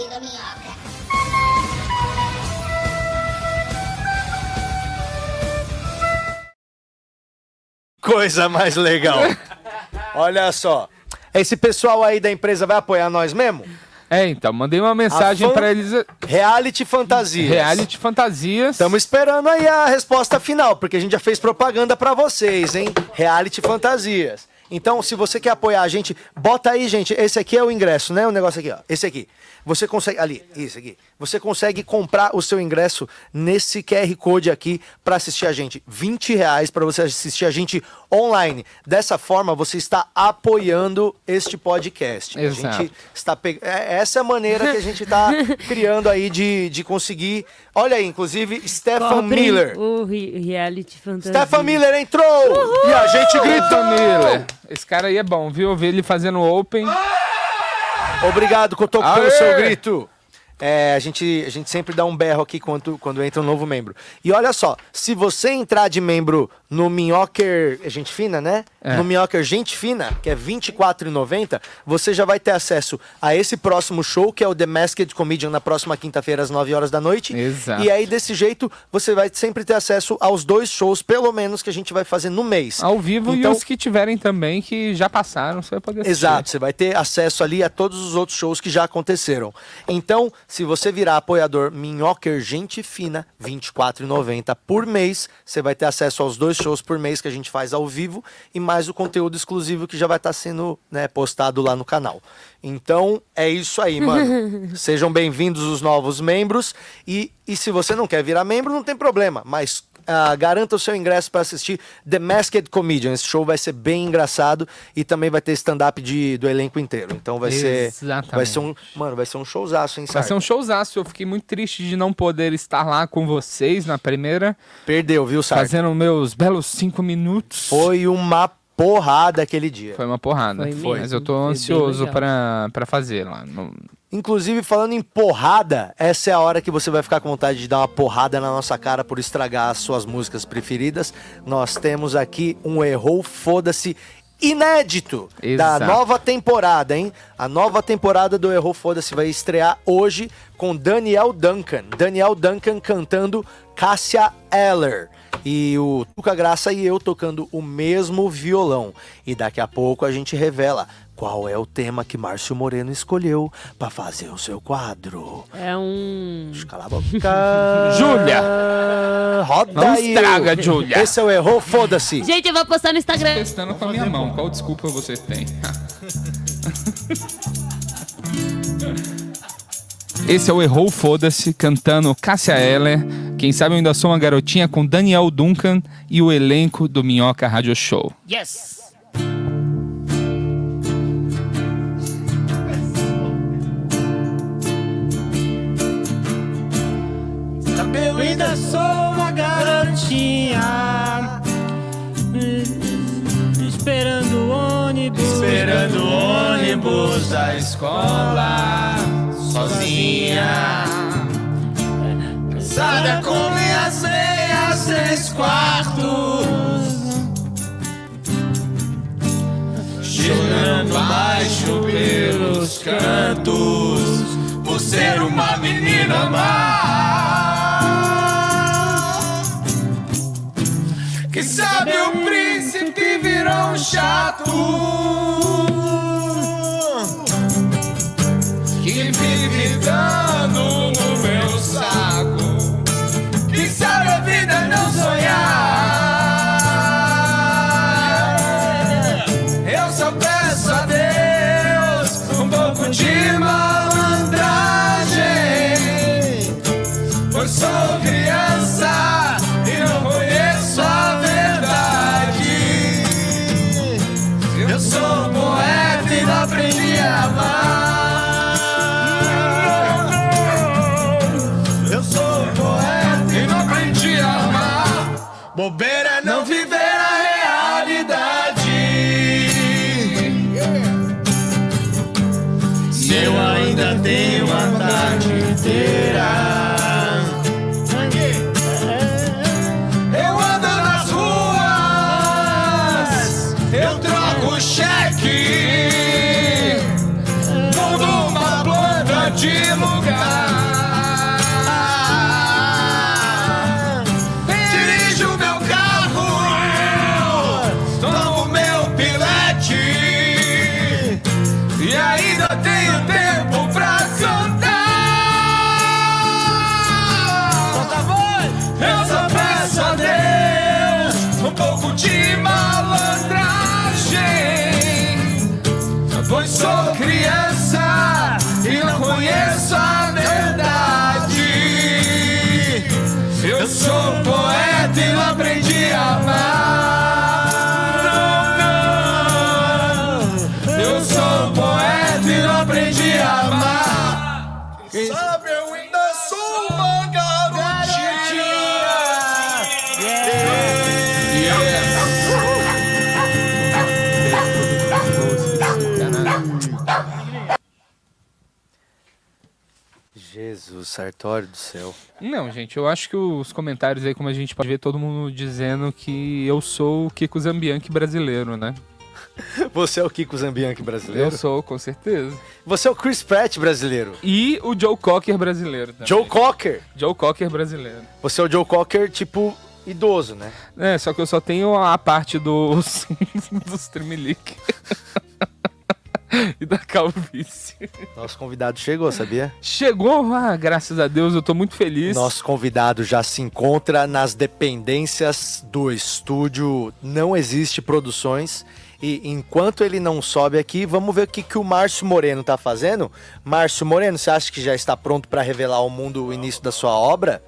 e Clube do Minhoca. Coisa mais legal. Olha só. Esse pessoal aí da empresa vai apoiar nós mesmo? É, então, mandei uma mensagem fan- pra eles. Reality Fantasias. Reality Fantasias. Estamos esperando aí a resposta final, porque a gente já fez propaganda pra vocês, hein? Reality Fantasias. Então, se você quer apoiar a gente, bota aí, gente. Esse aqui é o ingresso, né? O negócio aqui, ó. Esse aqui. Você consegue. Ali, isso aqui. Você consegue comprar o seu ingresso nesse QR Code aqui pra assistir a gente. 20 reais pra você assistir a gente online. Dessa forma, você está apoiando este podcast. A Exato. gente está pe... é, Essa é a maneira que a gente tá criando aí de, de conseguir. Olha aí, inclusive, Stefan Miller. O re- reality fantasia. Stefan Miller entrou! E a gente! Stefan Miller. Esse cara aí é bom, viu? Eu vi ele fazendo open. Obrigado, Cotoco, pelo seu grito. É, a, gente, a gente sempre dá um berro aqui quando, quando entra um novo membro. E olha só, se você entrar de membro no Minhocker Gente Fina, né? É. No Minhocker Gente Fina, que é R$ 24,90, você já vai ter acesso a esse próximo show, que é o The Masked Comedian, na próxima quinta-feira, às 9 horas da noite. Exato. E aí, desse jeito, você vai sempre ter acesso aos dois shows, pelo menos, que a gente vai fazer no mês. Ao vivo Então- e os que tiverem também, que já passaram, você vai poder assistir. Exato, você vai ter acesso ali a todos os outros shows que já aconteceram. Então, se você virar apoiador Minhocker Gente Fina, R$ 24,90 por mês, você vai ter acesso aos dois shows por mês que a gente faz ao vivo e mais o conteúdo exclusivo que já vai estar sendo né, postado lá no canal. Então, é isso aí, mano. Sejam bem-vindos os novos membros e, e se você não quer virar membro, não tem problema, mas ah, garanta o seu ingresso para assistir The Masked Comedian. Esse show vai ser bem engraçado e também vai ter stand-up do elenco inteiro. Então vai ser. Exatamente. Vai ser um. Mano, vai ser um showzaço, hein, Vai ser um showzaço. Eu fiquei muito triste de não poder estar lá com vocês na primeira, Perdeu, viu, Sarto? fazendo meus belos cinco minutos. Foi uma porrada aquele dia. Foi uma porrada. Foi. Mas eu tô Foi ansioso pra fazer lá. No- Inclusive, falando em porrada, essa é a hora que você vai ficar com vontade de dar uma porrada na nossa cara por estragar as suas músicas preferidas. Nós temos aqui um Errou Foda-se inédito da Exato. nova temporada, hein? A nova temporada do Errou Foda-se vai estrear hoje com Daniel Duncan. Daniel Duncan cantando Cássia Eller. E o Tuca Graça e eu tocando o mesmo violão. E daqui a pouco a gente revela qual é o tema que Márcio Moreno escolheu pra fazer o seu quadro. É um. Cala a boca. Júlia! Roda Não aí. estraga, Júlia. Esse é o Errou Foda-se. Gente, eu vou postar no Instagram. Testando com a minha mão. Qual desculpa você tem? Esse é o Errou Foda-se, cantando Cássia Eller. Quem sabe eu ainda sou uma garotinha com Daniel Duncan e o elenco do Minhoca Radio Show. Yes! Eu ainda sou uma garotinha Esperando o ônibus. Esperando o ônibus da escola Sozinha. Cansada com minhas meias três quartos. Chorando baixo pelos cantos Por ser uma menina má Que sabe o príncipe virou um chato. Que vive Jesus, Sartório do céu. Não, gente, eu acho que os comentários aí, como a gente pode ver, todo mundo dizendo que eu sou o Kiko Zambianchi brasileiro, né? Você é o Kiko Zambianchi brasileiro? Eu sou, com certeza. Você é o Chris Pratt brasileiro? E o Joe Cocker brasileiro também. Joe Cocker? Joe Cocker brasileiro. Você é o Joe Cocker, tipo, idoso, né? É, só que eu só tenho a parte dos, dos Tremelique. e da calvície. Nosso convidado chegou, sabia? Chegou, ah, graças a Deus, eu tô muito feliz. Nosso convidado já se encontra nas dependências do estúdio Não Existe Produções. E enquanto ele não sobe aqui, vamos ver o que, que o Márcio Moreno tá fazendo. Márcio Moreno, você acha que já está pronto para revelar ao mundo o início da sua obra?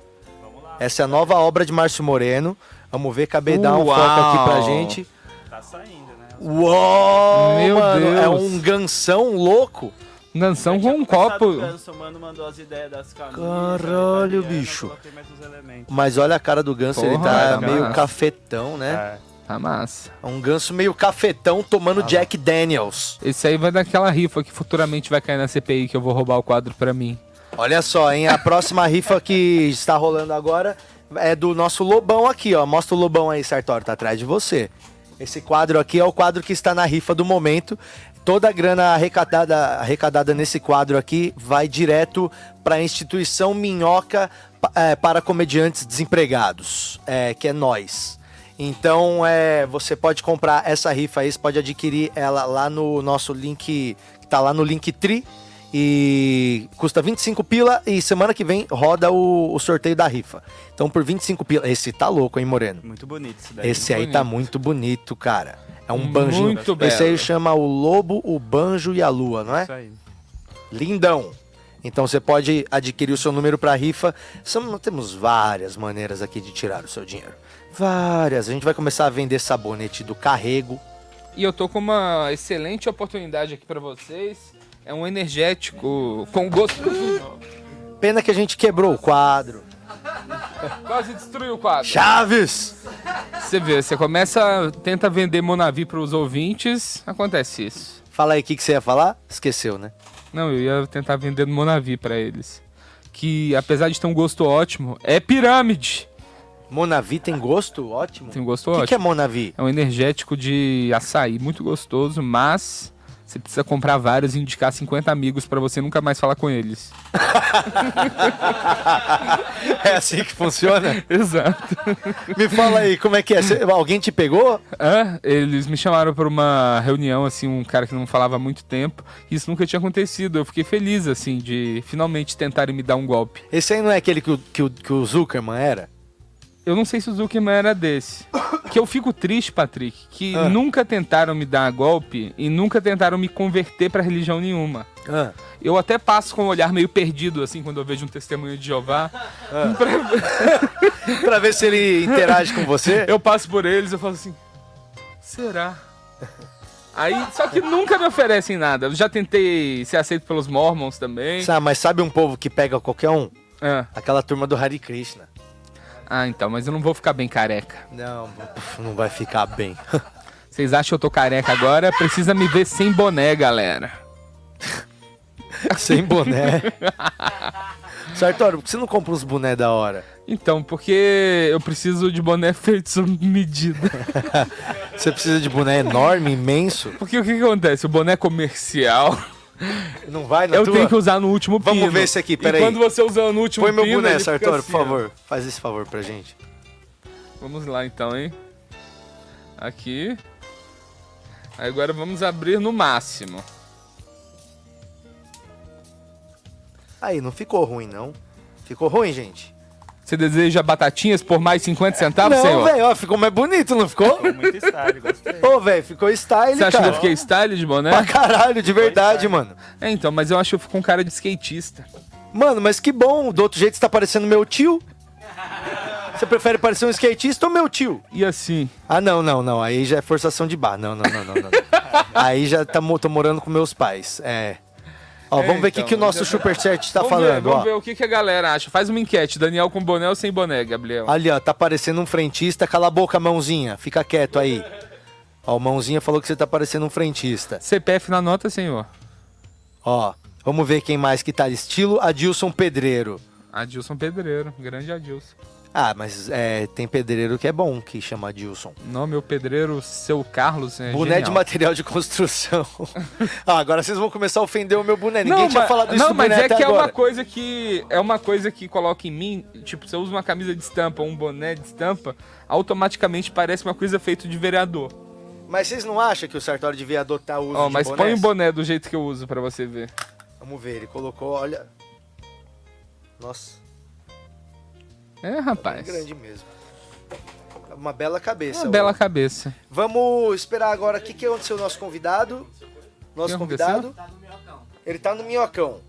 Essa é a nova obra de Márcio Moreno. Vamos ver, acabei de dar um foco aqui pra gente. Tá saindo? Uou, Meu mano, é Deus. um gansão louco. Danção com um copo. o Ganso, o mano mandou as ideias das camisas. Caralho, italiana, bicho. Mas olha a cara do ganso, ele Porra, tá tá meio massa. cafetão, né? É. Tá massa. É um ganso meio cafetão tomando Jack Daniels. Esse aí vai daquela rifa que futuramente vai cair na CPI que eu vou roubar o quadro pra mim. Olha só, hein? A próxima rifa que está rolando agora é do nosso Lobão aqui, ó. Mostra o Lobão aí, Sartório, tá atrás de você. Esse quadro aqui é o quadro que está na rifa do momento. Toda a grana arrecadada, arrecadada nesse quadro aqui vai direto para a instituição Minhoca é, para comediantes desempregados, é, que é nós. Então, é, você pode comprar essa rifa aí, você pode adquirir ela lá no nosso link, que tá lá no Linktree e custa 25 pila e semana que vem roda o, o sorteio da rifa. Então por 25 pila, esse tá louco, hein, Moreno? Muito bonito isso daí. Esse aí tá muito bonito, cara. É um banjinho. Muito Esse aí belo. chama o Lobo, o Banjo e a Lua, não é? Isso aí. Lindão. Então você pode adquirir o seu número para rifa. São, temos várias maneiras aqui de tirar o seu dinheiro. Várias. A gente vai começar a vender sabonete do carrego. E eu tô com uma excelente oportunidade aqui pra vocês. É um energético com gosto. Pena que a gente quebrou o quadro. Quase destruiu o quadro. Chaves! Você vê, você começa, tenta vender Monavi pros ouvintes, acontece isso. Fala aí o que, que você ia falar? Esqueceu, né? Não, eu ia tentar vender Monavi pra eles. Que apesar de ter um gosto ótimo, é pirâmide. Monavi tem gosto ótimo? Tem gosto O que, ótimo. que é Monavi? É um energético de açaí, muito gostoso, mas você precisa comprar vários e indicar 50 amigos pra você nunca mais falar com eles. É assim que funciona? Exato. Me fala aí, como é que é? Alguém te pegou? Eles me chamaram pra uma reunião, assim, um cara que não falava há muito tempo. Isso nunca tinha acontecido. Eu fiquei feliz, assim, de finalmente tentarem me dar um golpe. Esse aí não é aquele que o, que o, que o Zuckerman era? Eu não sei se o Zuckerman era desse. Que eu fico triste, Patrick, que Ah. nunca tentaram me dar golpe e nunca tentaram me converter pra religião nenhuma. Ah, Eu até passo com um olhar meio perdido, assim, quando eu vejo um testemunho de Jeová. pra ver se ele interage com você? Eu passo por eles eu falo assim, será? Aí, só que nunca me oferecem nada. Eu já tentei ser aceito pelos Mormons também. Sabe, mas sabe um povo que pega qualquer um? Ah, Aquela turma do Hare Krishna. Ah, então, mas eu não vou ficar bem careca. Não, não vai ficar bem. Vocês acham que eu tô careca agora? Precisa me ver sem boné, galera. Sem boné. Sartório, por que você não compra uns boné da hora? Então, porque eu preciso de boné feito sob medida. Você precisa de boné enorme, imenso? Porque o que, que acontece? O boné comercial, Não vai na eu tua? tenho que usar no último Vamos pino. ver esse aqui, E peraí. quando você usa no último Põe meu pino, boné, ele fica Sartório, assim, por ó. favor. Faz esse favor pra gente. Vamos lá então, hein? Aqui. Agora vamos abrir no máximo. Aí, não ficou ruim, não. Ficou ruim, gente? Você deseja batatinhas por mais 50 centavos, não, senhor? velho, ó, ficou mais bonito, não ficou? Ficou muito style, gostei. Ô, velho, ficou style, Você acha que eu fiquei style de boné? Pra caralho, de verdade, mano. É, então, mas eu acho que eu fico com cara de skatista. Mano, mas que bom. Do outro jeito você tá parecendo meu tio. Você prefere parecer um skatista ou meu tio? E assim? Ah, não, não, não. Aí já é forçação de bar. Não, não, não, não, não. Aí já tá, tô morando com meus pais. É. Ó, vamos ver o que, então, que o nosso superchat tá vamos falando, ver, vamos ó. ver o que, que a galera acha. Faz uma enquete, Daniel com boné ou sem boné, Gabriel? Ali, ó, tá parecendo um frentista. Cala a boca, mãozinha. Fica quieto aí. Ó, o mãozinha falou que você tá parecendo um frentista. CPF na nota, senhor. Ó, vamos ver quem mais que tá. Estilo Adilson Pedreiro. Adilson Pedreiro, grande Adilson. Ah, mas é, tem pedreiro que é bom, que chama Adilson. Não, meu pedreiro, seu Carlos, é boné de genial. material de construção. ah, agora vocês vão começar a ofender o meu boné. Ninguém não, tinha mas, falado isso não, mas é que é agora. uma coisa que é uma coisa que coloca em mim, tipo, se eu uso uma camisa de estampa ou um boné de estampa, automaticamente parece uma coisa feita de vereador. Mas vocês não acham que o Sartório de Viador tá usando Ó, mas de põe um boné do jeito que eu uso pra você ver. Vamos ver, ele colocou, olha... Nossa, É, é rapaz. grande mesmo. Uma bela cabeça. Uma ó. bela cabeça. Vamos esperar agora. O que, que aconteceu nosso convidado? Nosso convidado? Ele tá no minhocão.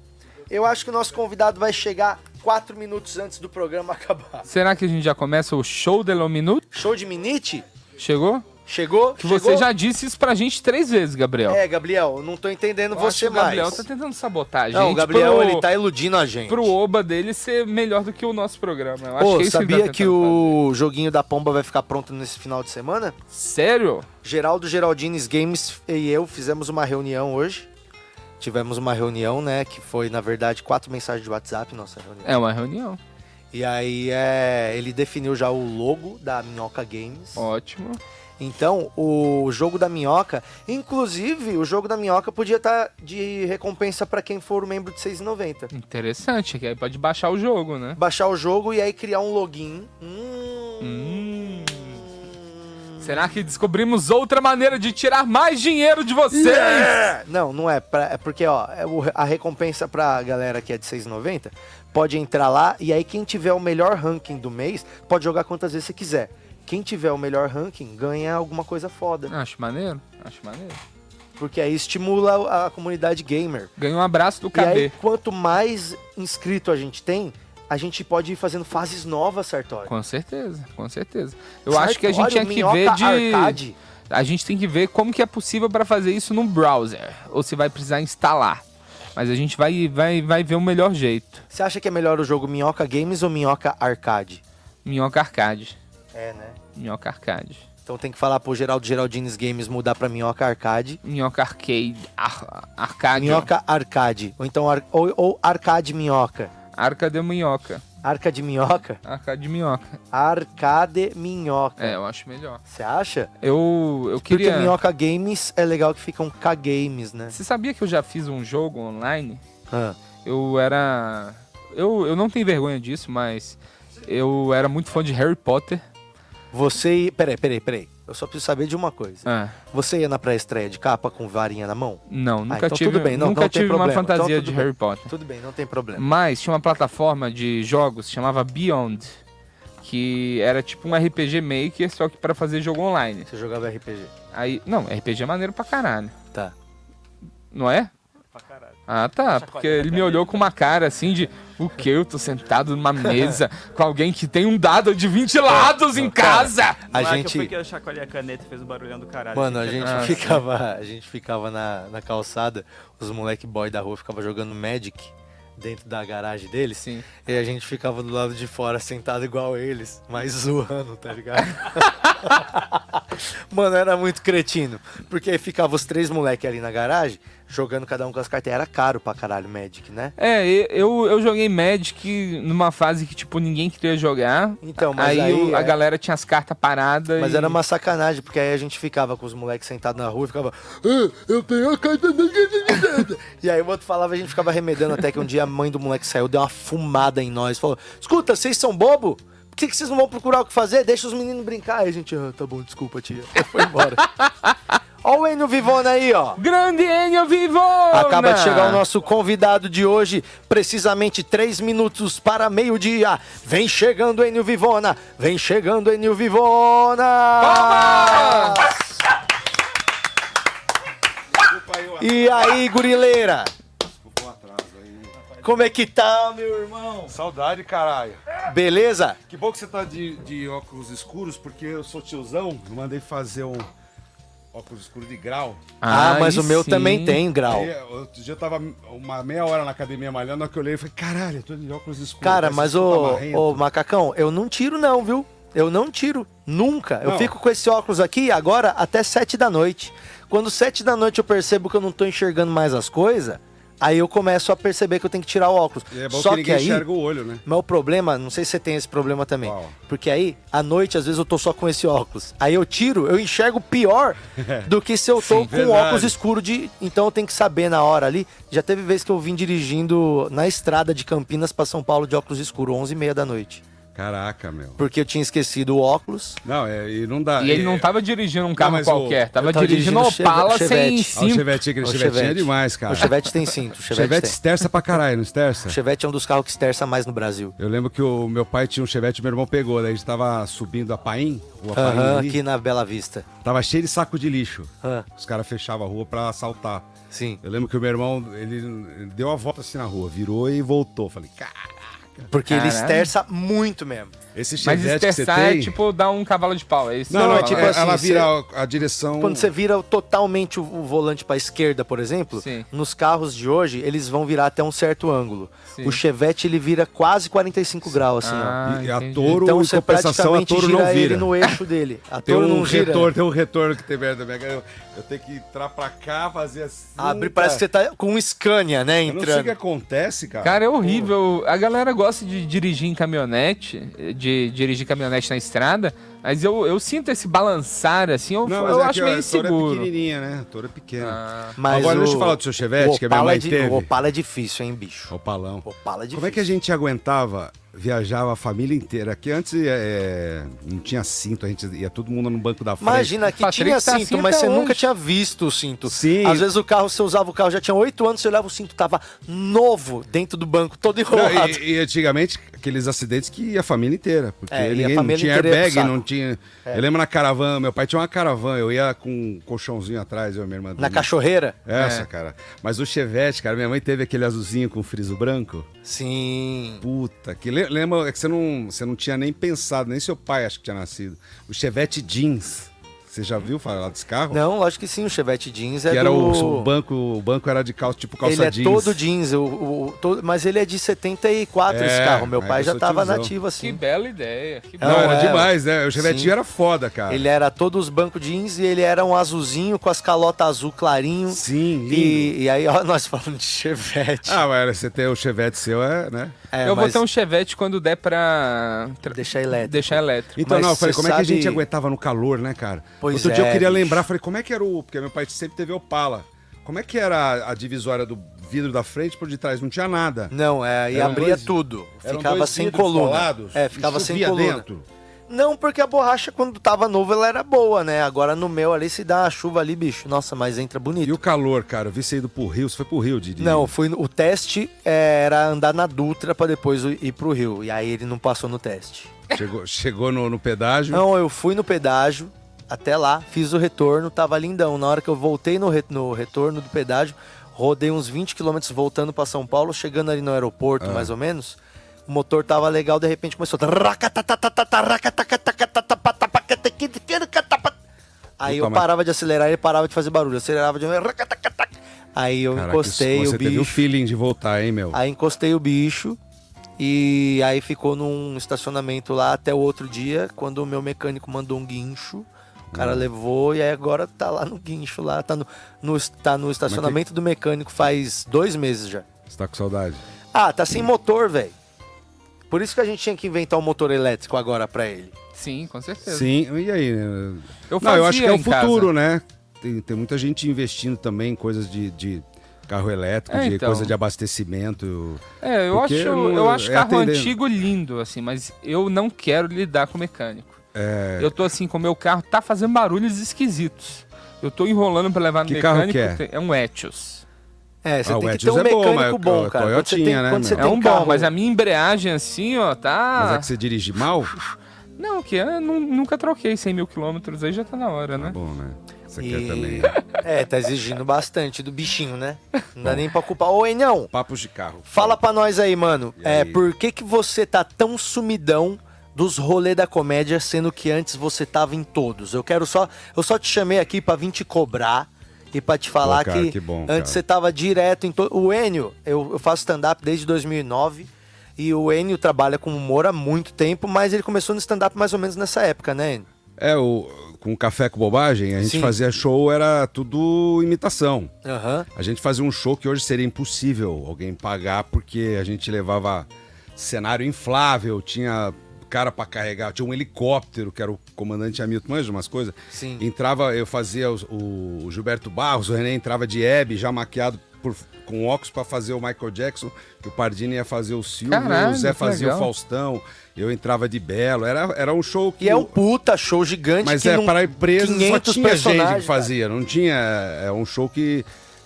Eu acho que o nosso convidado vai chegar quatro minutos antes do programa acabar. Será que a gente já começa o show de lo minuto? Show de Minite? Chegou? Chegou? Que Chegou? você já disse isso pra gente três vezes, Gabriel. É, Gabriel, eu não tô entendendo Eu você que o Gabriel mais. tá tentando sabotar a gente. Não, o Gabriel, pro- ele tá iludindo a gente. Pro Oba dele ser melhor do que o nosso programa. Eu acho que é sabia tá que tentando o joguinho da pomba vai ficar pronto nesse final de semana? Sério? Geraldo Geraldines Games e eu fizemos uma reunião hoje. Tivemos uma reunião, né? Que foi, na verdade, quatro mensagens de WhatsApp, nossa reunião. É uma reunião. E aí é, ele definiu já o logo da Minhoca Games. Ótimo. Então, o jogo da Minhoca, inclusive, o jogo da Minhoca podia estar de recompensa para quem for membro de 6,90. Interessante, que aí pode baixar o jogo, né? Baixar o jogo e aí criar um login. Hum. Hum. Será que descobrimos outra maneira de tirar mais dinheiro de vocês? Não, não é. pra- é porque, ó, é a recompensa pra galera que é de 6,90 pode entrar lá e aí quem tiver o melhor ranking do mês pode jogar quantas vezes você quiser. Quem tiver o melhor ranking ganha alguma coisa foda. Acho maneiro, acho maneiro. Porque aí estimula a, comunidade gamer. Ganha um abraço do E aí, KB. quanto mais inscrito a gente tem, a gente pode ir fazendo fases novas, Sartori. Com certeza, com certeza. Eu acho que a gente tinha que ver de. Arcade. A gente tem que ver como que é possível para fazer isso no browser. Ou se vai precisar instalar. Mas a gente vai, vai, vai ver o melhor jeito. Você acha que é melhor o jogo Minhoca Games ou Minhoca Arcade? Minhoca Arcade. É, né? Minhoca Arcade. Então tem que falar pro Geraldo Geraldines Games mudar pra Minhoca Arcade. Minhoca Arcade. Ar, arcade. Minhoca Arcade. Ou então ar- ou, ou Arcade Minhoca. Arca de minhoca. Arca de minhoca? Arcade de minhoca. Arcade Minhoca. É, eu acho melhor. Você acha? Eu, eu Porque queria. Minhoca Games é legal que ficam K-Games, né? Você sabia que eu já fiz um jogo online? Ah, Eu era. Eu, eu não tenho vergonha disso, mas eu era muito fã de Harry Potter. Você. Peraí, peraí, peraí. Eu só preciso saber de uma coisa. Ah, Você ia na pré-estreia de capa com varinha na mão? não, nunca então tive, tudo bem, não- nunca não tive uma. Então fantasia tudo de bem. Harry Potter. Tudo bem, não tem problema. Mas tinha uma plataforma de jogos chamava Beyond, que era tipo um RPG Maker, só que para fazer jogo online. Você jogava RPG. Aí, não, RPG é maneiro pra caralho. Tá. Não é? Ah, tá. Porque ele me olhou com uma cara assim de o que? Eu tô sentado numa mesa com alguém que tem um dado de 20 lados em casa. A Não é que gente. eu fui que eu chacoalhei a caneta e fez o barulhão do caralho. Mano, a Tinha- gente Ah, ficava, a gente ficava na, na calçada, os moleque boy da rua ficavam jogando Magic dentro da garagem deles. Sim. E a gente ficava do lado de fora sentado igual eles, mas zoando, tá ligado? Mano, era muito cretino. Porque ficava os três moleque ali na garagem, jogando cada um com as cartas. Era caro pra caralho Magic, né? É, e- eu, eu joguei Magic numa fase que, tipo, ninguém queria jogar. Então, mas aí aí, a é- galera tinha as cartas paradas. Mas e... era uma sacanagem, porque aí a gente ficava com os moleques sentados na rua e ficava. "Ah, eu tenho a carta E aí o outro falava, a gente ficava remedando até que um dia a mãe do moleque saiu, deu uma fumada em nós. Falou: Escuta, vocês são bobo? Por que, que vocês não vão procurar o que fazer? Deixa os meninos brincar. Aí a gente, ah, tá bom, desculpa, tia. Foi embora. Ó o Enio Vivona aí, ó. Grande Enio Vivona! Acaba de chegar o nosso convidado de hoje, precisamente três minutos para meio-dia. Vem chegando Enio Vivona, vem chegando Enio Vivona! E aí, gurileira? Desculpa o atraso aí. Como é que tá, meu irmão? Saudade, caralho. Beleza? Que bom que você tá de, de óculos escuros, porque eu sou tiozão. Eu mandei fazer um óculos escuro de grau. Ah, mas aí o meu sim. também tem grau. Aí, outro dia eu tava uma meia hora na academia malhando, na hora que eu olhei, eu falei, caralho, eu tô de óculos escuros. Cara, mas eu ô, ô, macacão, eu não tiro não, viu? Eu não tiro, nunca. Eu Não. fico com esse óculos aqui agora até sete da noite. Quando sete da noite eu percebo que eu não tô enxergando mais as coisas, aí eu começo a perceber que eu tenho que tirar o óculos. E é bom Só que que, aí, enxerga o olho, né? mas o problema, não sei se você tem esse problema também. Qual? Porque aí, à noite, às vezes eu tô só com esse óculos. Aí eu tiro, eu enxergo pior do que se eu tô Sim, com verdade. óculos escuro de. Então eu tenho que saber na hora ali. Já teve vez que eu vim dirigindo na estrada de Campinas pra São Paulo de óculos escuro, 11 e meia da noite. Caraca, meu. Porque eu tinha esquecido o óculos. Não, é, e não dá. E ele é- não tava dirigindo um carro qualquer, o- tava tava dirigindo um o Opala Chevette. sem Ah, o cinto. Chevette, aquele O Chevetinho é Chevette. demais, cara. O Chevette tem cinto. O O Chevette, Chevette tem. esterça pra caralho, não esterça? O Chevette é um dos carros que esterça mais no Brasil. Eu lembro que o meu pai tinha um Chevette, meu irmão pegou, daí a gente tava subindo a Paim, Paim Aham, ali, aqui na Bela Vista. tava cheio de saco de lixo. Ah, Os caras fechavam a rua pra assaltar. sim. Eu lembro que o meu irmão, ele deu uma volta assim na rua, virou e voltou. Falei, cara, Porque ele Caralho. esterça muito mesmo. Esse Mas Chevette você tem... é tipo dar um cavalo de pau, é isso? Não, não, você é tipo falando? assim, ela você- vira a, a direção... Quando você vira totalmente o, o volante pra esquerda, por exemplo, Sim. nos carros de hoje, eles vão virar até um certo ângulo. Sim. O Chevette, ele vira quase 45 graus, assim, Ah, E a entendi. Toro, Então em você compensação, a praticamente Toro gira não vira. ele no eixo dele. A Tem Toro um não gira. retorno, tem um retorno que tem merda. Eu, eu tenho que entrar pra cá, fazer assim. Abre, parece que você tá com um Scania, né, Eu não sei o que entrando. acontece, cara. Cara, é horrível. A galera gosta de dirigir em caminhonete, de dirigir caminhonete na estrada, mas eu, eu sinto esse balançar, assim, eu, Não, eu é acho meio é inseguro. pequenininha, né? A Toro é pequena. Ah, Mas Agora, o- deixa eu falar do seu Chevette, que a minha mãe é di- teve. O Opala é difícil, hein, bicho? Opalão. Opala é difícil. Como é que a gente aguentava, viajava a família inteira? Que antes é, não tinha cinto, a gente ia todo mundo no banco da frente. Imagina que Patrick tinha tá cinto, assim mas até você hoje. nunca tinha visto o cinto. Sim. Às vezes o carro, você usava o carro, já tinha oito anos, você olhava o cinto, tava novo dentro do banco, todo Não, enrolado. e, e antigamente, aqueles acidentes que ia a família inteira. Porque É, ia a ninguém, não família tinha airbag, não tinha. Eu lembro na caravana, meu pai tinha uma caravana, eu ia com um colchãozinho atrás, eu e minha irmã. Na cachorreira? Essa, É. cara. Mas o Chevette, cara, minha mãe teve aquele azulzinho com friso branco. Sim. Puta, que le- lembra é que você não, você não tinha nem pensado, nem seu pai acho que tinha nascido. O Chevette Jeans. Você já viu falar desse carro? Não, lógico que sim, o Chevette jeans é que era do... o, o banco, o banco era de calça, tipo calça Ele é jeans. todo jeans, o, o- todo- mas ele é de 74 esse É, carro. Meu pai já tava tiozão. nativo que assim. bela ideia. Que Não, Não, bela- era é, demais, né? O Chevette sim. era foda, cara. Ele era todos os bancos jeans e ele era um azulzinho com as calotas azul clarinho. Sim, lindo. E, e aí, ó, nós falando de Chevette. Ah, mas você ter o Chevette seu é, né? É, eu vou mas ter um Chevette quando der pra Deixar elétrico. deixar elétrico. Então, Mas não, eu falei, como é que a gente sabe- aguentava no calor, né, cara? Pois Outro dia é, eu queria bicho. lembrar, falei, como é que era o. Porque meu pai sempre teve Opala. Como é que era a, a divisória do vidro da frente por de trás? Não tinha nada. Não, é, e Eram abria dois- tudo. Ficava sem coluna. colados é, ficava sem coluna. dentro. Não, porque a borracha, quando tava novo, ela era boa, né? Agora no meu ali, se dá uma chuva ali, bicho. Nossa, mas entra bonito. E o calor, cara? Eu vi você indo pro Rio. Você foi pro Rio, Didi? Não, fui, no- o teste é, era andar na Dutra pra depois ir pro Rio. E aí ele não passou no teste. Chegou, chegou no, no pedágio. Não, eu fui no pedágio, até lá, fiz o retorno, tava lindão. Na hora que eu voltei no, re- no retorno do pedágio, rodei uns 20 quilômetros voltando pra São Paulo, chegando ali no aeroporto, mais ou menos. O motor tava legal, de repente começou. Aí eu parava de acelerar, ele parava de fazer barulho. Acelerava de Aí eu Caraca, encostei você o teve o bicho. feeling de voltar, hein, meu? Aí encostei o bicho e aí ficou num estacionamento lá até o outro dia, quando o meu mecânico mandou um guincho. O cara levou e aí agora tá lá no guincho lá, tá no, no, tá no estacionamento do mecânico faz dois meses já. Você tá com saudade? Ah, tá sem motor, velho. Por isso que a gente tinha que inventar um motor elétrico agora pra ele. Sim, com certeza. Sim, e aí? né? Eu Não, eu acho que é o em casa. futuro, né? Tem, tem muita gente investindo também em coisas de, de carro elétrico, É, de então. coisa de abastecimento. É, eu Porque acho, não- eu acho é carro atendendo. antigo lindo, assim, mas eu não quero lidar com mecânico. É, Eu tô assim, com o meu carro, tá fazendo barulhos esquisitos. Eu tô enrolando pra levar no Que carro mecânico. que é? é um Etios. É, você Ah, tem que ter Etios um é bom, mecânico mas bom, o cara. Você tem, Toyotinha, né, quando você meu? É tem um carro, bom, mas a minha embreagem assim, ó, tá. Mas é que você dirige mal? Não, que eu nu- nunca troquei 100 mil quilômetros, aí já tá na hora, né? Bom, né? Você E- quer também. É, tá exigindo bastante do bichinho, né? Não dá nem pra culpar. Ô, Enhão, Papos de carro. fala pra nós aí, mano. E É, aí? por que que você tá tão sumidão dos rolês da comédia, sendo que antes você tava em todos? Eu quero só... Eu só te chamei aqui pra vir te cobrar e pra te falar Pô, cara, que, que bom, antes cara. você tava direto em todo... O Enio, eu, eu faço stand-up desde 2009... E o Enio trabalha com humor há muito tempo, mas ele começou no stand-up mais ou menos nessa época, né, Enio? É, o, com café com bobagem, a gente Sim. fazia show, era tudo imitação. Aham. A gente fazia um show que hoje seria impossível alguém pagar, porque a gente levava cenário inflável, tinha cara pra carregar, tinha um helicóptero, que era o comandante Hamilton, manja umas coisas. Sim. Entrava, eu fazia os- o, Gilberto Barros, o René entrava de Hebe, já maquiado por- com óculos pra fazer o Michael Jackson, que o Pardini ia fazer o Silvio, Caralho, o Zé fazia legal. o Faustão, eu entrava de Belo, era, era um show que... E é um puta show gigante Mas é, não... para a empresa só 500 tinha gente que fazia, não tinha. É um show que.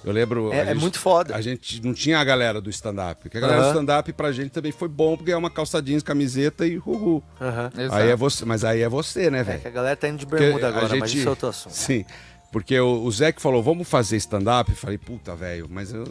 Eu lembro. É- é gente- muito foda. A gente não tinha a galera do stand-up. Porque a galera do stand-up pra gente também foi bom, porque é uma calça jeans, camiseta e uhul. Exato. Aí é você, mas aí é você, né, É velho? que a galera tá indo de Porque bermuda a agora, mas gente- isso é outro assunto. Sim. Porque o, o Zé que falou, vamos fazer stand-up. Falei, puta, velho, mas eu,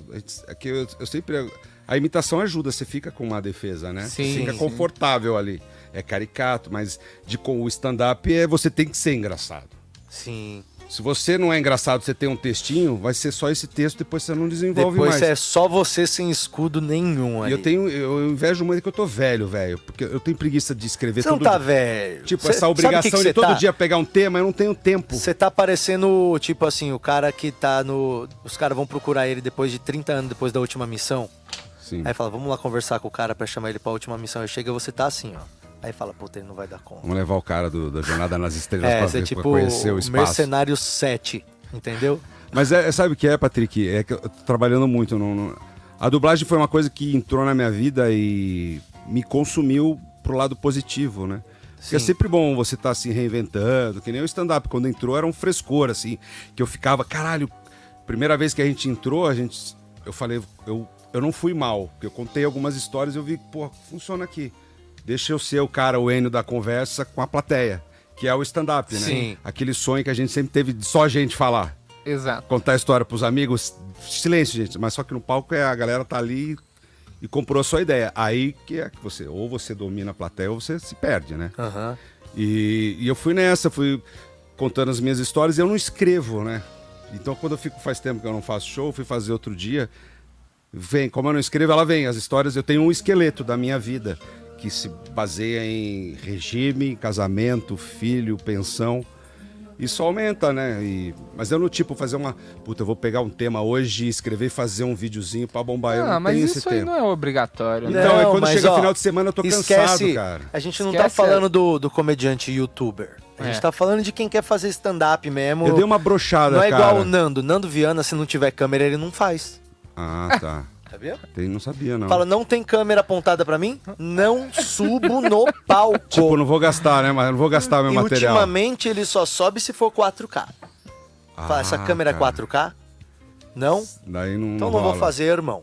é que eu, eu sempre. A imitação ajuda, você fica com uma defesa, né? Sim, Você fica sim. confortável ali. É caricato, mas de, com o stand-up é você tem que ser engraçado. Sim. Se você não é engraçado, você tem um textinho, vai ser só esse texto, depois você não desenvolve Depois mais. é só você sem escudo nenhum ali. eu tenho, eu, eu invejo muito que eu tô velho, velho, porque eu tenho preguiça de escrever Você não todo tá dia. velho. Tipo, Cê- essa obrigação que que de todo tá? dia pegar um tema, eu não tenho tempo. Você tá parecendo, tipo assim, o cara que tá no. Os caras vão procurar ele depois de 30 anos depois da última missão. Sim. Aí fala, vamos lá conversar com o cara pra chamar ele pra última missão. Aí chega você tá assim, ó. Aí fala, puta, ele não vai dar conta. Vamos levar o cara do- da Jornada nas Estrelas É, pra, é ver, pra tipo conhecer o espaço. Mercenário 7, entendeu? Mas é, sabe o que é, Patrick? É que eu tô trabalhando muito. no- no- A dublagem foi uma coisa que entrou na minha vida e me consumiu pro lado positivo, né? Porque é sempre bom você estar se reinventando, que nem o stand-up. Quando entrou era um frescor, assim, que eu ficava, caralho, primeira vez que a gente entrou, a gente. Eu falei, eu, eu não fui mal, porque eu contei algumas histórias e eu vi, pô, funciona aqui. Deixa eu ser o cara, o Enio da conversa com a plateia, que é o stand-up, né? Sim. Aquele sonho que a gente sempre teve de só a gente falar Exato. contar a história pros amigos. Silêncio, gente. Mas só que no palco é a galera tá ali e comprou a sua ideia. Aí que é que você, ou você domina a plateia ou você se perde, né? Aham. E, e eu fui nessa, fui contando as minhas histórias e eu não escrevo, né? Então quando eu fico, faz tempo que eu não faço show, fui fazer outro dia, vem, como eu não escrevo, ela vem. As histórias, eu tenho um esqueleto da minha vida que se baseia em regime, casamento, filho, pensão. Isso aumenta, né? E- mas eu não tipo fazer uma. Puta, eu vou pegar um tema hoje e escrever e fazer um videozinho pra bombar. eu Ah, não mas tenho isso esse aí tempo. não é obrigatório, né? Então, é Não, quando mas, chega ó, final de semana eu tô Esquece, cansado, cara. A gente não tá Esquece falando do, do comediante youtuber. A gente É. tá falando de quem quer fazer stand-up mesmo. Eu dei uma brochada, Não é cara. igual o Nando. Nando Viana, se não tiver câmera, ele não faz. Ah, tá. Sabia? Tem, não sabia, não. Fala, não tem câmera apontada pra mim? Não subo no palco. Tipo, não vou gastar, né? Mas não vou gastar meu e material. ultimamente ele só sobe se for 4K. Fala, essa Ah, câmera é 4K? Não? Daí não. Então não vou rola. fazer, irmão.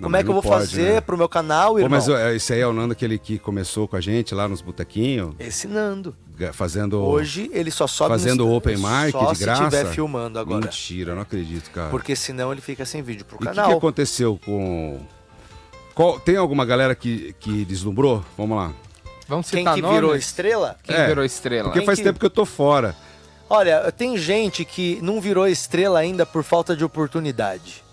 Não, Como é mas que eu vou pode, fazer né? pro meu canal, Pô, irmão? mas é, esse aí é o Nando, aquele que começou com a gente lá nos botequinhos, Esse Nando. fazendo. Hoje ele só sobe Fazendo no... open mic só de graça? se tiver filmando agora. Mentira, não acredito, cara. Porque senão ele fica sem vídeo pro E o que, canal. que aconteceu com. Qual- tem alguma galera que, que deslumbrou? Vamos lá. Vamos Quem citar que nomes? virou estrela? Quem É, virou estrela? Porque Quem faz que- tempo que eu tô fora. Olha, tem gente que não virou estrela ainda por falta de oportunidade.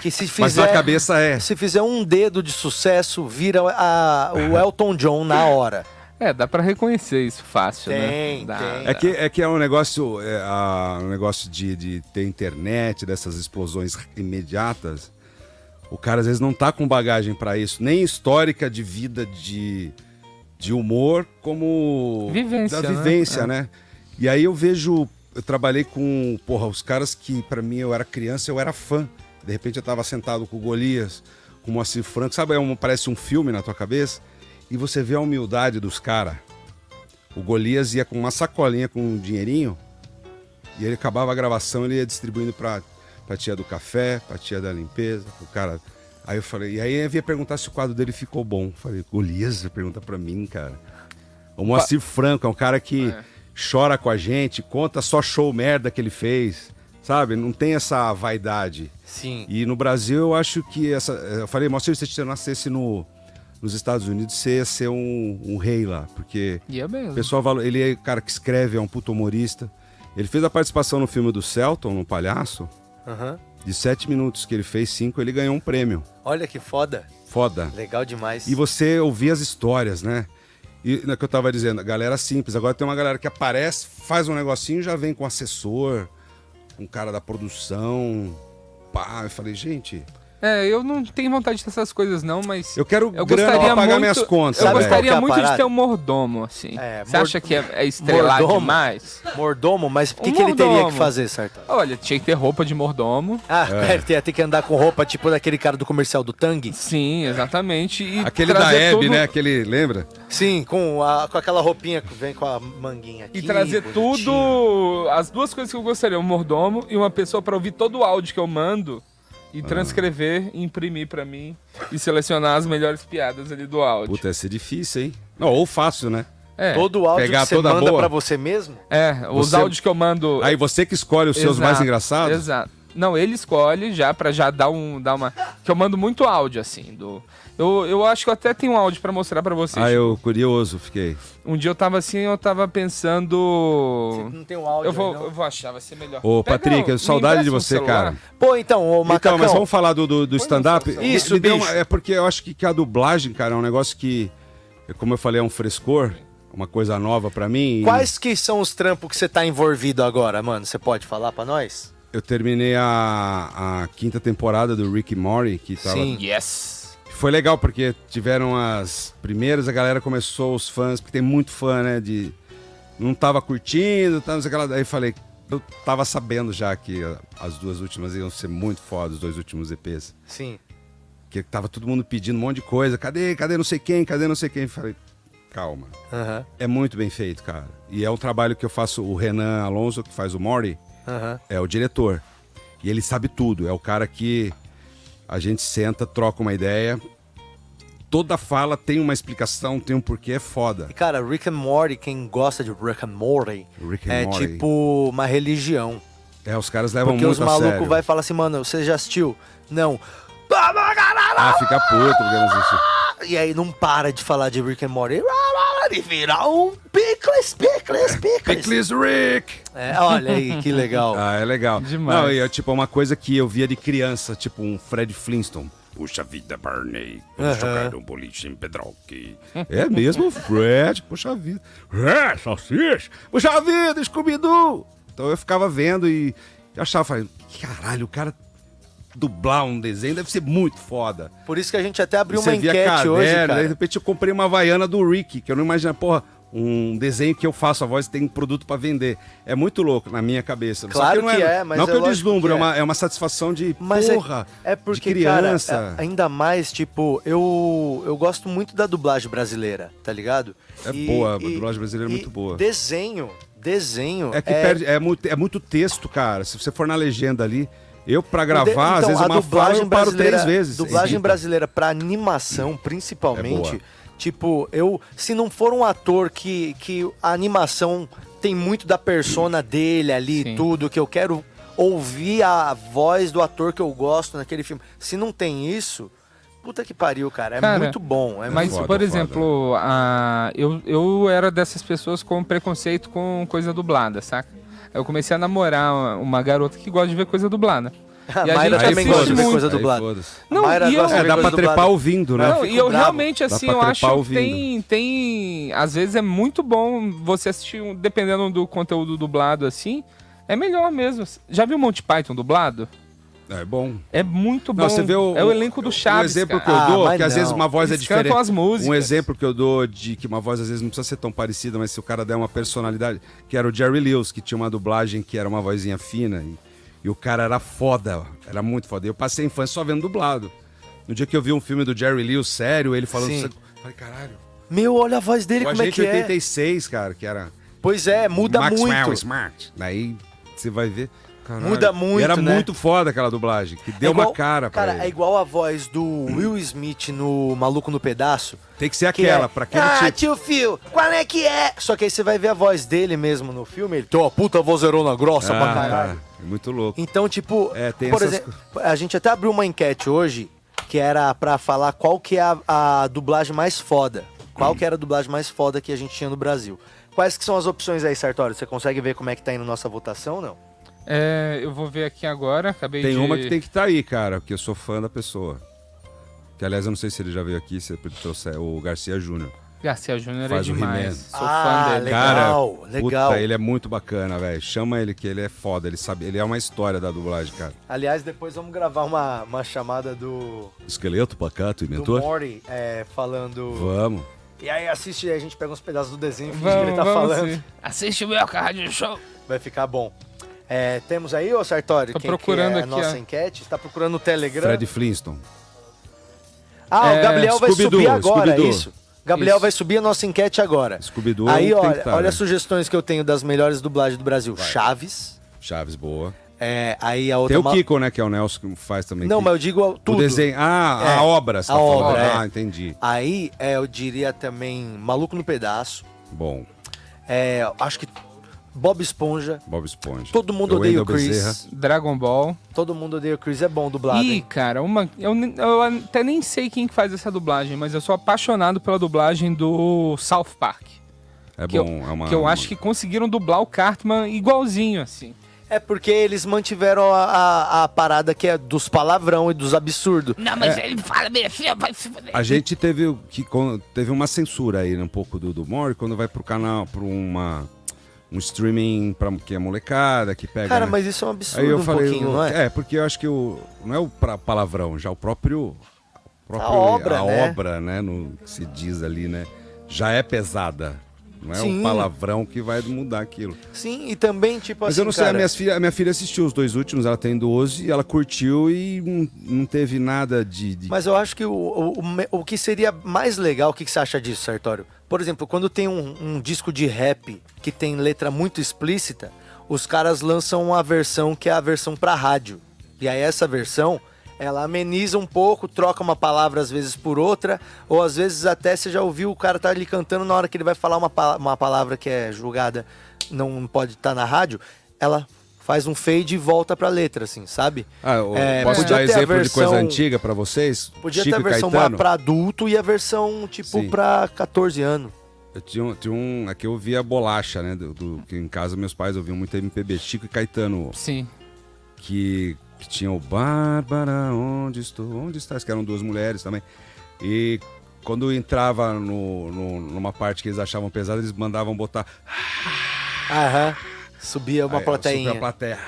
Que se Mas na fizer, cabeça é. se fizer um dedo de sucesso, vira a- o Elton John na hora. É, dá pra reconhecer isso fácil, Tem, né? Dá, tem. É que, é que é um negócio, é, a- um negócio de, de ter internet, dessas explosões imediatas. O cara às vezes não tá com bagagem pra isso, nem histórica de vida de, de humor, como Vivência, da né? vivência, É. né? E aí eu vejo, eu trabalhei com, porra, os caras que pra mim eu era criança, eu era fã. De repente eu tava sentado com o Golias, com o Moacir Franco, sabe, é um- parece um filme na tua cabeça, e você vê a humildade dos caras. O Golias ia com uma sacolinha com um dinheirinho e ele acabava a gravação, ele ia distribuindo pra, pra tia do café, pra tia da limpeza, o cara. Aí eu falei, e aí eu ia perguntar se o quadro dele ficou bom. Falei, Golias, pergunta pra mim, cara. O Moacir Franco é um cara que É. chora com a gente, conta só show merda que ele fez, sabe? Não tem essa vaidade. Sim. E no Brasil eu acho que essa. Eu falei, Moacir, se você nascesse no, nos Estados Unidos, você ia ser um, um rei lá, porque E é mesmo. o pessoal ele é o cara que escreve, é um puto humorista. Ele fez a participação no filme do Celton, no Palhaço, Aham. de sete minutos que ele fez, cinco, ele ganhou um prêmio. Olha que foda. Foda. Legal demais. E você ouvir as histórias, né? E no que eu tava dizendo, a galera simples. Agora tem uma galera que aparece, faz um negocinho, já vem com assessor, um cara da produção. Pá, eu falei, gente, É, eu não tenho vontade dessas coisas não, mas... eu quero Eu grana gostaria pra pagar muito, minhas contas. Eu gostaria é muito de ter um mordomo, assim. É, Você mor- acha que é, é estrelar Mordomo? demais? Mordomo, mas o que, Um que ele teria que fazer, certo? Olha, tinha que ter roupa de mordomo. Ah, ele ia ter que andar com roupa tipo daquele cara do comercial do Tang? Sim, exatamente. E Aquele da Hebe, tudo- né? Aquele, lembra? Sim, com, a- com aquela roupinha que vem com a manguinha aqui. E trazer bonitinho. tudo. As duas coisas que eu gostaria: um mordomo e uma pessoa pra ouvir todo o áudio que eu mando. E transcrever, e imprimir pra mim e selecionar as melhores piadas ali do áudio. Puta, ia ser difícil, hein? Não, ou fácil, né? É, Todo o áudio Pegar que você toda manda boa. pra você mesmo? é os Você- áudios que eu mando. Aí você que escolhe os seus Exato, mais engraçados? Exato. Não, ele escolhe já pra já dar um dar uma que eu mando muito áudio assim do eu, eu acho que eu até tenho um áudio pra mostrar pra vocês. Ah, eu curioso fiquei. Um dia eu tava assim, eu tava pensando Não tem um áudio eu vou, aí, não? eu vou achar, vai ser melhor. Ô, Pega, Patrick, me saudade de um você, cara. Pô, então, ô Macacão. Então, mas vamos falar do, do, do stand-up? Isso, Me deu bicho. uma- é porque eu acho que, que a dublagem, cara, é um negócio que, é como eu falei, é um frescor, uma coisa nova pra mim. e Quais que são os trampos que você tá envolvido agora, mano? Você pode falar pra nós? Eu terminei a, a quinta temporada do Rick Morty, que tava... Sim. Yes. Foi legal, porque tiveram as primeiras, a galera começou, os fãs, porque tem muito fã, né, de... Não tava curtindo, tá, não sei o que lá. Daí falei, eu tava sabendo já que as duas últimas iam ser muito fodas, os dois últimos EPs. Sim. Que tava todo mundo pedindo um monte de coisa. Cadê, cadê não sei quem, cadê não sei quem? Falei, calma. É muito bem feito, cara. E é um trabalho que eu faço, o Renan Alonso, que faz o Aham. é o diretor. E ele sabe tudo. É o cara que a gente senta, troca uma ideia. Toda fala tem uma explicação, tem um porquê, é foda. E cara, Rick and Morty, quem gosta de Rick and Morty, Rick and é Morty. tipo uma religião. É, os caras levam Porque muito os a sério. malucos vai falar assim, mano, você já assistiu? Não. Ah, fica puto porque não existe. E aí não para de falar de Rick and Morty. E vira um picles, picles, picles. Pickles Rick! É, olha aí, que legal. Ah, é legal. Demais. Não, e é tipo uma coisa que eu via de criança, tipo um Fred Flintstone. Puxa vida, Barney. Vamos Aham. jogar um boliche em Pedroque. É mesmo, Fred. Puxa vida. É, salsicha. Puxa vida, Scooby-Doo. Então eu ficava vendo e achava, falei, caralho, o cara dublar um desenho deve ser muito foda. Por isso que a gente até abriu uma enquete caderno, hoje, daí de cara. repente eu comprei uma Havaiana do Rick, que eu não imagino, porra, um desenho que eu faço a voz tem produto pra vender. É muito louco na minha cabeça. Claro não que é, mas Não é que eu lógico deslumbro, que é. é. uma, é uma satisfação de, Mas é- porra, é, porque, de criança. cara, é- ainda mais, tipo, eu, eu gosto muito da dublagem brasileira, tá ligado? É boa, a dublagem brasileira é muito boa. Desenho, desenho. É que perde, é, muito, é muito texto, cara. Se você for na legenda ali, eu de- gravar, às então, vezes a uma fala eu paro três vezes. Dublagem brasileira pra animação, É principalmente. boa. tipo, eu. Se não for um ator que, que a animação tem muito da persona dele ali, Sim. tudo, que eu quero ouvir a voz do ator que eu gosto naquele filme. Se não tem isso, puta que pariu, cara. É Cara, muito bom. É Mas, foda, por foda. exemplo, a... eu, eu era dessas pessoas com preconceito com coisa dublada, saca? Eu comecei a namorar uma, uma garota que gosta de ver coisa dublada. A E a Mayra gente também assiste gosta de ver muito. coisa dublada. Não, Mayra e eu, gosta de É, dá pra trepar dublada. ouvindo, né? Não, fico e eu bravo. realmente, assim, eu acho que tem, tem. Às vezes é muito bom você assistir, um- dependendo do conteúdo dublado, assim. É melhor mesmo. Já viu Monty Python dublado? É bom. É muito bom. Não, você vê o, é o elenco do Chaves. Um exemplo cara. que eu Ah, dou, mas que às não. vezes uma voz Eles é diferente. as músicas. Um exemplo que eu dou de que uma voz às vezes não precisa ser tão parecida, mas se o cara der uma personalidade, que era o Jerry Lewis, que tinha uma dublagem que era uma vozinha fina e, e o cara era foda, era muito foda. Eu passei a infância só vendo dublado. No dia que eu vi um filme do Jerry Lewis sério, ele falando, Sim. isso, eu falei, caralho. Meu, olha a voz dele, O como é que é. 86, cara, que era Pois é, muda Maxwell muito. Smart. Daí você vai ver, caralho. Muda muito, E era né? muito foda aquela dublagem, que deu É igual- uma cara pra Cara, ele. é igual a voz do Will Smith no Maluco no Pedaço. Tem que ser que aquela, é, pra aquele ah, tipo. tio Phil, qual é que é? Só que aí você vai ver a voz dele mesmo no filme, ele tem uma puta vozerona grossa pra Ah, caralho. é muito louco. Então, tipo, É, por essas exemplo, a gente até abriu uma enquete hoje que era pra falar qual que é a, a dublagem mais foda. Qual que era a dublagem mais foda que a gente tinha no Brasil. Quais que são as opções aí, Sartório? Você consegue ver como é que tá indo nossa votação ou não? É, eu vou ver aqui agora, acabei Tem de... uma que tem que estar aí, cara, porque eu sou fã da pessoa. Que aliás, eu não sei se ele já veio aqui, se ele trouxe o Garcia Júnior. Garcia Júnior é demais. Sou Ah, fã dele. legal. Cara, legal. puta, ele é muito bacana, velho. Chama ele que ele é foda, ele sabe, ele é uma história da dublagem, cara. Aliás, depois vamos gravar uma, uma chamada do, Esqueleto, pacato e do? Morty é, falando. Vamos. E aí assiste, a gente pega uns pedaços do desenho finge que ele tá vamos falando. sim. Assiste o meu Rádio Show. Vai ficar bom. É, temos aí, ô Sartori, Tô quem procurando que é a nossa ó. enquete? Você tá procurando no Telegram? Fred Flintstone. Ah, É, o Gabriel vai subir agora, é isso. Gabriel Isso. vai subir a nossa enquete agora. Scooby-Doo Aí, olha, tá, olha né? as sugestões que eu tenho das melhores dublagens do Brasil. Chaves. Chaves, boa. É, aí a outra... Tem o Kiko, né, que é o Nelson que faz também. Não, que- mas eu digo O tudo. desenho. Ah, É, a obra, você a tá falando. obra, é. Ah, entendi. Aí, é, eu diria também Maluco no Pedaço. Bom, É, acho que Bob Esponja. Bob Esponja. Todo mundo Eu odeia o Chris. Bezerra. Dragon Ball. Todo mundo odeia o Chris. É bom dublado, Ih, hein? cara, uma. Eu, eu até nem sei quem que faz essa dublagem, mas eu sou apaixonado pela dublagem do South Park. É Que eu- bom, é uma. que eu uma- acho que conseguiram dublar o Cartman igualzinho, assim. É porque eles mantiveram a, a, a parada que é dos palavrão e dos absurdos. Não, mas ele fala bem assim, vai se A gente teve que teve uma censura aí, né, um pouco do, do Mori, quando vai pro canal, pra uma um streaming pra que é molecada, que pega. Cara, né? mas isso é um absurdo Aí eu um falei, não é? É, porque eu acho que o não é o pra- palavrão, já o próprio, o próprio A obra, a né? obra, né, no que se diz ali, né, já é pesada. Não é Sim. o palavrão que vai mudar aquilo. Sim, e também, tipo Mas assim, eu não sei, a cara, minha, filha, a minha filha assistiu os dois últimos, ela tem 12, e ela curtiu e não, não teve nada de. de- Mas eu acho que o, o, o o que seria mais legal, o que, que você acha disso, Sartório? Por exemplo, quando tem um, um disco de rap que tem letra muito explícita, os caras lançam uma versão que é a versão pra rádio. E aí essa versão, ela ameniza um pouco, troca uma palavra às vezes por outra, ou às vezes até você já ouviu o cara tá ali cantando na hora que ele vai falar uma, uma palavra que é julgada, não pode estar na rádio, ela faz um fade e volta pra letra, assim, sabe? Ah, eu É, posso dar exemplo de coisa versão- antiga pra vocês? Podia Chico ter a versão pra adulto e a versão, tipo, Sim. pra 14 anos. Eu tinha, um- tinha um. Aqui eu via bolacha, né? Do, do- que em casa meus pais ouviam muito MPB. Chico e Caetano, Sim. que, que tinha o Bárbara, onde estou? Onde estás? Que eram duas mulheres também. E quando entrava no, no- numa parte que eles achavam pesada, eles mandavam botar. Aham. Subia uma Aí, plateinha. super a plateia.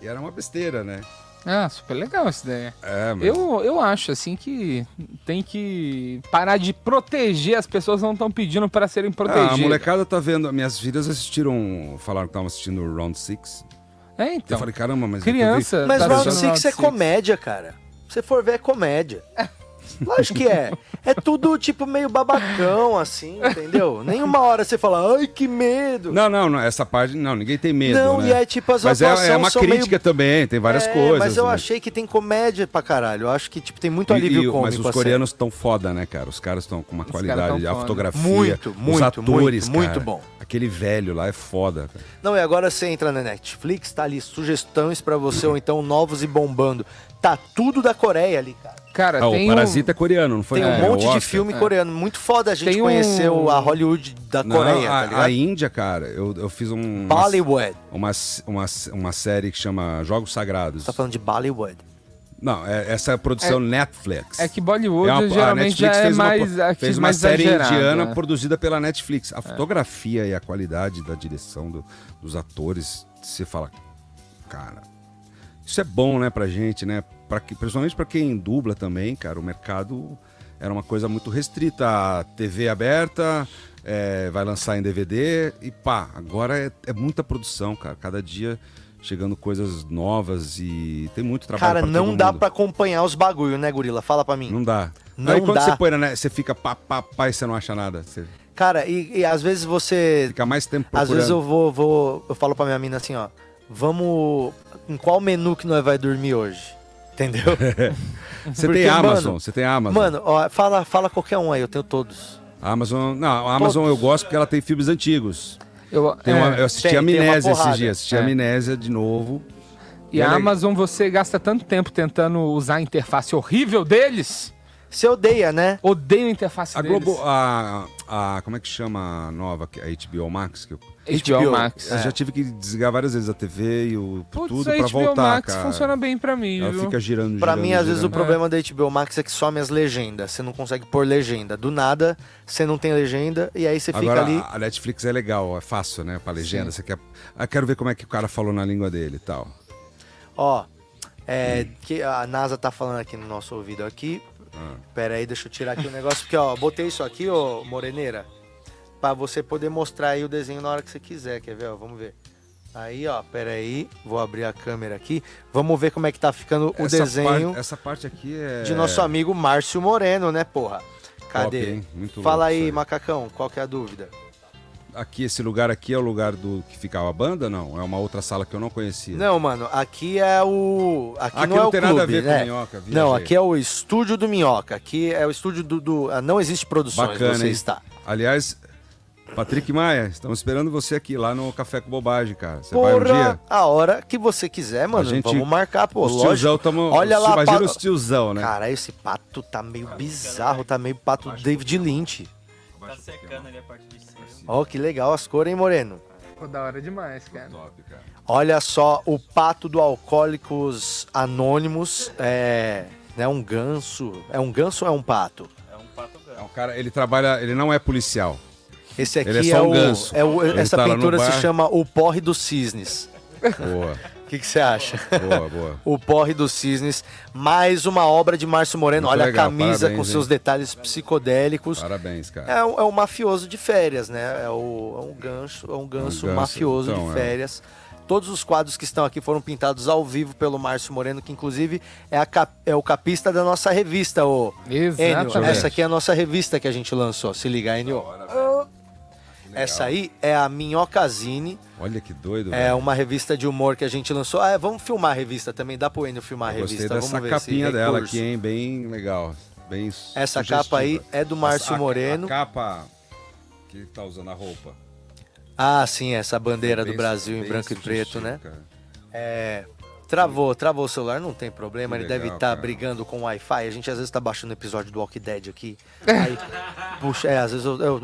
E era uma besteira, né? Ah, super legal essa ideia. É, mas... Eu, eu acho, assim, que tem que parar de proteger. As pessoas não estão pedindo para serem Ah, protegidas. a molecada tá vendo. Minhas filhas assistiram. Falaram que estavam assistindo o Round Six. É, então. eu falei, caramba, mas. eu criança. Mas tá Round assistindo 6 é comédia, cara. Se você for ver, é comédia. Lógico que é. É tudo, tipo, meio babacão, assim, entendeu? Nenhuma hora você fala, ai, que medo. Não, não, não, essa parte. Não, ninguém tem medo. Não, né? e é tipo, as Mas é, é uma são crítica meio... também, tem várias É, coisas. Mas eu né? achei que tem comédia pra caralho. Eu acho que, tipo, tem muito E- alívio e- cômico. Mas os a coreanos estão foda, né, cara? Os caras estão com uma Os qualidade, a foda. fotografia, Muito, os muito, atores, muito, muito cara. bom. Aquele velho lá é foda, cara. Não, e agora você entra na Netflix, tá ali sugestões pra você, ou então novos e bombando. Tá tudo da Coreia ali, cara. Cara, Ah, tem o um- Parasita é coreano, não foi? Tem um É, monte de filme É. coreano. Muito foda a gente Tem um- conheceu a Hollywood da Não, Coreia, a, tá ligado? a Índia, cara, eu, eu fiz um. Bollywood. Uma, uma, uma série que chama Jogos Sagrados. Você tá falando de Bollywood. Não, é- essa é a produção Netflix. É que Bollywood É uma- geralmente é fez uma- mais, fez fez uma mais série indiana né? produzida pela Netflix. A fotografia e a qualidade da direção do- dos atores, você fala, cara, isso é bom, né, pra gente, né? Pra, que- principalmente pra quem dubla também, cara, o mercado era uma coisa muito restrita. A TV aberta, é, vai lançar em DVD e pá, agora é, é muita produção, cara. Cada dia chegando coisas novas e tem muito trabalho Cara, não dá pra acompanhar os bagulho, né, Gorila? Fala pra mim. Não dá. Não Aí quando dá. você põe, né, você fica pá, pá, pá e você não acha nada. Você Cara, e, e às vezes você. fica mais tempo Às procurando. vezes eu vou, vou. Eu falo pra minha mina assim, ó. vamos. Em qual menu que nós vai dormir hoje? Entendeu? Você Porque, tem Amazon, mano, você tem Amazon. Mano, ó, fala, fala qualquer um aí, eu tenho todos. A Amazon, não, a Amazon eu gosto porque ela tem filmes antigos. Eu, uma- eu assisti tem- uma Amnésia esses dias, assisti É. Amnésia de novo. E a ela é- Amazon, você gasta tanto tempo tentando usar a interface horrível deles. Você odeia, né? Odeio a interface A deles. Globo, a, a, como é que chama a nova, que- a HBO Max? Que eu, HBO, HBO. Max. eu já tive que desligar várias vezes a TV e o Putz, tudo a pra HBO voltar, Max cara. funciona bem pra mim, Ela viu? fica girando, Pra girando, mim, às vezes, o problema da HBO Max é que some as legendas. Você não consegue pôr legenda. Do nada, você não tem legenda e aí você fica Agora, ali. a Netflix é legal, é fácil, né? Pra legenda. Você quer. Ah, quero ver como é que o cara falou na língua dele e tal. Ó, é, que a NASA tá falando aqui no nosso ouvido aqui. Ah. Pera aí, deixa eu tirar aqui o negócio, porque ó, botei isso aqui, ô Moreneira, pra você poder mostrar aí o desenho na hora que você quiser, quer ver? Ó, vamos ver. Aí, ó, pera aí, vou abrir a câmera aqui. Vamos ver como é que tá ficando o Essa desenho parte- essa parte aqui é. de nosso amigo Márcio Moreno, né, porra? Cadê? Top, Fala aí, macacão, qual que é a dúvida? Aqui, esse lugar aqui é o lugar do que ficava a banda? Não, é uma outra sala que eu não conhecia. Não, mano, aqui é o. Aqui, Aqui não, não é o tem clube, nada a ver com né? Minhoca, viajei. Não, aqui é o estúdio do Minhoca. Aqui é o estúdio do. do- ah, não existe produções, Bacana, você hein? está. Aliás, Patrick Maia, estamos esperando você aqui lá no Café com Bobagem, cara. Você vai um Porra, dia? a hora que você quiser, mano. A gente- Vamos marcar, pô. os lógico. tiozão tamo, Olha os- lá, Imagina pa- os tiozão, né? Cara, esse pato tá meio bizarro, tá meio pato David Lynch. Tá secando ali a parte de cima. Ó, que legal as cores, hein, Moreno? Ficou da hora demais, cara. Top, cara. Olha só, o pato do Alcoólicos Anônimos é. É um ganso. É um ganso ou é um pato? É um pato É ganso. um cara, ele trabalha, ele não é policial. Esse aqui Ele é é, um o, é o- Ele essa tá pintura se chama O Porre dos Cisnes. Boa, O que que você acha? boa, boa. O Porre dos Cisnes, mais uma obra de Márcio Moreno. Muito Olha legal, a camisa parabéns, com seus hein? detalhes psicodélicos. Parabéns, cara. É, o- é o mafioso de férias, né? É, o, é um gancho, é um ganso, ganso, mafioso então, de é. férias. Todos os quadros que estão aqui foram pintados ao vivo pelo Márcio Moreno, que inclusive é, a cap- é o capista da nossa revista, o Enio. Exatamente. Essa aqui é a nossa revista que a gente lançou. Se ligar, Enio. Essa aí é a Minhocazine. Olha que doido, É velho. uma revista de humor que a gente lançou. Ah, vamos filmar a revista também. Dá pro Enio filmar a Eu Gostei revista. dessa ver esse capinha dela recurso. aqui, hein? Bem legal. Bem Essa sugestiva. capa aí é do Márcio Moreno. A capa que ele tá usando a roupa. Ah, sim, essa bandeira do Bem- Brasil em branco e preto, né? cara. É. Travou, travou o celular, não tem problema. Que Ele deve legal, estar cara. brigando com o Wi-Fi. A gente às vezes tá baixando o episódio do Walk Dead aqui. Aí, puxa, é, às vezes eu, eu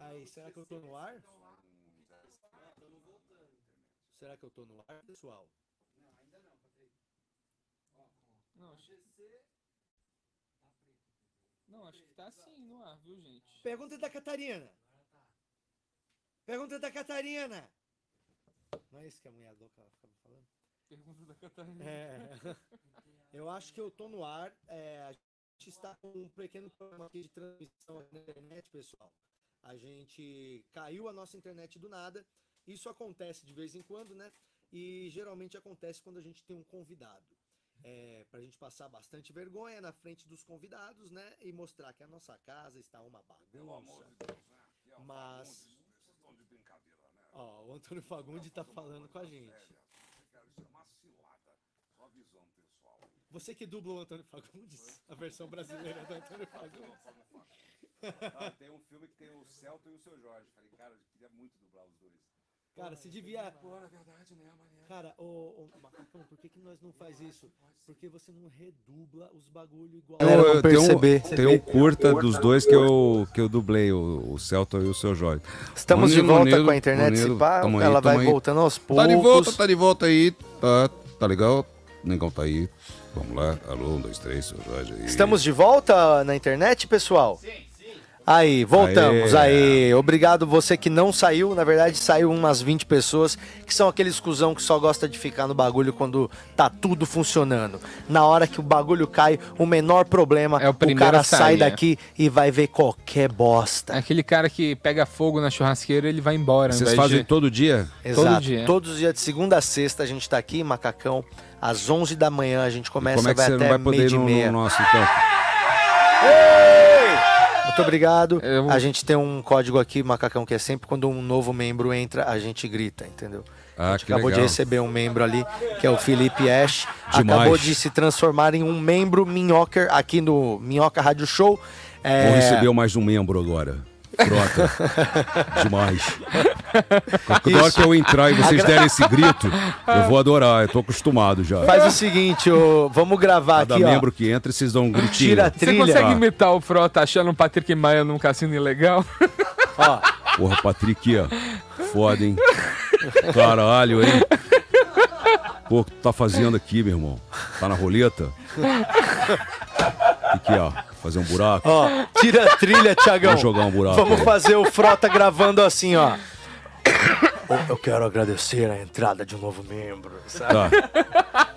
Aí, será que eu tô no ar? Será que eu tô no ar, pessoal? Não, acho... Não, acho que tá assim no ar, viu, gente? Pergunta da Catarina. Pergunta da Catarina. Não é isso que a mulher louca ficava falando? É, eu acho que eu tô no ar. É, a gente está com um pequeno problema aqui de transmissão na internet, pessoal. A gente caiu a nossa internet do nada. Isso acontece de vez em quando, né? E geralmente acontece quando a gente tem um convidado. É, pra gente passar bastante vergonha na frente dos convidados, né? E mostrar que a nossa casa está uma bagunça. Mas. Ó, o Antônio Fagundes tá falando com a gente. Você que dubla o Antônio Fagundes? A versão brasileira do Antônio Fagundes. Ah, tem um filme que tem o Celto e o seu Jorge. Falei, cara, eu queria muito dublar os dois. Cara, se devia. Pô, na verdade, né, mané? Cara, ô, ô Macacão, por que, que nós não faz isso? Porque você não redubla os bagulho igual. Eu, eu tenho, um, perceber. tem um curta dos dois que eu, que eu dublei, o, o Celto e o seu Jorge. Estamos de Unido, volta unido, com a internet, se unido, pá, tamo aí, ela vai aí. voltando aos poucos. Tá de volta, tá de volta aí. Tá, tá legal? Negão tá aí. Vamos lá. Alô, um, dois, três, seu Jorge aí. Estamos de volta na internet, pessoal? Sim. Aí, voltamos. Aí, obrigado você que não saiu. Na verdade, saiu umas 20 pessoas que são aqueles cuzão que só gosta de ficar no bagulho quando tá tudo funcionando. Na hora que o bagulho cai, o menor problema, É o o cara sai é. daqui e vai ver qualquer bosta. Aquele cara que pega fogo na churrasqueira, ele vai embora. Vocês fazem de- todo dia? Exato. dia. Todos os dias, de segunda a sexta, a gente tá aqui, Macacão. Às 11 da manhã, a gente começa Como é que vai você não até vai poder meio ir de meia. no nosso, então? Muito obrigado. Eu- A gente tem um código aqui, Macacão, que é sempre quando um novo membro entra, a gente grita, entendeu? Ah, a gente que acabou de legal. receber um membro ali, que é o Felipe Ash. Demais. Acabou de se transformar em um membro Minhoca aqui no Minhoca Rádio Show. É, Vou receber mais um membro agora. Frota. Demais. Toda hora que eu entrar e vocês derem esse grito, eu vou adorar. Eu tô acostumado já. Faz o seguinte, ô, vamos gravar Cada aqui, ó. membro que entra, vocês dão um gritinho. Tira a Você trilha. consegue Ah. imitar o Frota achando um Patrick Maia num cassino ilegal? Ó, Porra, Patrick, ó. Foda, hein? Caralho, hein? Pô, o que tu tá fazendo aqui, meu irmão? Tá na roleta? Aqui, ó. Fazer um buraco. ó, tira a trilha, Tiagão. Vamos jogar um buraco. Vamos aí. fazer o Frota gravando assim, ó. Eu quero agradecer a entrada de um novo membro. Sabe? Tá.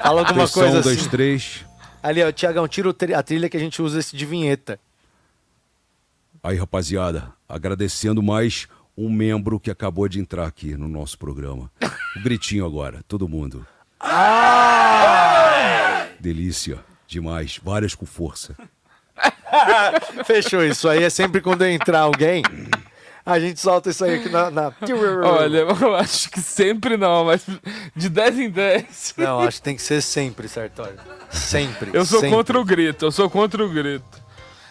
Fala alguma Atenção, coisa um, assim. dois, três. Ali, ó, Tiagão, tira a trilha que a gente usa esse de vinheta. Aí, rapaziada, agradecendo mais um membro que acabou de entrar aqui no nosso programa. O gritinho agora, todo mundo. Delícia, demais, várias com força. Fechou isso aí. É sempre quando entrar alguém, a gente solta isso aí aqui na. na- Olha, eu acho que sempre não, mas de 10 em 10. Não, acho que tem que ser sempre, Sartori. Sempre. Eu sou sempre. contra o grito, eu sou contra o grito.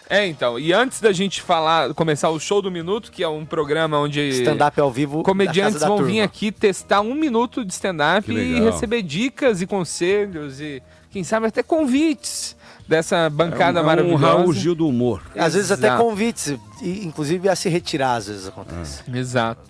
É, então, e antes da gente falar, começar o show do minuto, que é um programa onde Stand-up ao vivo. da comediantes Casa da vão Turma. vir aqui testar um minuto de stand-up e receber dicas e conselhos e, quem sabe, até convites dessa bancada é um, maravilhosa. É um Raul Gil do humor. Às vezes até convites, e, inclusive a se retirar, às vezes acontece. Exato.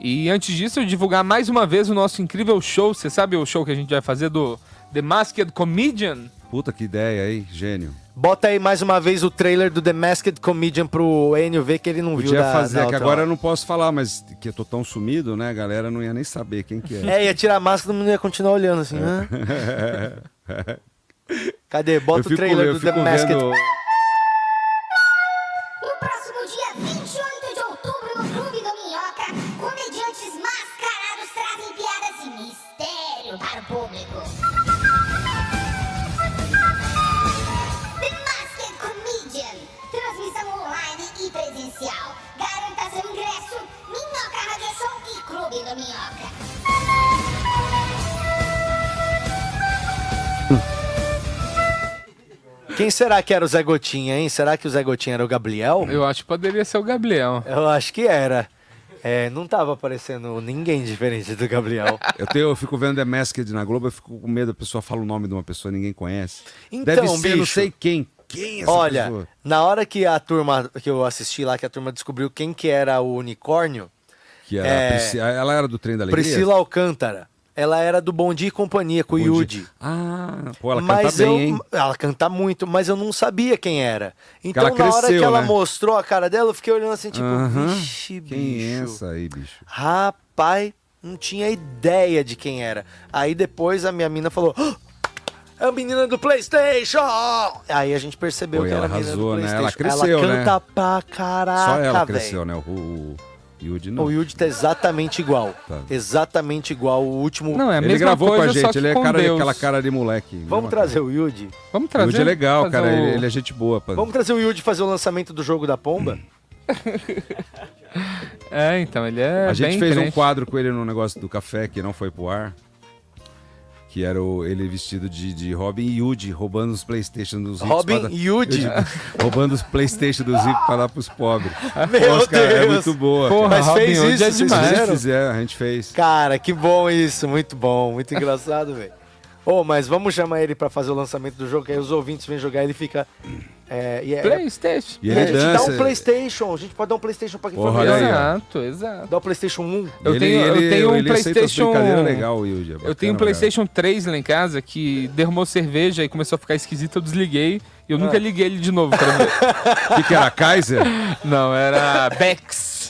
E antes disso, eu divulgar mais uma vez o nosso incrível show. Você sabe o show que a gente vai fazer do The Masked Comedian? Puta que ideia aí, gênio. Bota aí mais uma vez o trailer do The Masked Comedian pro Enio ver que ele não viu Podia da, fazer, da que agora eu hora. não posso falar, mas que eu tô tão sumido, né? A galera não ia nem saber quem que é. É, ia tirar a máscara, todo mundo ia continuar olhando assim. Hã? Cadê? Bota o trailer do The Masked. vendo... Quem será que era o Zé Gotinha, hein? Será que o Zé Gotinha era o Gabriel? Eu acho que poderia ser o Gabriel. Eu acho que era. É, não tava aparecendo ninguém diferente do Gabriel. Eu, tenho, eu fico vendo The Masked na Globo, eu fico com medo, a pessoa fala o nome de uma pessoa que ninguém conhece. Então, Deve ser, não bicho. sei quem. Quem é essa Olha, pessoa? na hora que a turma, que eu assisti lá, que a turma descobriu quem que era o unicórnio, Que era é- a Prisci- Ela era do Trem da Alegria? Priscila Alcântara. Ela era do Bom Dia e Companhia, com o Yudi. Ah, pô, ela mas canta bem, eu, hein? Ela canta muito, mas eu não sabia quem era. Então, ela na hora que cresceu, ela né? mostrou a cara dela, eu fiquei olhando assim, tipo, vixe, Quem é bicho. essa aí, bicho? Rapaz, Não tinha ideia de quem era. Aí depois a minha mina falou. "Ah, É a menina do Playstation! Aí a gente percebeu que era a menina arrasou, do né? Playstation. Ela cresceu, ela né? canta pra caraca, Só ela velho. cresceu, né? O, o Yudi não. O Yuji tá exatamente igual. Tá. Exatamente igual. O último. Não, é a ele mesma gravou coisa, com a gente, ele é cara, Deus. aquela cara de moleque. Vamos trazer cara. o Yuji? Vamos O trazer. Yudi é legal, cara. o- Ele, ele é gente boa. Pá. Vamos trazer o Yuji fazer o lançamento do jogo da Pomba? É, então, ele é a gente bem fez um quadro com ele no negócio do café que não foi pro ar. Que era o- ele vestido de, de Robin e Yudi, roubando os Playstation dos ricos. Robin Yuji. roubando os Playstation dos ricos pra dar pros pobres. Meu Pô, os cara, É Deus. muito boa. Porra. Mas Robin fez Hood isso, é demais. A gente fizeram? fizer, a gente fez. Cara, que bom isso. Muito bom. Muito engraçado, velho. Ô, mas vamos chamar ele pra fazer o lançamento do jogo, que aí os ouvintes vêm jogar ele fica. É, e é, Playstation. E ele a gente dá um Playstation. A gente pode dar um Playstation pra quem for melhor. Exato, exato. Dá o Playstation 1. Eu ele, tenho- eu ele, tenho um PlayStation- legal, Yudi. é Eu bacana, tenho um cara. PlayStation 3 lá em casa que derramou cerveja e começou a ficar esquisito, eu desliguei e eu Ah. nunca liguei ele de novo pra ver. O que, que era? Kaiser? Não, era Bex.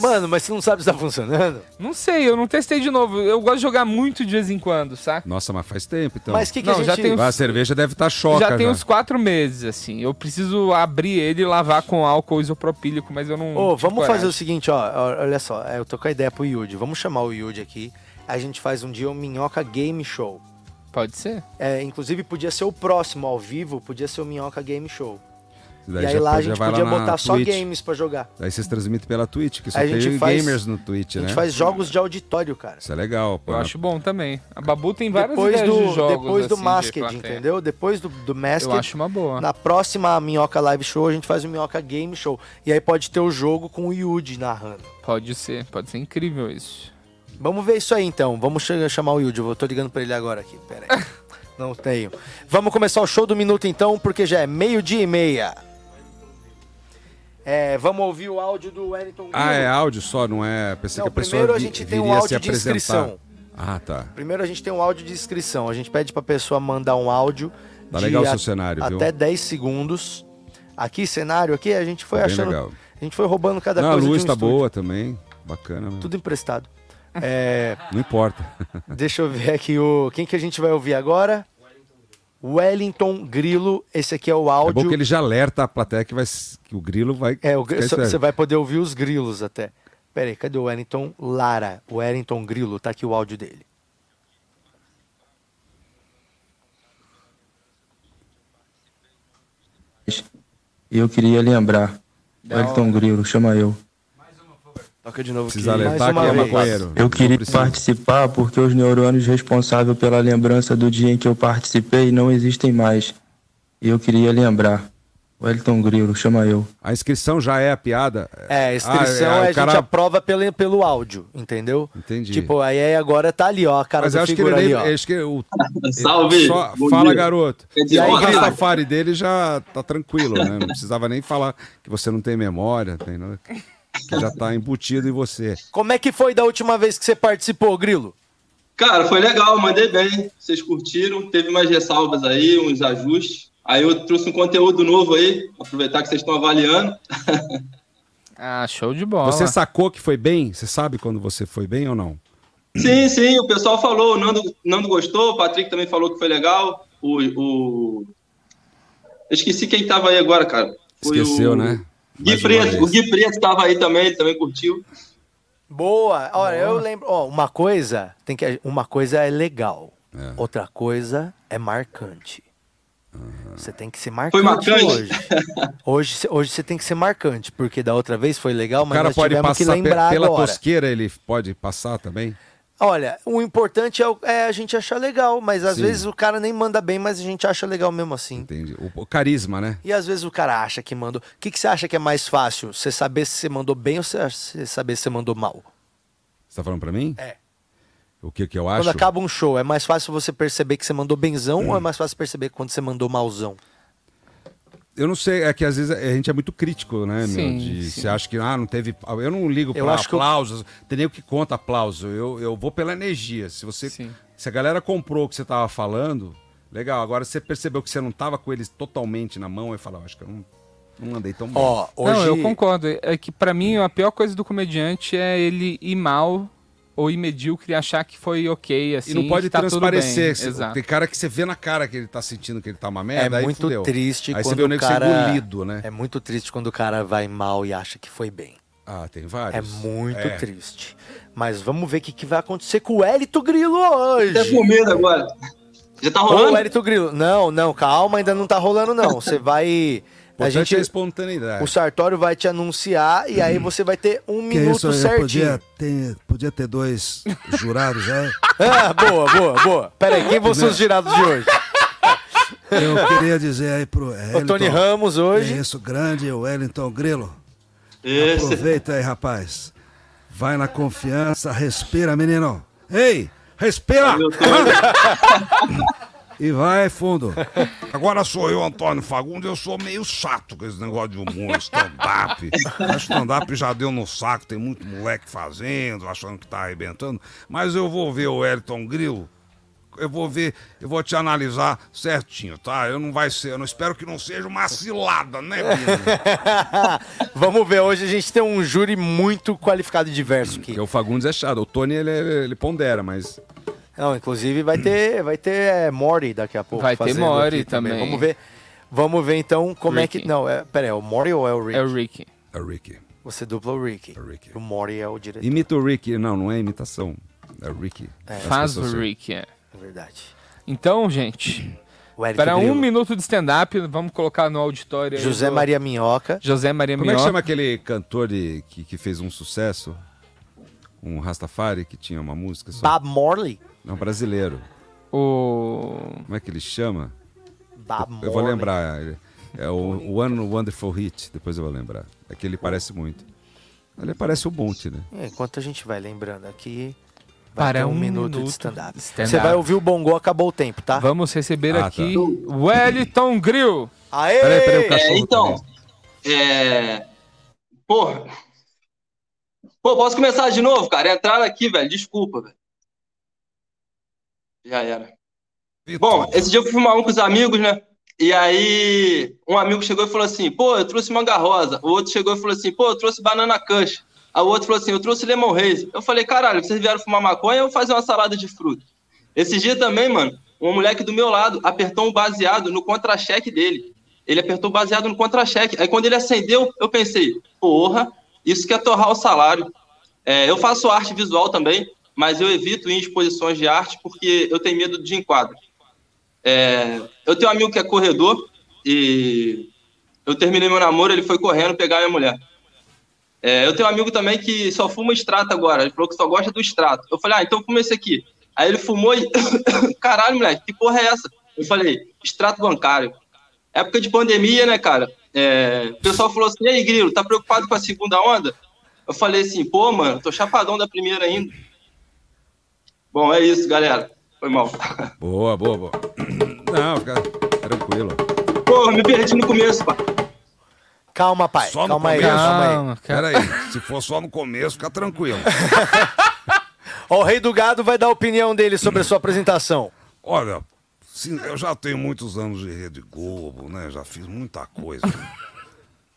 Mano, mas você não sabe se tá funcionando? Não sei, eu não testei de novo. Eu gosto de jogar muito de vez em quando, saca? Nossa, mas faz tempo, então. Mas o que, que Não, a gente. já tem Ah, A cerveja deve estar choca já tem uns quatro meses, assim. Eu preciso abrir ele e lavar com álcool isopropílico, mas eu não. Ô, tive vamos coragem. fazer o seguinte, ó. Olha só, é, eu tô com a ideia pro Yuji. Vamos chamar o Yuji aqui. A gente faz um dia um Minhoca Game Show. Pode ser? É, inclusive, podia ser o próximo ao vivo, podia ser o Minhoca Game Show. Daí e aí já lá a gente podia botar só Twitch. games pra jogar. Daí vocês transmitem pela Twitch, que só Aí a tem gente faz- gamers no Twitch, A né? gente faz jogos de auditório, cara. Isso é legal, pô. Eu acho bom também. A Babu tem várias Depois ideias do, de jogos, depois do assim, de Masked, plateia. entendeu? Depois do, do Masked, Eu acho uma boa. na próxima Minhoca Live Show, a gente faz o Minhoca Game Show. E aí pode ter o jogo com o Yuji narrando. Pode ser, pode ser incrível isso. Vamos ver isso aí então. Vamos chamar o Yuji. Eu tô ligando pra ele agora aqui. Pera aí. Não tenho. Vamos começar o show do minuto então, porque já é meio-dia e meia. É, vamos ouvir o áudio do Wellington Ah, é áudio só, não é? Pensei Não, que a pessoa primeiro a gente tem um áudio de inscrição. Ah, tá. Primeiro a gente tem um áudio de inscrição. A gente pede pra pessoa mandar um áudio Tá de legal o a- seu cenário, viu? até 10 segundos. Aqui, cenário aqui, a gente foi Tá achando. legal. A gente foi roubando cada Não, a coisa. luz de um tá estúdio. boa também. Bacana. né? Tudo emprestado. É, Não importa. deixa eu ver aqui o. Quem que a gente vai ouvir agora? Wellington Grilo. Esse aqui é o É áudio. bom que ele já alerta a plateia que, vai, que o grilo vai. É, você vai poder ouvir os grilos até. Pera aí, cadê o Wellington Lara? O Wellington Grilo, tá aqui o áudio dele. Eu queria lembrar. Wellington Grilo, chama eu. Toca de novo Precisa alertar Mais que é maconheiro. Eu Não queria precisa. participar porque os neurônios responsáveis pela lembrança do dia em que eu participei não existem mais. E eu queria lembrar. Wellington Grilo, chama eu. A inscrição já é a piada? É, a inscrição Ah, é, a o gente cara- aprova pelo, pelo áudio, entendeu? Entendi. Tipo, aí agora tá ali, ó, a cara Mas do eu acho que ele ali, ó. Acho que o, Salve, Só, fala, dia. garoto. E aí, o. Rastafari dele já tá tranquilo, né? Não precisava nem falar que você não tem memória, tem nada. Que já tá embutido em você. Como é que foi da última vez que você participou, Grilo? Cara, foi legal, mandei bem. Vocês curtiram. Teve umas ressalvas aí, uns ajustes. Aí eu trouxe um conteúdo novo aí, aproveitar que vocês estão avaliando. Ah, show de bola. Você sacou que foi bem? Você sabe quando você foi bem ou não? Sim, sim, o pessoal falou, o Nando, Nando gostou, o Patrick também falou que foi legal. O. o... Eu esqueci quem tava aí agora, cara. Foi Esqueceu, o... né? Gui Preto, o Gui Preto tava aí também, ele também curtiu. Boa. Olha, eu lembro, ó, uma coisa, tem que uma coisa é legal. É. Outra coisa é marcante. Você tem que ser marcante, Foi marcante? hoje. Hoje, hoje você tem que ser marcante, porque da outra vez foi legal, O mas cara nós pode tivemos que passar pe- lembrar pela agora. tosqueira, ele pode passar também? Olha, o importante é, o- é a gente achar legal, mas às Sim. vezes o cara nem manda bem, mas a gente acha legal mesmo assim. Entendi. O, o carisma, né? E às vezes o cara acha que mandou. O que, que você acha que é mais fácil? Você saber se você mandou bem ou você saber se você mandou mal? Você tá falando pra mim? É. O que que eu Quando acho? acaba um show, é mais fácil você perceber que você mandou benzão ou é mais fácil perceber quando você mandou malzão? Eu não sei, é que às vezes a gente é muito crítico, né, meu? Sim, De, sim. Você acha que, ah, não teve. Eu não ligo acho que eu- aplausos, tem nem o que conta aplauso. Eu, eu vou pela energia. Se você. Sim. Se a galera comprou o que você tava falando, legal. Agora você percebeu que você não tava com eles totalmente na mão e falou, acho que eu não, não andei tão bem. Ó, hoje. Não, eu concordo. É que pra mim a pior coisa do comediante é ele ir mal ou ir medíocre e achar que foi ok, assim. E não pode que tá tudo bem. transparecer. Você- Exato. Tem cara que você vê na cara que ele tá sentindo que ele tá uma merda. é muito fudeu. triste Aí quando você vê o o cara... ser engolido, né? É muito triste quando o cara vai mal e acha que foi bem. Ah, tem É vários. muito É. triste. Mas vamos ver o que, que vai acontecer com o Hélito Grilo hoje. Até com medo agora. Já tá Ô, rolando? Hélito Grilo. Não, não, calma, ainda não tá rolando, não. Você vai. A gente, é a espontaneidade. o Sartório vai te anunciar e aí você vai ter um Que minuto isso certinho. podia ter, podia ter dois jurados, é? Ah, boa, boa, boa. Pera aí, quem vão ser os girados de hoje? Eu queria dizer aí pro O Tony Ramos hoje. É isso, grande, o Wellington Grilo. Esse. Aproveita aí, rapaz. Vai na confiança, respira, menino. Ei, respira! e vai fundo. Agora sou eu, Antônio Fagundes, eu sou meio chato com esse negócio de humor, stand-up. Stand-up já deu no saco, tem muito moleque fazendo, achando que tá arrebentando. Mas eu vou ver o Elton Grilo, eu vou ver, eu vou te analisar certinho, tá? Eu não vai ser, eu não espero que não seja uma cilada, né, Bino? Vamos ver, hoje a gente tem um júri muito qualificado e diverso aqui. Porque o Fagundes é chato, o Tony ele, ele pondera, mas Não, inclusive vai ter, vai ter é, Mori daqui a pouco. Vai ter Mori aqui também. Vamos ver. Vamos ver então como é que. Ricky. Não, é, pera aí, é o Mori ou é o Rick? É o Ricky. é o Ricky. Você dupla o Ricky. o Ricky. O Mori é o diretor. Imita o Ricky, não, não é imitação. É o Ricky. As Faz o. Ricky, é. É verdade. Então, gente, para um minuto de stand-up, vamos colocar no auditório José do- Maria Minhoca. José Maria Como é que Minhoca. chama aquele cantor de- que, que fez um sucesso? Um Rastafari que tinha uma música só? Bob Morley. Não, brasileiro. O... Como é que ele chama? Bob Eu vou lembrar. É o One Wonderful Hit, depois eu vou lembrar. É que ele parece muito. Ele parece o Monte, né? É, Enquanto a gente vai lembrando aqui. Vai Para ter um minuto, de minuto stand-up. de stand-up. Você vai ouvir o bongo, acabou o tempo, tá? Vamos receber Ah, aqui o Wellington Grill. Aê! Peraí, peraí, o É, cachorro. então, é... Porra. Pô, posso começar de novo, cara? Entraram aqui, velho. Desculpa, velho. Já era. Bom, esse dia eu fui fumar um com os amigos, né? E aí, um amigo chegou e falou assim: pô, eu trouxe manga rosa. O outro chegou e falou assim: pô, eu trouxe banana. Aí o outro falou assim: eu trouxe lemon haze. Eu falei: caralho, vocês vieram fumar maconha ou fazer uma salada de fruta? Esse dia também, mano, um moleque do meu lado apertou um baseado no contra-cheque dele. Ele apertou baseado no contra-cheque. Aí quando ele acendeu, eu pensei: porra, isso quer torrar o salário. É, eu faço arte visual também, mas eu evito ir em exposições de arte porque eu tenho medo de enquadro. É, eu tenho um amigo que é corredor e eu terminei meu namoro, ele foi correndo pegar minha mulher. É, eu tenho um amigo também que só fuma extrato agora, ele falou que só gosta do extrato. Eu falei, ah, então fuma esse aqui. Aí ele fumou e, caralho, moleque, que porra é essa? Eu falei, extrato bancário. Época de pandemia, né, cara? É, o pessoal falou assim, e aí, Grilo, tá preocupado com a segunda onda? Eu falei assim, pô, mano, tô chapadão da primeira ainda. Bom, é isso, galera. Foi mal. Boa, boa, boa. Não, fica tranquilo. Pô, me perdi no começo, pá. Calma, pai. Só no calma aí, começo? calma aí. Calma. Pera aí, se for só no começo, fica tranquilo. O Rei do Gado vai dar a opinião dele sobre a sua apresentação. Olha, sim, eu já tenho muitos anos de Rede Globo, né? Já fiz muita coisa.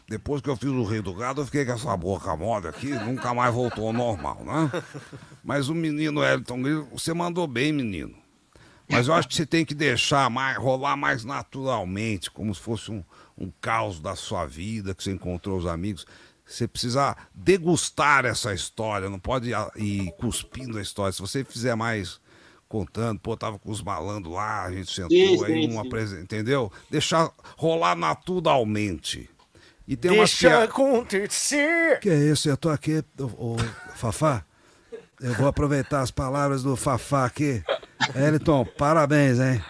Depois que eu fiz o Rei do Gado, eu fiquei com essa boca mole aqui, nunca mais voltou ao normal, né? Mas o menino Elton Grilo, você mandou bem, menino. Mas eu acho que você tem que deixar mais, rolar mais naturalmente, como se fosse um, um caos da sua vida, que você encontrou os amigos. Você precisa degustar essa história, não pode ir- cuspindo a história. Se você fizer mais contando, pô, tava com os malandros lá, a gente sentou Sim, aí, sim, um sim. entendeu? Deixar rolar naturalmente. E tem umas Deixa pia- acontecer. Que é isso, eu tô aqui, o, o Fafá. Eu vou aproveitar as palavras do Fafá aqui. Elton, parabéns, hein?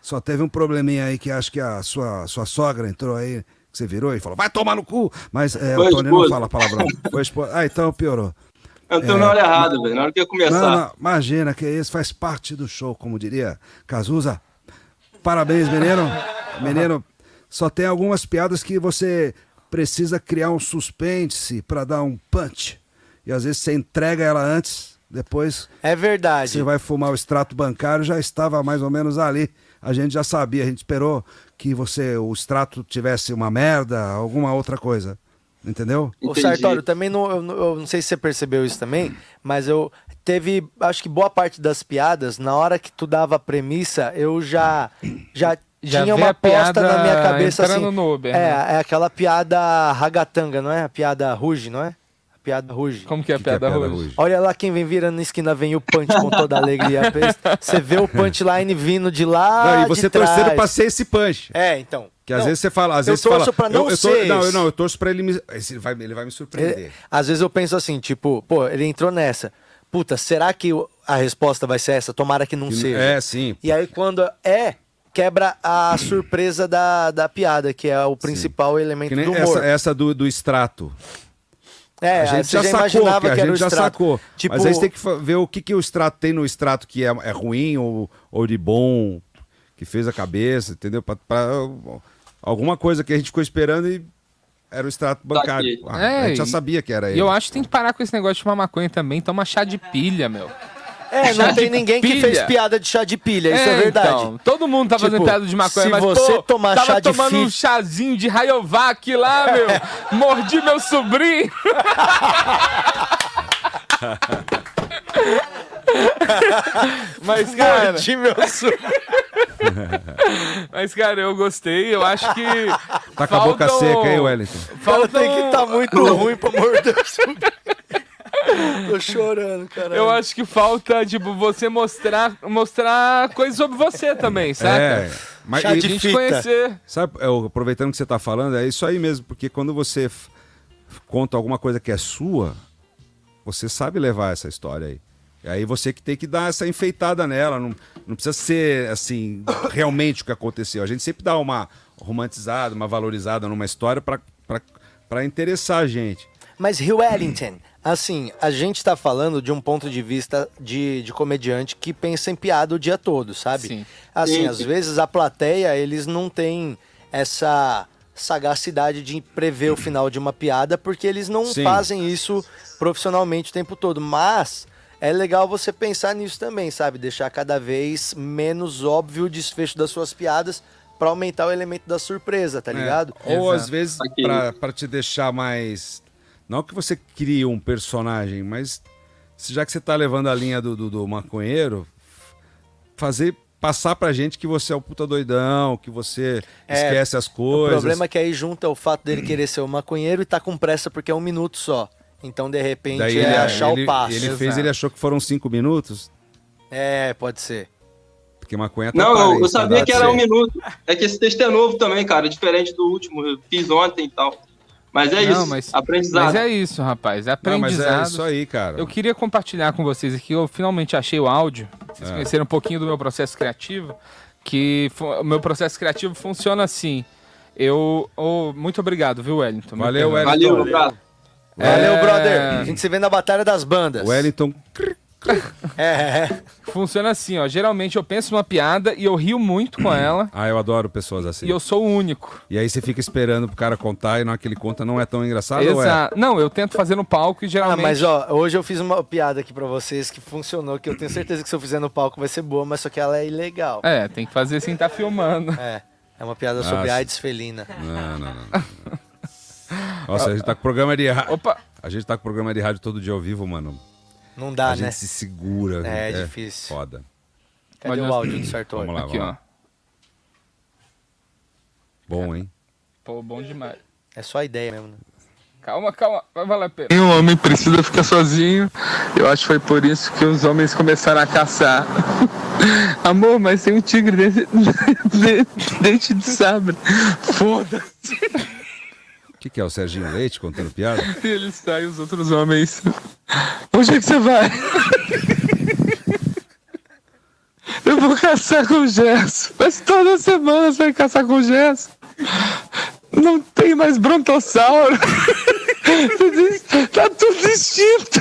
Só teve um probleminha aí que acho que a sua, sua sogra entrou aí, que você virou e falou, vai tomar no cu! Mas é, o Tony não fala palavrão. Ah, então piorou. Eu tô na hora errada, velho. Na hora que eu começar. Não, não, imagina que isso faz parte do show, como diria Cazuza. Parabéns, menino. Menino, só tem algumas piadas que você precisa criar um suspense pra dar um punch. E às vezes você entrega ela antes, depois É verdade. você vai fumar o extrato bancário, já estava mais ou menos ali. A gente já sabia, a gente esperou que você o extrato tivesse uma merda, alguma outra coisa. Entendeu? Entendi. Sartório, também não, eu, não- eu não sei se você percebeu isso também, mas eu teve, acho que boa parte das piadas, na hora que tu dava a premissa, eu já já, Já tinha uma piada aposta na minha cabeça assim. no Uber, é, né? é aquela piada ragatanga, não é? A piada ruge, não é? A piada ruge. Como que é a piada, ruge? Olha lá quem vem virando na esquina, vem o punch com toda a alegria. Você vê o punchline vindo de lá Não, e de você trás. torcendo pra ser esse punch. É, então. Que às Não, vezes você fala, às eu vezes você torço fala, pra não eu, eu ser Não, eu, não, eu torço pra ele me. Ele vai, ele vai me surpreender. É, às vezes eu penso assim, tipo, pô, ele entrou nessa. Puta, será que a resposta vai ser essa? Tomara que não Que- seja. é, sim. E aí quando é, quebra a surpresa da, da piada, que é o principal elemento Que nem do humor. essa, essa do, do extrato. É, a gente você já, sacou, imaginava que a gente o já extrato. sacou. Tipo, Mas aí você tem que ver o que, que o extrato tem no extrato que é, é ruim ou, ou de bom, que fez a cabeça, entendeu? Pra, pra- alguma coisa que a gente ficou esperando e era o extrato bancário. Ah, É, a gente já e- sabia que era E ele. eu acho que tem que parar com esse negócio de fumar maconha também. Toma chá de pilha, meu. É, Chá não tem ninguém que pilha. fez piada de chá de pilha, isso é, verdade. então, todo mundo tá fazendo Tipo, piada de maconha, se mas você pô, tomar tava chá de tomando um chazinho de Rayovac lá, meu. Mordi meu sobrinho. Mas, cara. Mordi meu Mas, cara, eu gostei. Eu acho que. Tá com a boca faltam- seca, hein, Wellington? Cara, tem que estar muito ruim pra morder o sobrinho. Tô chorando, cara. Eu acho que falta, tipo, você mostrar, mostrar coisas sobre você também, saca? É, mas Chá de a gente conhecer. Sabe, eu, aproveitando que você tá falando, é isso aí mesmo, porque quando você conta alguma coisa que é sua, você sabe levar essa história aí. E aí você que tem que dar essa enfeitada nela, não, não precisa ser, assim, realmente o que aconteceu. A gente sempre dá uma romantizada, uma valorizada numa história pra interessar a gente. Mas Rio Wellington, assim, a gente tá falando de um ponto de vista de, de comediante que pensa em piada o dia todo, sabe? Sim. Assim, Sim, às vezes a plateia, eles não têm essa sagacidade de prever o final de uma piada, porque eles não Sim. fazem isso profissionalmente o tempo todo. Mas é legal você pensar nisso também, sabe? Deixar cada vez menos óbvio o desfecho das suas piadas pra aumentar o elemento da surpresa, tá É, ligado? Ou às vezes pra te deixar mais. Não que você crie um personagem, mas se- já que você tá levando a linha do, do, do maconheiro, fazer passar pra gente que você é o puta doidão, que você É, esquece as O coisas. problema é que aí junta o fato dele querer ser um maconheiro e tá com pressa porque é um minuto só. Então, de repente, Daí é ele, achar ele, o passo. Ele fez, ele achou que foram cinco minutos, É, pode ser. porque maconha Não, atrapalha eu, eu tá sabia dá que era ser. um minuto. É que esse texto é novo também, cara, diferente do último. Eu fiz ontem e tal. Mas é Não, isso, mas- aprendizado. Mas é isso, rapaz. É Não, mas aprendizado. é isso aí, cara. Eu queria compartilhar com vocês aqui. Eu finalmente achei o áudio. Vocês É. conheceram um pouquinho do meu processo criativo. Que o meu processo criativo funciona assim. Eu. oh, muito obrigado, viu, Wellington? Valeu. Wellington. Valeu. Valeu, É. brother. A gente se vê na Batalha das Bandas. Wellington. É, é. Funciona assim, ó. Geralmente eu penso numa piada e eu rio muito com ela. Ah, eu adoro pessoas assim. E eu sou o único. E aí você fica esperando pro cara contar e na hora que ele conta não é tão engraçado, ou é? Exato. Não, eu tento fazer no palco e Ah, geralmente. mas ó, hoje eu fiz uma piada aqui pra vocês que funcionou, que eu tenho certeza que se eu fizer no palco vai ser boa, mas só que ela é ilegal. É, tem que fazer sem estar filmando. É. É uma piada sobre Nossa. AIDS felina. Não, não, não. Nossa, a gente tá com programa de rádio. Opa! A gente tá com programa de rádio todo dia ao vivo, mano. Não dá, a gente né? se segura. É, difícil. Foda. Cadê Olha- o áudio do Sartori? Vamos lá, Aqui, vamos ó. lá. Bom, hein? Pô, bom demais. É só ideia mesmo, né? Calma, calma. Vai valer a pena. Um homem precisa ficar sozinho. Eu acho que foi por isso que os homens começaram a caçar. Amor, mas tem um tigre desse, de, dente de sabre. Foda-se. Que, que é o Serginho Leite contando piada? Ele sai os outros homens. Onde é que você vai? Eu vou caçar com Gesso. Mas toda semana você vai caçar com Gesso. Não tem mais brontossauro. tá tudo extinto.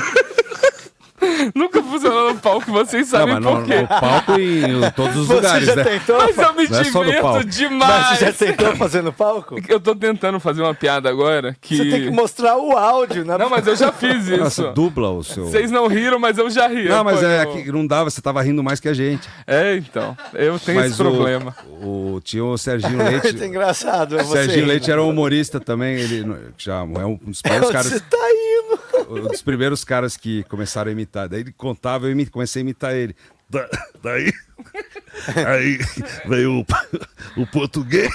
Nunca funcionou no palco, vocês Não, sabem mas no, por quê. no palco e em todos os Você lugares, já né? tentou? Mas eu me Não é no diverto palco. Mas demais. você já tentou fazer no palco? Eu tô tentando fazer uma piada agora que. Você tem que mostrar o áudio, né? Não, mas eu já fiz isso. Nossa, dubla o seu. Vocês não riram, mas eu já ri. Não, mas é eu- que não dava, você tava rindo mais que a gente. É, então. Eu tenho mas esse problema. O, o, tinha o Serginho Muito Leite. engraçado. É o você Serginho rindo. Leite era um humorista também, ele já é um dos piores caras. Você tá indo. Um dos primeiros caras que começaram a imitar. Daí ele contava, eu comecei a imitar ele. Da- daí, aí veio o, o português,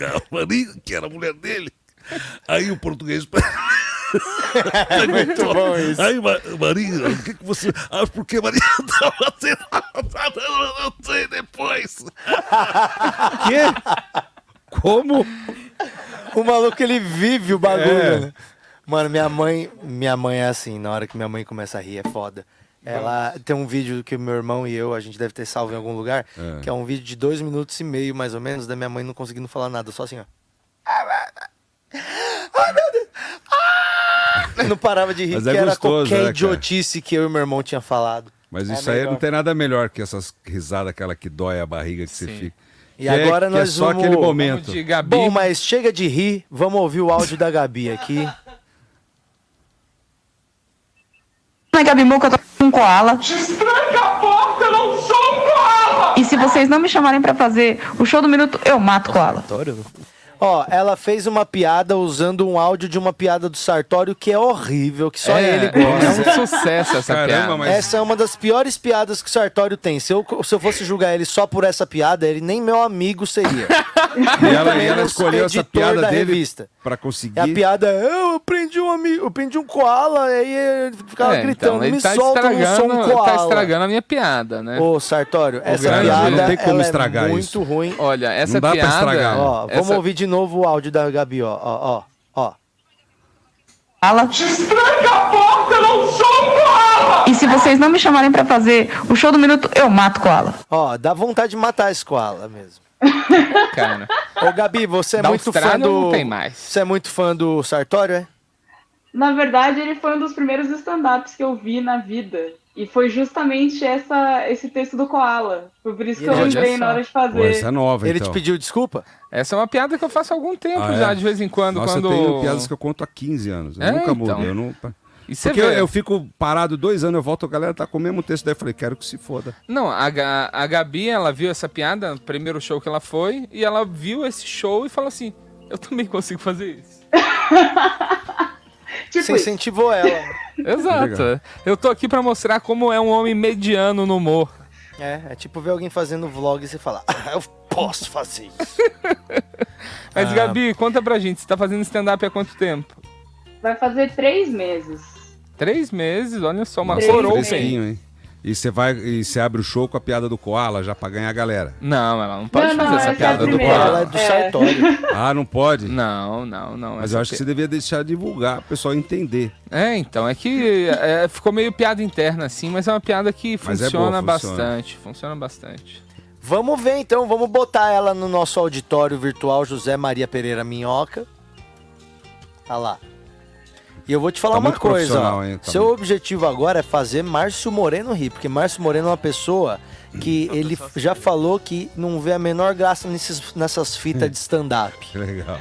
a Maria, que era a mulher dele. Aí o português. É muito bom isso. Aí, Ma- Maria, o que, que você. Ah, porque Maria tava sendo. Eu sei depois. Quê? Como? O maluco, ele vive o bagulho, É. Mano, minha mãe, minha mãe é assim, na hora que minha mãe começa a rir, é foda. Ela tem um vídeo que o meu irmão e eu, a gente deve ter salvo em algum lugar, É. que é um vídeo de dois minutos e meio, mais ou menos, da minha mãe não conseguindo falar nada, só assim, ó. Ai, meu Deus! Ah! Não parava de rir, Mas que é era gostoso, qualquer né, idiotice que eu e meu irmão tinha falado. Mas É isso aí melhor. não tem nada melhor que essas risadas, aquela que dói a barriga que você fica. E Que é- agora que nós é só vamos... aquele momento. Bom, mas chega de rir, vamos ouvir o áudio da Gabi aqui. Oi, Gabi Muca, eu tô com um koala. Tranca a porta, eu não sou um koala! E se vocês não me chamarem pra fazer o show do minuto, eu mato o koala. Ó, ela fez uma piada usando um áudio de uma piada do Sartório que é horrível, que só É, ele gosta. é um sucesso essa Caramba, piada. mas- Essa é uma das piores piadas que o Sartório tem. Se eu, se eu fosse julgar ele só por essa piada, ele nem meu amigo seria. E ela, e ela escolheu essa piada da dele revista. pra E conseguir. a piada é, eu prendi um amigo, eu prendi um koala, aí ele ficava É, gritando, então, ele me tá solta, eu não sou um estragando, koala. tá estragando a minha piada, né? Ô, Sartório, essa grande, piada não tem como ela estragar é muito isso. ruim. Olha, essa Não dá pra piada... estragar. Ó, vamos essa- ouvir de novo o áudio da Gabi, ó, ó, ó, ó. Tranca a porta, eu não sou um koala! E se vocês não me chamarem pra fazer o show do minuto, eu mato koala. Ó, dá vontade de matar esse koala mesmo. Cara, Ô, Gabi, você é Da muito fã Austrália do... não tem mais. Você é muito fã do Sartório, é? Na verdade, ele foi um dos primeiros stand-ups que eu vi na vida. E foi justamente essa, esse texto do Koala. Foi por isso que eu lembrei na hora de Pô, fazer. essa é nova, Ele então. te pediu desculpa? essa é uma piada que eu faço há algum tempo Ah, é? já, de vez em quando. Nossa, quando... eu tenho piadas que eu conto há 15 anos. Eu É, nunca mudo. então. Eu não... E Porque eu, eu fico parado dois anos, eu volto, a galera tá com o mesmo texto, daí eu falei, quero que se foda. Não, a, a Gabi, ela viu essa piada no primeiro show que ela foi, e ela viu esse show e falou assim, eu também consigo fazer isso. Tipo Você isso. incentivou ela. Exato. Legal. Eu tô aqui pra mostrar como é um homem mediano no humor. É, é tipo ver alguém fazendo vlog e você falar, ah, eu posso fazer isso. Mas, Ah. Gabi, conta pra gente, você tá fazendo stand-up há quanto tempo? Vai fazer três meses. Três meses, olha só, uma coroa. E você vai e você abre o show com a piada do Koala já pra ganhar a galera. Não, ela não pode Não, não, fazer essa essa é a piada do primeira. Koala. É do É. Sartório. Ah, não pode? Não, não, não. Mas eu acho que pi- você devia deixar divulgar, o pessoal entender. É, então, é que é, ficou meio piada interna, assim, mas é uma piada que Mas é funciona boa, funciona. bastante. Funciona bastante. Vamos ver então, vamos botar ela no nosso auditório virtual José Maria Pereira Minhoca. Olha lá. E eu vou te falar Tá uma muito coisa, ó. hein? Tá Seu muito. objetivo agora é fazer Márcio Moreno rir, porque Márcio Moreno é uma pessoa que ele já falou que não vê a menor graça nesses, nessas fitas de stand-up. Que legal.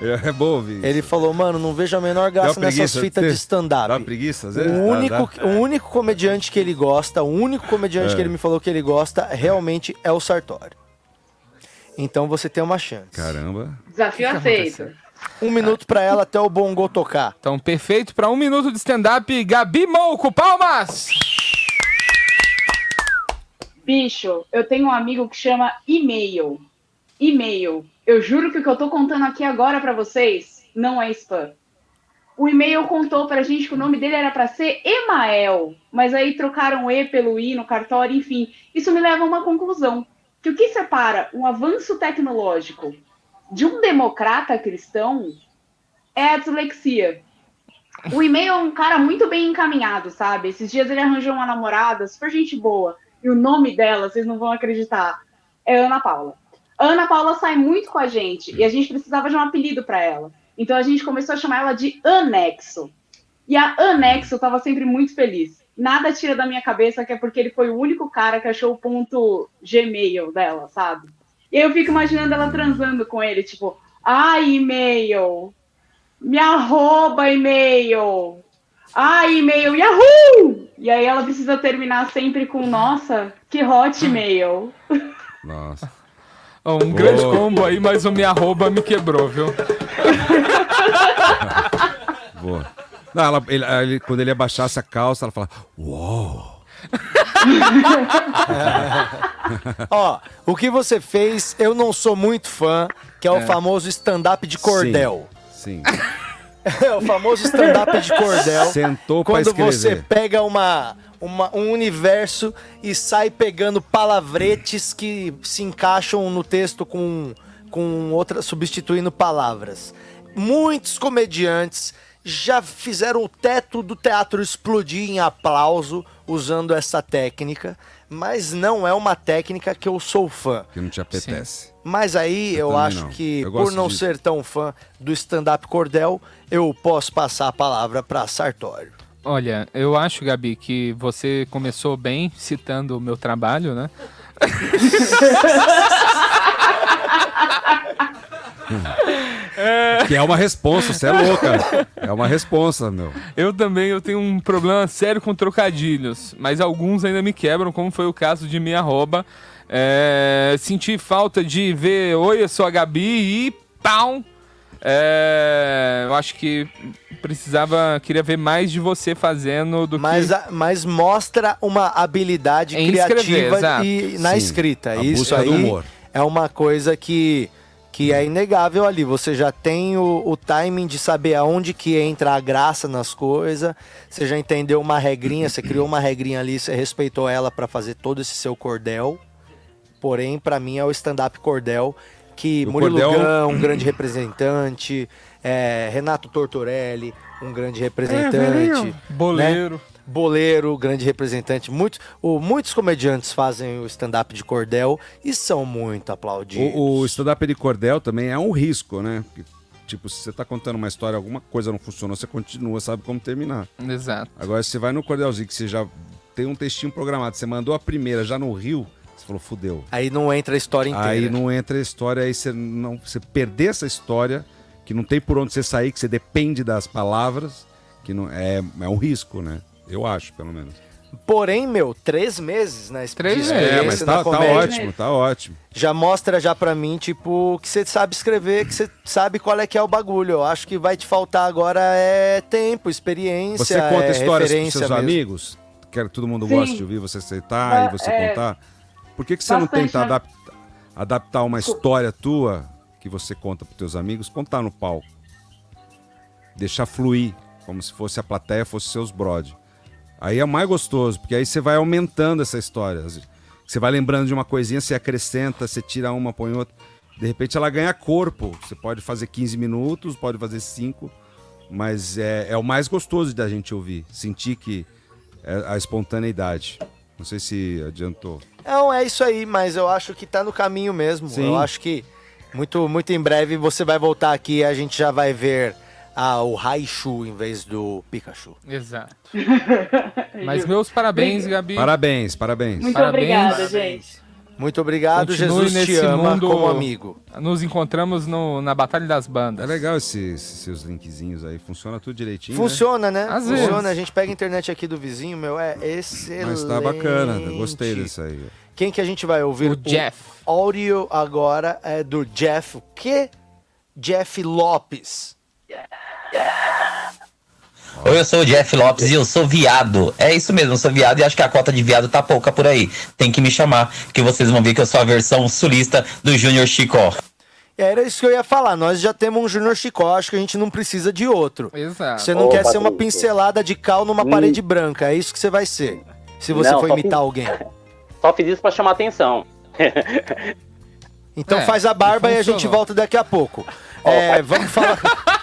É, é bom ouvir. Ele falou, mano, não vejo a menor Dá graça nessas fitas de Dá stand-up. uma preguiça, às vezes? O Dá, único, dá. o único comediante que ele gosta, o único comediante É. que ele me falou que ele gosta realmente é o Sartório. Então você tem uma chance. Caramba. Desafio aceito. Um minuto pra ela até o Bongo tocar. Então, perfeito pra um minuto de stand-up. Gabi Mouco, palmas! Bicho, eu tenho um amigo que chama e-mail. E-mail. Eu juro que o que eu tô contando aqui agora pra vocês não é spam. O e-mail contou pra gente que o nome dele era pra ser Emael, mas aí trocaram o E pelo I no cartório, enfim. Isso me leva a uma conclusão. Que o que separa um avanço tecnológico de um democrata cristão é a dislexia. O e-mail é um cara muito bem encaminhado, sabe? Esses dias ele arranjou uma namorada, super gente boa. E o nome dela, vocês não vão acreditar, é Ana Paula. Ana Paula sai muito com a gente e a gente precisava de um apelido para ela. Então a gente começou a chamar ela de Anexo. E a Anexo estava sempre muito feliz. Nada tira da minha cabeça que é porque ele foi o único cara que achou o ponto Gmail dela, sabe? E aí eu fico imaginando ela transando com ele, tipo, ai, e-mail, me arroba e-mail, ai, e-mail, Yahoo! E aí ela precisa terminar sempre com, nossa, que hotmail. Nossa. Ó, Um Boa. grande combo aí, mas o minha arroba me quebrou, viu? Boa. Não, ela- ele- ele- quando ele abaixasse a calça, ela fala, uou. Ó, o que você fez, eu não sou muito fã, que é o É. famoso stand-up de cordel. Sim. É o famoso stand-up de cordel. Sentou Quando você pega uma, uma- um universo e sai pegando palavretes que se encaixam no texto com, com outra, substituindo palavras. Muitos comediantes já fizeram o teto do teatro explodir em aplauso usando essa técnica, mas não é uma técnica que eu sou fã. Que não te apetece. Mas aí eu, também acho não. que, Eu por não disso. ser tão fã do stand-up cordel, eu posso passar a palavra para Sartório. Olha, eu acho, Gabi, que você começou bem citando o meu trabalho, né? Que é uma responsa, você é louca. É uma responsa, meu. Eu também eu tenho um problema sério com trocadilhos, mas alguns ainda me quebram, como foi o caso de minha arroba. É, senti falta de ver Oi, eu sou a Gabi e pau! É, eu acho que precisava, queria ver mais de você fazendo do Mas, que... a- mas mostra uma habilidade Em escrever, criativa exato. e, na Sim, escrita. a Isso busca aí do humor. é uma coisa que, que é inegável ali. Você já tem o, o timing de saber aonde que entra a graça nas coisas. Você já entendeu uma regrinha, você criou uma regrinha ali, você respeitou ela para fazer todo esse seu cordel. Porém, pra mim é o stand-up cordel que O Murilo cordel- Gun, um grande representante, é, Renato Tortorelli, um grande representante. Boleiro. né? Boleiro, grande representante. Muitos, o- muitos comediantes fazem o stand-up de cordel e são muito aplaudidos. O, o stand-up de cordel também é um risco, né? Porque, tipo, se você tá contando uma história, alguma coisa não funcionou, você continua, sabe como terminar. Exato. Agora, se você vai no cordelzinho, que você já tem um textinho programado, você mandou a primeira já no Rio, você falou, fudeu. Aí não entra a história inteira. Aí não entra a história, aí você não. Você perder essa história, que não tem por onde você sair, que você depende das palavras, que não é, é um risco, né? Eu acho, pelo menos. Porém, meu, três meses na Três experiência É, mas tá, tá ótimo, tá ótimo. Já mostra já pra mim, tipo, que você sabe escrever, que você sabe qual é que é o bagulho. Eu acho que vai te faltar agora é tempo, experiência, Você conta é histórias pros seus mesmo. amigos? Quero que todo mundo Sim. goste de ouvir você aceitar Ah, e você é, contar. Por que, que você não bastante, tenta né? adap- adaptar uma história tua que você conta pros teus amigos, contar no palco? Deixar fluir, como se fosse a plateia, fosse seus brode. Aí é mais gostoso, porque aí você vai aumentando essa história. Você vai lembrando de uma coisinha, você acrescenta, você tira uma, põe outra. De repente ela ganha corpo. Você pode fazer 15 minutos, pode fazer 5, mas é, é o mais gostoso da gente ouvir. Sentir que é a espontaneidade. Não sei se adiantou. Não, é isso aí, mas eu acho que tá no caminho mesmo. Sim. Eu acho que muito, muito em breve você vai voltar aqui e a gente já vai ver ah, o Raichu em vez do Pikachu. Exato. Mas meus parabéns, Gabi. Parabéns, parabéns. Muito Parabéns. obrigada, gente. Muito obrigado, Continue Jesus te ama como amigo. Nos encontramos no- na Batalha das Bandas. É legal esses, esses seus linkzinhos aí. Funciona tudo direitinho. né? Funciona, né? Às Funciona. vezes. A gente pega a internet aqui do vizinho, meu, é excelente. Mas tá bacana, gostei desse aí. Quem que a gente vai ouvir? O Jeff. áudio agora é do Jeff. O quê? Jeff Lopes. Oi, eu sou o Jeff Lopes e eu sou viado. É isso mesmo, eu sou viado e acho que a cota de viado tá pouca por aí. Tem que me chamar, que vocês vão ver que eu sou a versão sulista do Júnior Chicó. Era isso que eu ia falar. Nós já temos um Júnior Chicó, acho que a gente não precisa de outro. Exato. Você não Ô, quer ser uma Patrícia. pincelada de cal numa Hum. parede branca. É isso que você vai ser. Se você Não, for imitar fiz- alguém. Só fiz isso pra chamar atenção. Então É, faz a barba e a gente volta daqui a pouco. É, vamos falar.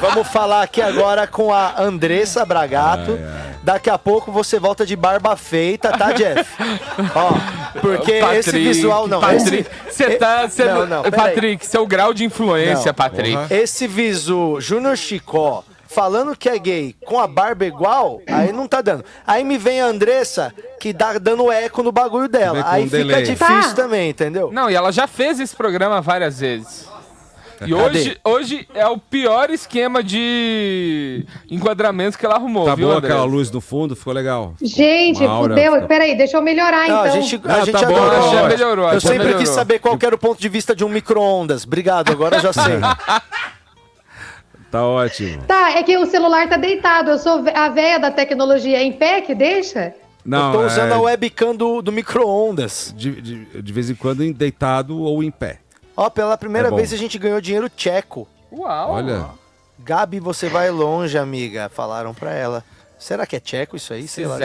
vamos falar aqui agora com a Andressa Bragato. Daqui a pouco você volta de barba feita, tá, Jeff? Ó, porque esse Patrick, visual não. Patrick, esse- você tá. Cê, Não, não. Patrick, seu grau de influência, Não. Patrick. Porra. Esse visu Júnior Chicó falando que é gay com a barba igual, aí não tá dando. Aí me vem a Andressa que dá dando eco no bagulho dela. Aí um fica delay. difícil Tá. também, entendeu? Não, e ela já fez esse programa várias vezes. E hoje, hoje é o pior esquema de enquadramento que ela arrumou, Tá viu, boa André? aquela luz no fundo? Ficou legal. Gente, aura fudeu. fica- Peraí, deixa eu melhorar Não, então. a gente, a Não, gente tá bom, adorou. já melhorou, Eu já sempre melhorou. quis saber qual era o ponto de vista de um micro-ondas. Obrigado, agora eu já sei. Tá ótimo. Tá, é que o celular tá deitado. Eu sou a véia da tecnologia. É em pé que deixa? Não, eu tô usando é- a webcam do, do micro-ondas. De, de, de vez em quando em deitado ou em pé. Ó, pela primeira É vez a gente ganhou dinheiro tcheco. Uau! Olha. Gabi, você vai longe, amiga. Falaram pra ela. Será que é tcheco isso aí? Sei lá.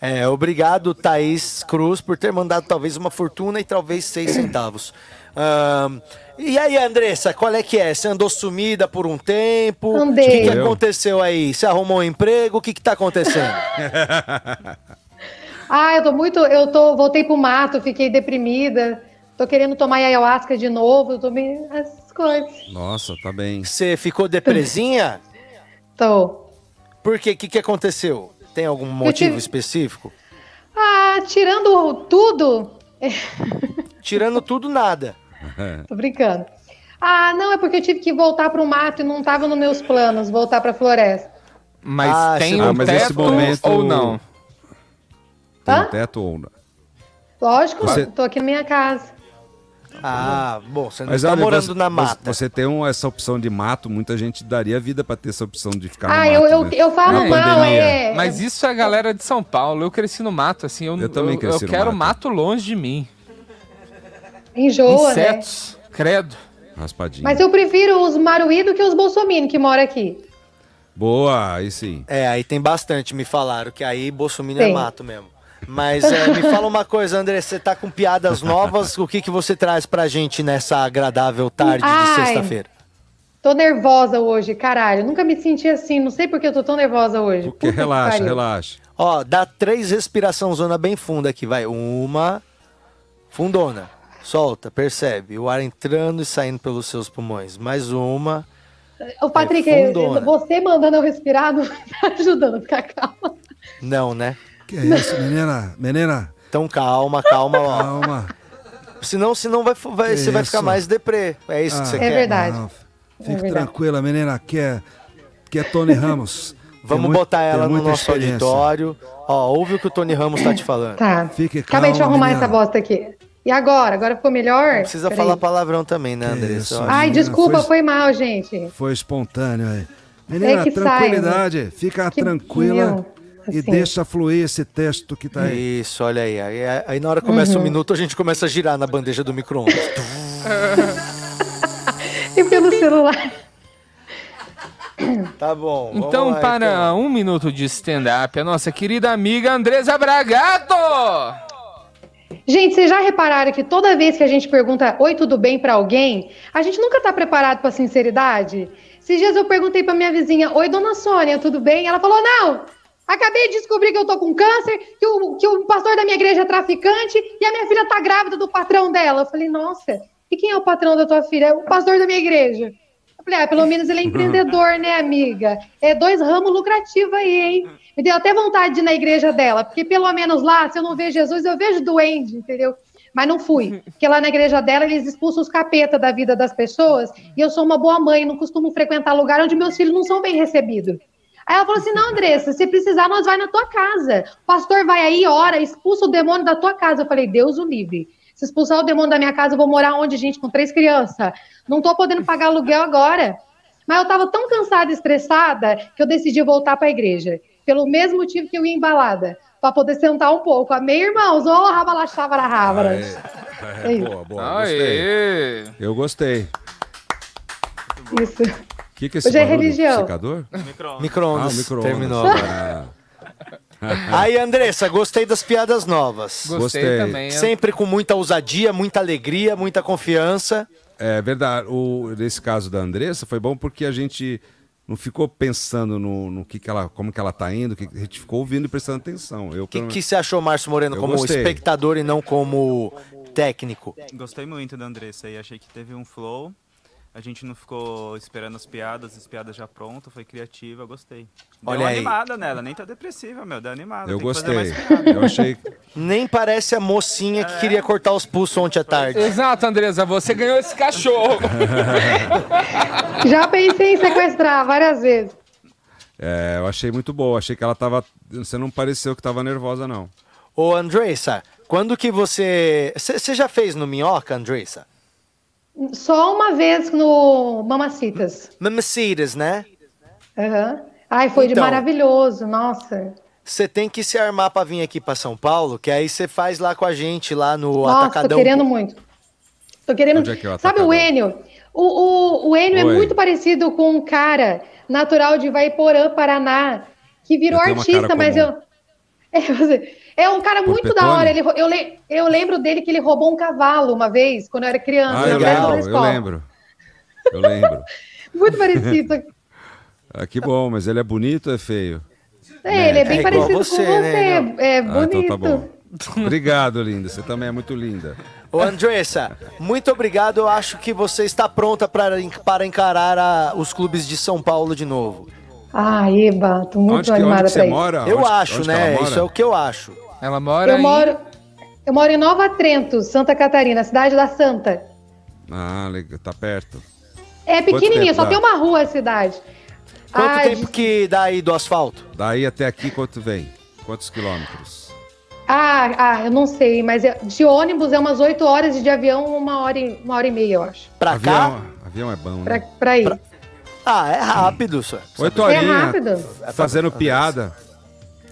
É, obrigado, Thaís Cruz, por ter mandado talvez uma fortuna e talvez seis centavos. Ahn, e aí, Andressa, qual é que é? Você andou sumida por um tempo? Andei. O que, que Eu? aconteceu aí? Você arrumou um emprego? O que, que tá acontecendo? Ah, eu tô muito. Eu tô. Voltei pro mato, fiquei deprimida. Tô querendo tomar ayahuasca de novo. Eu tô bem. Essas coisas. Nossa, tá bem. Você ficou depresinha? Tô. Por quê? O que, que aconteceu? Tem algum motivo tive- específico? Ah, tirando tudo. Tirando tudo, nada. Tô brincando. Ah, não, é porque eu tive que voltar pro mato e não tava nos meus planos voltar pra floresta. Mas Ah, tem um Ah, mas teto esse momento- ou não? Tem Hã? um teto ou não? Lógico, Você- tô aqui na minha casa. Ah, bom, você não Mas está olha, morando você, na mata. Você tem um- essa opção de mato, muita gente daria vida pra ter essa opção de ficar no Ah, mato. eu, eu, né? eu falo Na mal, pandemia. é. Mas isso é a galera de São Paulo. Eu cresci no mato, assim. Eu, Eu também cresci eu no quero mato. mato longe de mim. Enjoa, né? Insetos, credo. Raspadinho. Mas eu prefiro os Maruí do que os Bolsominion que moram aqui. Boa, aí sim. É, aí tem bastante, me falaram, que aí Bolsonaro é mato mesmo. Mas é, me fala uma coisa, André, você tá com piadas novas, o que, que você traz pra gente nessa agradável tarde de sexta-feira? Tô nervosa hoje, caralho. Nunca me senti assim. Não sei por que eu tô tão nervosa hoje. Porque Puta relaxa, relaxa. Ó, dá três respiração zona bem funda aqui, vai. Uma, fundona, solta, percebe, o ar entrando e saindo pelos seus pulmões. Mais uma, O Patrick, É você mandando eu respirar não tá ajudando a ficar calma. não, né? Que é isso, menina? Menina, Então calma, calma, ó. calma. Senão, senão vai, vai, você vai ficar mais deprê. É isso Ah, que você É quer? verdade. Não, É fique verdade. tranquila, menina, que é, que é Tony Ramos. Vamos muito- botar ela no nosso auditório. Ó, ouve o que o Tony Ramos tá te falando. Tá. Fique Acabei de calma, arrumar menina. essa bosta aqui. E agora? Agora ficou melhor? Não precisa Peraí. falar palavrão também, né, Andressa? Ai, menina, desculpa, foi- foi mal, gente. Foi espontâneo aí. Menina, É tranquilidade. Fica Que- tranquila meu, e assim. deixa fluir esse texto que tá aí. Isso, olha aí. Aí, aí na hora que começa Uhum. o minuto, a gente começa a girar na bandeja do micro-ondas. E pelo celular. tá bom. vamos Então, lá, para então. um minuto de stand-up, a nossa querida amiga Andresa Bragato! Gente, vocês já repararam que toda vez que a gente pergunta oi, tudo bem pra alguém, a gente nunca tá preparado pra sinceridade? Esses dias eu perguntei pra minha vizinha, oi, dona Sônia, tudo bem? Ela falou, não, acabei de descobrir que eu tô com câncer, que o, que o pastor da minha igreja é traficante e a minha filha tá grávida do patrão dela. Eu falei, nossa, e quem é o patrão da tua filha? É o pastor da minha igreja. Eu falei, ah, pelo menos ele é empreendedor, né, amiga? É dois ramos lucrativos aí, hein? Me deu até vontade de ir na igreja dela, porque pelo menos lá, se eu não ver Jesus, eu vejo duende, entendeu? Mas não fui, porque lá na igreja dela eles expulsam os capeta da vida das pessoas, e eu sou uma boa mãe, não costumo frequentar lugar onde meus filhos não são bem recebidos. Aí ela falou assim: não, Andressa, se precisar, nós vai na tua casa. O pastor vai aí, ora, expulsa o demônio da tua casa. Eu falei, Deus o livre. Se expulsar o demônio da minha casa, eu vou morar onde, gente? Com três crianças. Não tô podendo pagar aluguel agora. Mas eu tava tão cansada e estressada que eu decidi voltar para a igreja. Pelo mesmo motivo que eu ia embalada. Para poder sentar um pouco. Amém, irmãos? Ô, oh, rabalachávara, rábara. É, É isso. boa, boa. Aê. Gostei. Eu gostei. Isso. O que, que é esse Hoje é religião. Secador? Micro-ondas. Ah, micro-ondas. Terminou Ah. Aí, Andressa, gostei das piadas novas. Gostei, Gostei. também. Sempre com muita ousadia, muita alegria, muita confiança. É verdade. O, nesse caso da Andressa foi bom porque a gente não ficou pensando no, no que, que ela, como que ela tá indo, que a gente ficou ouvindo e prestando atenção. Eu, O que, pelo- que você achou, Márcio Moreno, Eu como gostei. espectador e não como técnico? Gostei muito da Andressa e achei que teve um flow. A gente não ficou esperando as piadas, as piadas já prontas, foi criativa, gostei. Deu Olha uma aí. animada nela, nem tá depressiva, meu, deu animada. Eu gostei. Eu achei. Nem parece a mocinha que queria cortar os pulsos ontem à tarde. Exato, Andresa, você ganhou esse cachorro. Já pensei em sequestrar várias vezes. É, eu achei muito boa. Achei que ela tava. Você não pareceu que tava nervosa, não. Ô, Andressa, quando que você... Você já fez no Minhoca, Andressa? Só uma vez no Mamacitas. Mamacitas, né? Aham. Ai, foi de Então. maravilhoso, nossa. Você tem que se armar pra vir aqui pra São Paulo, que aí você faz lá com a gente, lá no Nossa, Atacadão. tô querendo muito. Tô querendo. Onde é que é o Sabe o Enio? O, o, o Enio é Oi. muito parecido com um cara natural de Vaiporã, Paraná, que virou artista, mas comum. eu. É, é um cara muito da hora. Ele, eu, le- eu lembro dele que ele roubou um cavalo uma vez, quando eu era criança. Ah, na eu lembro, eu escola. lembro. Eu lembro. Muito parecido. Ah, que bom, mas ele é bonito ou é feio? É, ele é bem É parecido você, com você. né, é Ah, bonito. então tá bom. Obrigado, linda. Você também é muito linda. Ô, Andressa, muito obrigado. Eu acho que você está pronta para encarar a- os clubes de São Paulo de novo. Ah, Eba, tô muito Onde que- onde animada que você pra isso. mora? Eu Onde- acho, onde né? Isso é o que eu acho. Ela mora Eu em... moro, eu moro em Nova Trento, Santa Catarina, cidade da Santa. Ah, legal. Tá perto. É pequenininha, só dá? tem uma rua a cidade. Quanto Ah, tempo que dá aí do asfalto? Daí até aqui, quanto vem? Quantos quilômetros? Ah, ah, eu não sei, mas é- de ônibus é umas 8 horas e de avião uma hora e, uma hora e meia, eu acho. Pra avião, Avião é bom, Pra, né? pra ir. Ah, é rápido, senhor. Oito É horinhas. rápido. Fazendo piada.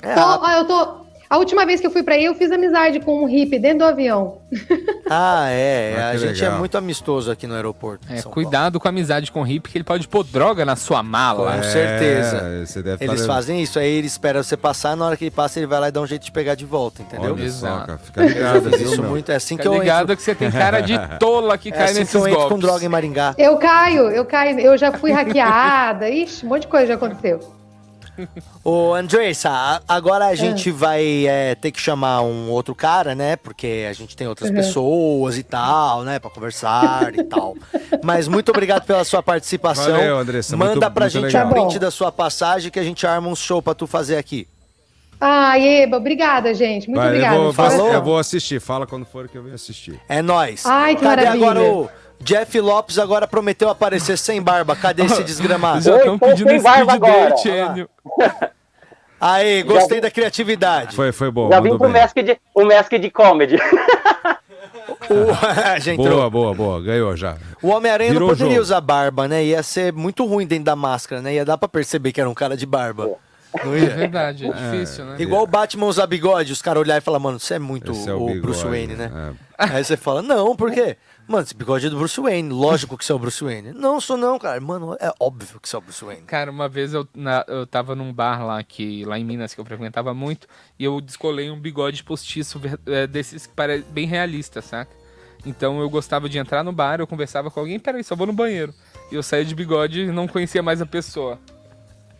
É Tô- ó, eu tô. A última vez que eu fui pra aí, eu fiz amizade com um hippie dentro do avião. Ah, é. Ah, a gente legal. é muito amistoso aqui no aeroporto. É, cuidado com a amizade com o hippie, que ele pode pôr droga na sua mala. Com certeza. É, você deve Eles tá- fazem isso, aí ele espera você passar, na hora que ele passa, ele vai lá e dá um jeito de pegar de volta, entendeu? Olha só, Exato. cara. Fica ligado, viu, isso meu? muito, é assim Fica que eu ligado entro. que você tem cara de tola que É cai assim nesses que eu entro golpes. com droga em Maringá. Eu caio, eu caio, eu já fui hackeada, ixi, um monte de coisa já aconteceu. Ô, Andressa, agora a gente vai é, ter que chamar um outro cara, né? Porque a gente tem outras Uhum. pessoas e tal, né? Pra conversar e tal. Mas muito obrigado pela sua participação. Valeu, Andressa, Manda muito- pra muito gente legal. a print Tá bom. da sua passagem que a gente arma um show pra tu fazer aqui. Ah, Eba, obrigada, gente. Muito Vai, obrigada. eu, vou, coração. eu vou assistir. Fala quando for que eu venho assistir. É nóis. Ai, que Cadê maravilha. agora o Jeff Lopes agora prometeu aparecer sem barba. Cadê esse desgramado? Já estão pedindo sem barba date, Enio. Aí, gostei da criatividade. Foi, foi bom. Já vim pro. Mask de, o Mask de Comedy. O, já entrou. Boa, boa, boa. Ganhou já. O Homem-Aranha não poderia jogo. usar barba, né? Ia ser muito ruim dentro da máscara, né? Ia dar pra perceber que era um cara de barba. Não É ia? verdade, é difícil, né? Igual o Batman usar bigode, os caras olharem e falar, mano, você é muito Esse é o, o bigode, Bruce Wayne, né? é. Aí você fala, não, por quê? Mano, esse bigode é do Bruce Wayne, lógico que você é o Bruce Wayne. Não, sou não, cara. Mano, é óbvio que você é o Bruce Wayne. Cara, uma vez eu, na- eu tava num bar lá, que, lá em Minas que eu frequentava muito, e eu descolei um bigode postiço é, desses que parece bem realista, saca? Então eu gostava de entrar no bar, eu conversava com alguém, peraí, só vou no banheiro. E eu saía de bigode e não conhecia mais a pessoa.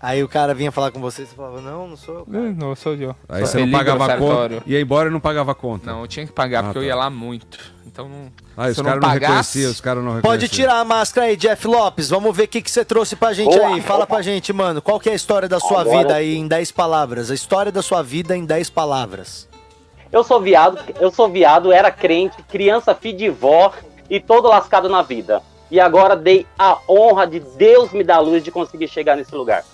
Aí o cara vinha falar com você e você falava, não, não sou eu. cara." Eh, Não, sou eu. Aí Sou você não Felipe pagava a conta. Ia embora e não pagava a conta. Não, eu tinha que pagar, Ah, porque eu tá. ia lá muito. Então não. Ah, os caras não não pagasse. reconheciam, os caras não reconheciam. Pode tirar a máscara aí, Jeff Lopes. Vamos ver o que, que você trouxe pra gente Boa. aí. Fala pra gente, mano. Qual que é a história da sua Agora- vida aí em 10 palavras? A história da sua vida em 10 palavras. Eu sou viado, eu sou viado, era crente, criança filho de vó e todo lascado na vida. E agora dei a honra de Deus me dar luz de conseguir chegar nesse lugar.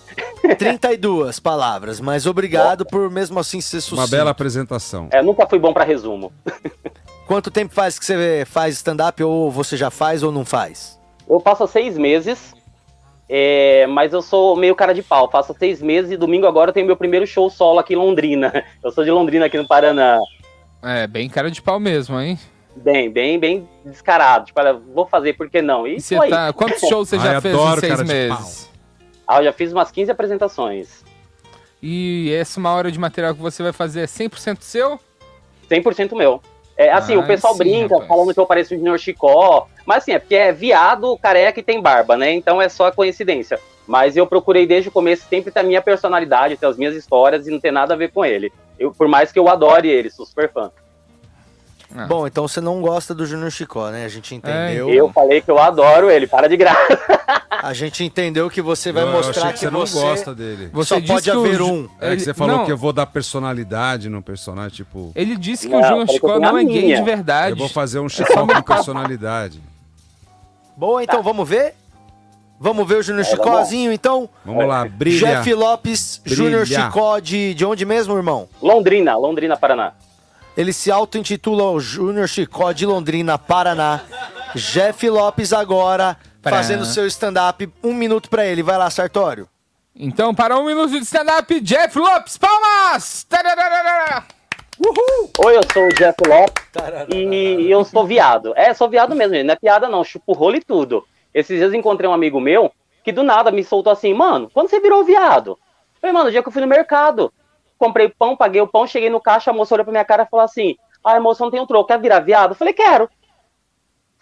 32 palavras, mas obrigado por mesmo assim ser sucinto. Uma bela apresentação. É, nunca fui bom pra resumo. Quanto tempo faz que você faz stand-up ou você já faz ou não faz? Eu faço há seis meses, é, mas eu sou meio cara de pau. Faço há seis meses e domingo agora eu tenho meu primeiro show solo aqui em Londrina. Eu sou de Londrina aqui no Paraná. É, bem cara de pau mesmo, hein? Bem, bem, bem descarado. Tipo, olha, vou fazer, por que não? E E você tá. Quantos shows você já Ai, fez em seis meses? Ah, eu já fiz umas 15 apresentações. E essa uma hora de material que você vai fazer é 100% seu? 100% meu. É, assim, Ah, o pessoal sim, brinca rapaz. falando que eu pareço o Junior Chicó. Mas assim, é porque é viado, careca e tem barba, né? Então é só coincidência. Mas eu procurei desde o começo sempre ter a minha personalidade, ter as minhas histórias e não ter nada a ver com ele. Eu, por mais que eu adore ele, sou super fã. Ah. Bom, então você não gosta do Júnior Chicó, né? A gente entendeu. Eu falei que eu adoro ele, para de graça. A gente entendeu que você vai eu mostrar achei que você não gosta dele. Só disse pode que o haver Ju- um. É que Ele- você falou não. que eu vou dar personalidade no personagem, tipo. Ele disse que Não, o Júnior que Chicó não é gay de verdade. Eu vou fazer um É Chicó só com personalidade. Boa, então vamos ver? Vamos ver o Júnior É, Chicózinho, então? Vamos lá, brilha. Jeff Lopes. Júnior Chicó de, de onde mesmo, irmão? Londrina, Londrina, Paraná. Ele se auto-intitula o Júnior Chicó de Londrina, Paraná. Jeff Lopes agora, Pra- fazendo seu stand-up. Um minuto pra ele. Vai lá, Sartório. Então, para um minuto de stand-up, Jeff Lopes, palmas! Tarararara. Oi, eu sou o Jeff Lopes e eu sou viado. É, sou viado mesmo, gente. Não é piada não, chupo rolo e tudo. Esses dias eu encontrei um amigo meu que do nada me soltou assim, mano, quando você virou viado? Eu falei, mano, o dia que eu fui no mercado, comprei pão, paguei o pão, cheguei no caixa, a moça olhou pra minha cara e falou assim, ai, moça, não tem um troco, quer virar viado? Eu falei, quero.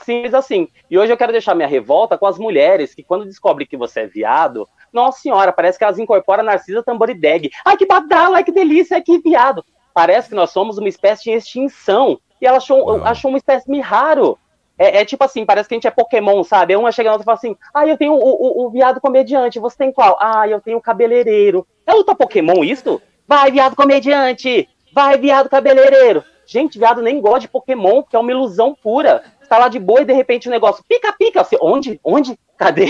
Simples assim. E hoje eu quero deixar minha revolta com as mulheres que quando descobrem que você é viado, nossa senhora, parece que elas incorporam a Narcisa Tamborideg. Ai, que badala, ai, que delícia, ai, que viado. Parece que nós somos uma espécie em extinção. E ela achou, achou uma espécie raro. É, é tipo assim, parece que a gente é Pokémon, sabe? Uma chega na outra e fala assim, ah, eu tenho o, o, o viado comediante, você tem qual? Ah, eu tenho o cabeleireiro. É luta Pokémon isso? Vai, viado comediante! Vai, viado cabeleireiro! Gente, viado nem gosta de Pokémon, que é uma ilusão pura. Você tá lá de boa e de repente o negócio pica, pica. Você, onde? Onde? Cadê?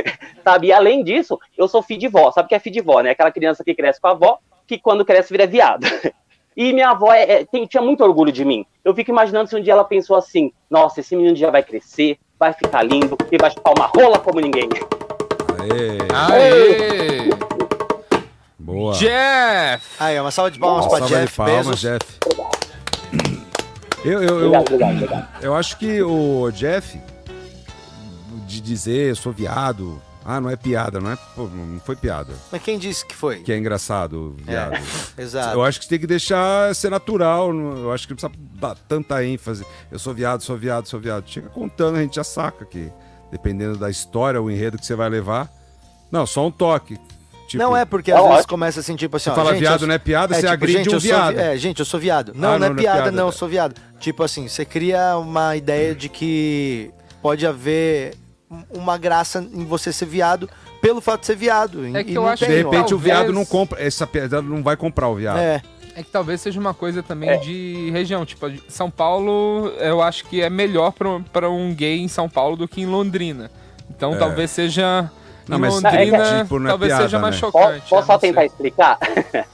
sabe? E além disso, eu sou filho de vó. Sabe o que é filho de vó, né? Aquela criança que cresce com a avó, que quando cresce vira viado. E minha avó é, é, tem- tinha muito orgulho de mim. Eu fico imaginando se um dia ela pensou assim: nossa, esse menino já vai crescer, vai ficar lindo e vai chupar uma rola como ninguém. Aê! Boa. Jeff! Aí, uma salva de palmas salva Jeff de palmas, Bezos. Jeff. Eu, eu, eu, Obrigado, obrigado, obrigado. eu acho que o Jeff, de dizer eu sou viado, ah, não é piada, não é? Pô, não foi piada. Mas quem disse que foi? Que é engraçado, viado. É, exato. Eu acho que você tem que deixar ser natural. Eu acho que não precisa dar tanta ênfase. Eu sou viado, sou viado, sou viado. Chega contando, a gente já saca que, dependendo da história, o enredo que você vai levar. Não, só um toque. Tipo, não é porque às vezes começa assim, tipo assim, Você ó, fala gente, viado eu- não é piada, você tipo, agride gente, um eu sou viado. vi- É, gente, eu sou viado. Não, Ah, não, é não, não é piada, não, eu tá. sou viado. Tipo assim, você cria uma ideia de que pode haver um- uma graça em você ser viado pelo fato de ser viado. E- É que e eu não acho De tem, repente ó. o viado não compra. Essa piada não vai comprar o viado. É. É que talvez seja uma coisa também É. de região. Tipo, São Paulo, eu acho que é melhor pra, pra um gay em São Paulo do que em Londrina. Então É. talvez seja. Não, mas, Londrina, tipo, não é talvez piada, seja mais né? chocante. Posso, posso é, só sei. tentar explicar? é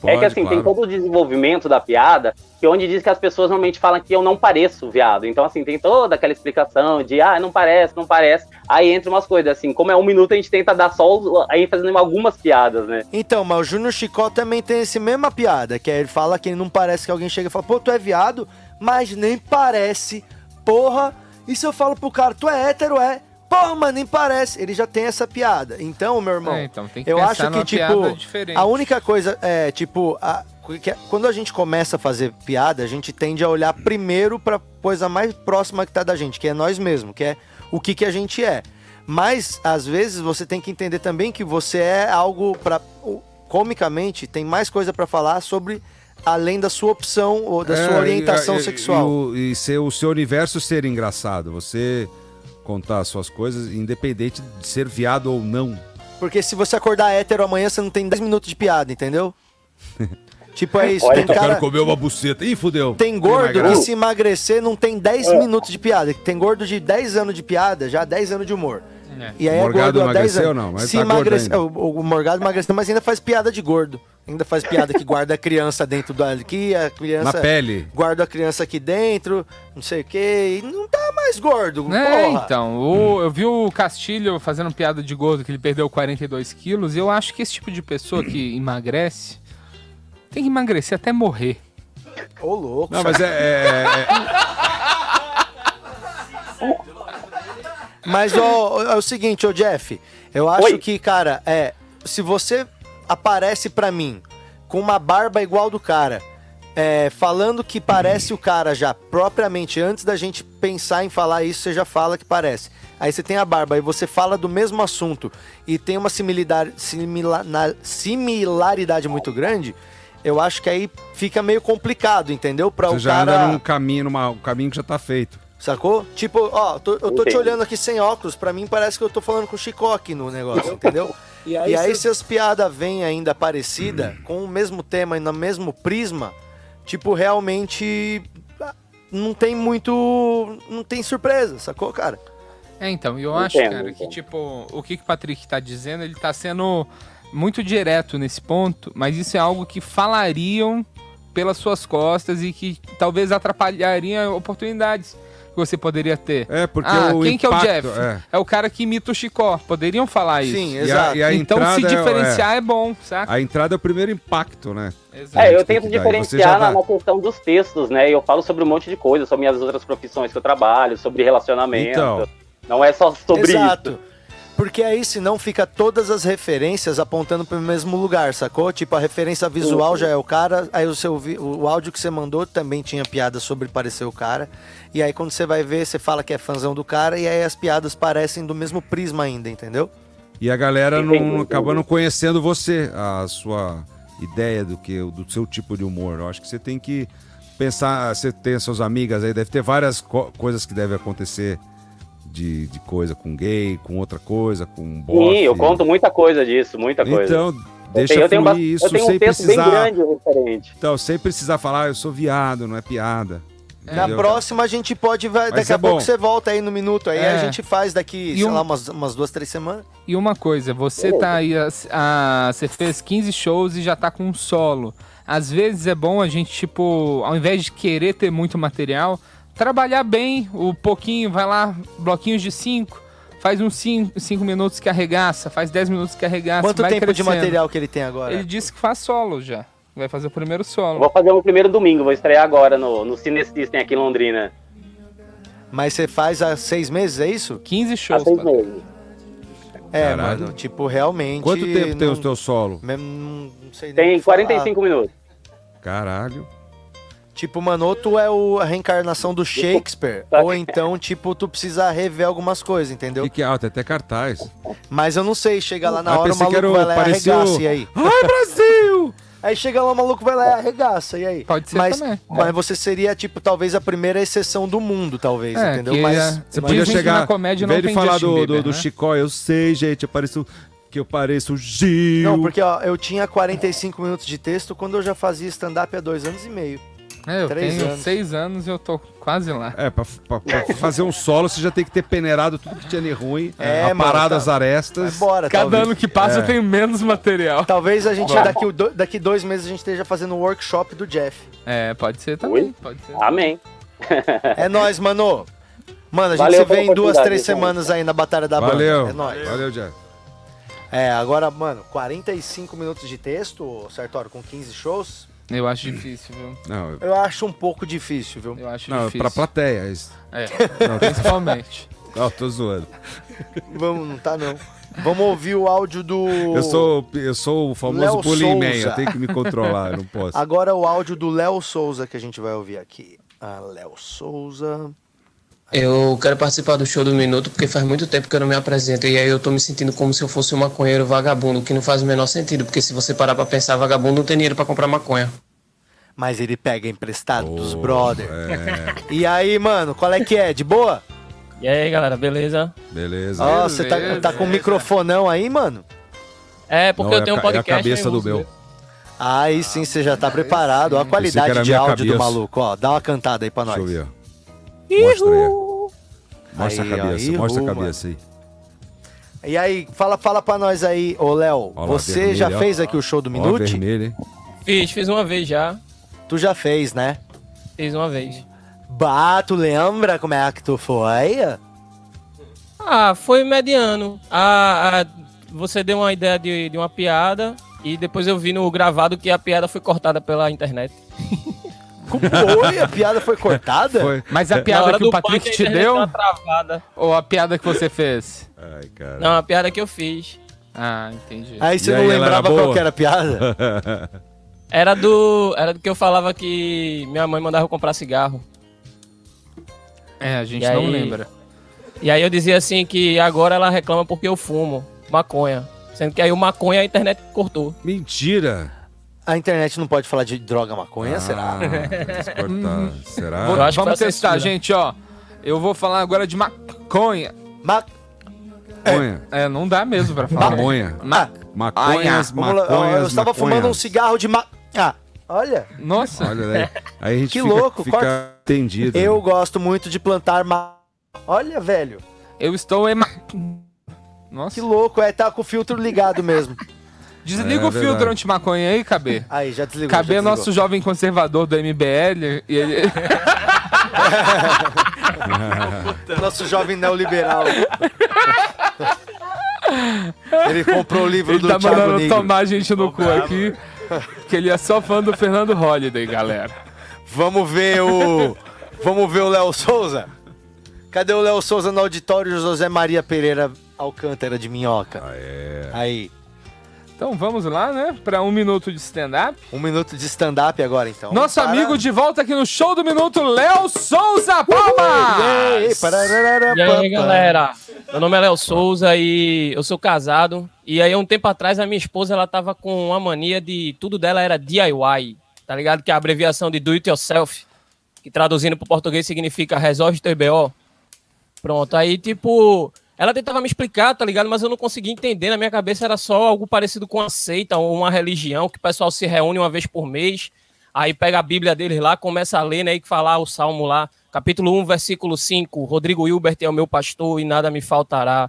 Pode, que assim, tem claro. todo o desenvolvimento da piada, que é onde diz que as pessoas normalmente falam que eu não pareço viado. Então, assim, tem toda aquela explicação de, ah, não parece, não parece. Aí entra umas coisas, assim, como é um minuto, a gente tenta dar só a ênfase em algumas piadas, né? Então, mas o Júnior Chicó também tem esse mesma piada, que é ele fala que não parece que alguém chega e fala, pô, tu é viado, mas nem parece, porra. E se eu falo pro cara, tu é hétero, é? Porra, mas nem parece. Ele já tem essa piada. Então, meu irmão, É, então, tem que eu acho que, tipo, piada diferente. a única coisa é, tipo, a- que- quando a gente começa a fazer piada, a gente tende a olhar primeiro pra coisa mais próxima que tá da gente, que é nós mesmos, que é o que, que a gente é. Mas, às vezes, você tem que entender também que você é algo para Comicamente, tem mais coisa pra falar sobre além da sua opção ou da sua É, orientação e- e- sexual. E, o- e ser o seu universo ser engraçado. Você contar as suas coisas, independente de ser viado ou não. Porque se você acordar hétero amanhã, você não tem 10 minutos de piada, entendeu? tipo, é isso. Olha, tem eu cara. quero comer uma buceta. Ih, fudeu. Tem gordo que se emagrecer não tem 10 É. minutos de piada. Tem gordo de 10 anos de piada, já 10 anos de humor. E aí O Morgado é gordo há 10 emagreceu, anos. não, mas se tá gordo emagrece... ainda. o, o Morgado emagreceu, mas ainda faz piada de gordo. Ainda faz piada que guarda a criança dentro do aqui, a criança. Na pele. Guarda a criança aqui dentro, não sei o quê. E não tá mais gordo. É, porra. então, o- eu vi o Castilho fazendo piada de gordo que ele perdeu 42 quilos, e eu acho que esse tipo de pessoa que emagrece tem que emagrecer até morrer. Ô, louco. Não, mas é. é- é- Mas ó, é o seguinte, ô Jeff, eu acho que, cara, é, se você aparece pra mim com uma barba igual do cara, é, falando que parece o cara já propriamente antes da gente pensar em falar isso, você já fala que parece. Aí você tem a barba e você fala do mesmo assunto e tem uma similaridade, simila- na- similaridade muito grande, eu acho que aí fica meio complicado, entendeu? Pra você o já cara... anda num caminho, numa, um caminho que já tá feito. Sacou? Tipo, ó, tô- eu tô te Entendi. olhando aqui sem óculos, pra mim parece que eu tô falando com o Chicó aqui no negócio, entendeu? E E aí aí, cê- se as piadas vêm ainda parecida, com o mesmo tema e no mesmo prisma, tipo, realmente ah, não tem muito. não tem surpresa, sacou, cara? É, então, e eu Entendo, acho, cara, que entendo. tipo, o que, que o Patrick tá dizendo, ele tá sendo muito direto nesse ponto, mas isso é algo que falariam pelas suas costas e que talvez atrapalharia oportunidades que você poderia ter. É, porque ah, o quem que é o impacto, Jeff? é. É. o cara que imita o Chicó. Poderiam falar isso. Sim, exato. E a- e a então se é- diferenciar é, bom, saca? A entrada é o primeiro impacto, né? É, eu tento diferenciar na, dá. na questão dos textos, né? Eu falo sobre um monte de coisa, sobre minhas outras profissões que eu trabalho, sobre relacionamento. Então. Não é só sobre Exato. isso. Porque aí senão fica todas as referências apontando para o mesmo lugar, sacou? Tipo, a referência visual já é o cara, aí o seu o áudio que você mandou também tinha piada sobre parecer o cara. E aí quando você vai ver, você fala que é fãzão do cara e aí as piadas parecem do mesmo prisma ainda, entendeu? E a galera não, entendi. acaba não conhecendo você, a sua ideia do que do seu tipo de humor. Eu acho que você tem que pensar, você tem as suas amigas aí, deve ter várias co- coisas que devem acontecer de, de coisa com gay, com outra coisa, com bofe. Sim, eu conto muita coisa disso, muita coisa. Então, Eu deixa tenho- eu tenho isso eu tenho um sem precisar. grande referente. Então, sem precisar falar, "Ah, eu sou viado, não é piada. Na Entendeu? próxima a gente pode, vai, daqui é a pouco bom. você volta aí no minuto, aí É. a gente faz daqui, E sei um- lá, umas, umas duas, três semanas. E uma coisa, você tá aí, a, a- você fez 15 shows e já tá com um solo. Às vezes é bom a gente, tipo, ao invés de querer ter muito material, trabalhar bem o pouquinho, vai lá, bloquinhos de 5, faz uns 5 minutos que arregaça, faz 10 minutos que arregaça. Quanto vai tempo de crescendo. material que ele tem agora? Ele disse que faz solo já. Vai fazer o primeiro solo. Vou fazer o primeiro domingo, vou estrear agora no, no Cine System aqui em Londrina. Mas você faz há seis meses, é isso? 15 Há seis meses. É, Caralho. mano, tipo, realmente... Quanto tempo tem não- o teu solo? Não, não sei nem Tem o que falar. 45 minutos. Caralho. Tipo, mano, ou tu é o, a reencarnação do Shakespeare, ou então, tipo, tu precisa rever algumas coisas, entendeu? Que que é? Ah, tem até cartaz. Mas eu não sei, chega lá na Ah, hora o maluco era vai lá e arregaça, e aí? Ai, Brasil! Aí chega lá o maluco vai lá e arregaça, e aí? Pode ser mas, também. Mas você seria, tipo, talvez a primeira exceção do mundo, talvez, É, entendeu? que Mas é- Você mas- podia chegar, na comédia não tem falar do, do, Bieber, do né? Chicó, eu sei, gente, eu pareço, que eu pareço Gil. Não, porque ó, eu tinha 45 minutos de texto quando eu já fazia stand-up há dois anos e meio. É, eu Três tenho anos. 6 anos e eu tô quase lá. É, pra, pra- pra fazer um solo, você já tem que ter peneirado tudo que tinha de ruim, É, aparado mano, tá- as arestas. Embora, Cada talvez. ano que passa É. eu tenho menos material. Talvez a gente, daqui, o daqui dois meses, a gente esteja fazendo um workshop do Jeff. É, pode ser também. Pode ser. Amém. É nóis, mano. Mano, a gente Valeu se vê em duas, três semanas aí na Batalha da Valeu. Banda. É nóis. Valeu, Jeff. É, agora, mano, 45 minutos de texto, Sartório, com 15 shows, Eu acho difícil, viu? Não, eu- eu acho um pouco difícil, viu? Eu acho não difícil. pra plateia. é Isso. É, Não, principalmente. Não, tô zoando. Vamos, não tá não. Vamos ouvir o áudio do... Eu sou, eu sou o famoso Léo bullying man, Souza. eu tenho que me controlar, eu não posso. Agora o áudio do Léo Souza que a gente vai ouvir aqui. Ah, Léo Souza... Eu quero participar do show do Minuto porque faz muito tempo que eu não me apresento e aí eu tô me sentindo como se eu fosse um maconheiro vagabundo, o que não faz o menor sentido, porque se você parar pra pensar, vagabundo não tem dinheiro pra comprar maconha. Mas ele pega emprestado dos Oh, brother. é. E aí, mano, qual é que é? De boa? E aí, galera, beleza? Beleza. Ó, você tá, tá com um microfonão aí, mano? É, porque Não, eu tenho é um a ca- é a podcast. cabeça do meu. Aí sim, você já tá preparado. Ó a qualidade de áudio do cabeça. maluco, ó. Dá uma cantada aí pra nós. Deixa eu ver, ó. Mostra aí. Mostra Aí, a cabeça, mostra a mano. cabeça aí. E aí, fala, fala pra nós aí, ô Léo. Você vermelho, já ó. fez aqui o show do Ó, Minute? vermelho, hein? Fiz, fiz uma vez já. Tu já fez, né? Fiz uma vez. Bah, tu lembra como é que tu foi? Ah, foi mediano. Ah, ah, você deu uma ideia de, de uma piada e depois eu vi no gravado que a piada foi cortada pela internet. Foi? A piada foi cortada? Foi. Mas a piada que o Patrick te deu? Ou a piada que você fez? Ai, cara. Não, a piada que eu fiz. Ah, entendi. Aí você E não aí, lembrava qual era a piada? Era do. Era do que eu falava que minha mãe mandava eu comprar cigarro. É, a gente E não aí- lembra. E aí eu dizia assim que agora ela reclama porque eu fumo maconha. Sendo que aí o maconha a internet cortou. Mentira! A internet não pode falar de droga maconha, Ah, será? cortaram. Será? Que Vamos testar, censura. gente, ó. Eu vou falar agora de maconha. Ma... Maconha. É, não dá mesmo pra falar. Maconha. Ma- Maconhas, Vamos lá, ó, maconhas, Eu estava fumando um maconhas. cigarro de ma... Ah, olha. Nossa. Olha aí. Aí a gente Que fica, louco, fica corta. entendido. Eu gosto muito de plantar ma... Olha, velho. Eu estou em ma... Nossa. Que louco, é, tá com o filtro ligado mesmo. Desliga É o filtro verdade. anti-maconha aí, KB. Aí, já desligou. KB já é desligou. nosso jovem conservador do MBL e ele... Nosso jovem neoliberal. Ele comprou o livro ele do tá Thiago mandando Negro. tomar a gente no cu aqui, que ele é só fã do Fernando Holliday, galera. Vamos ver o. Vamos ver o Léo Souza? Cadê o Léo Souza no auditório José Maria Pereira Alcântara de Minhoca? Aí. Então vamos lá, né? Pra um minuto de stand-up. Um minuto de stand-up agora, então. Nosso Para- amigo de volta aqui no show do minuto, Léo Souza Palmas! E aí, galera? Meu nome é Léo Souza e eu sou casado. E aí, um tempo atrás, a minha esposa, ela tava com uma mania de... Tudo dela era DIY, tá ligado? Que é a abreviação de Do It Yourself, que traduzindo pro português significa Resolve Teu BO. Pronto, aí, tipo... Ela tentava me explicar, tá ligado? Mas eu não conseguia entender. Na minha cabeça era só algo parecido com uma seita ou uma religião, que o pessoal se reúne uma vez por mês, aí pega a Bíblia deles lá, começa a ler, né? E falar o salmo lá, capítulo 1, versículo 5. Rodrigo Hilbert é o meu pastor e nada me faltará.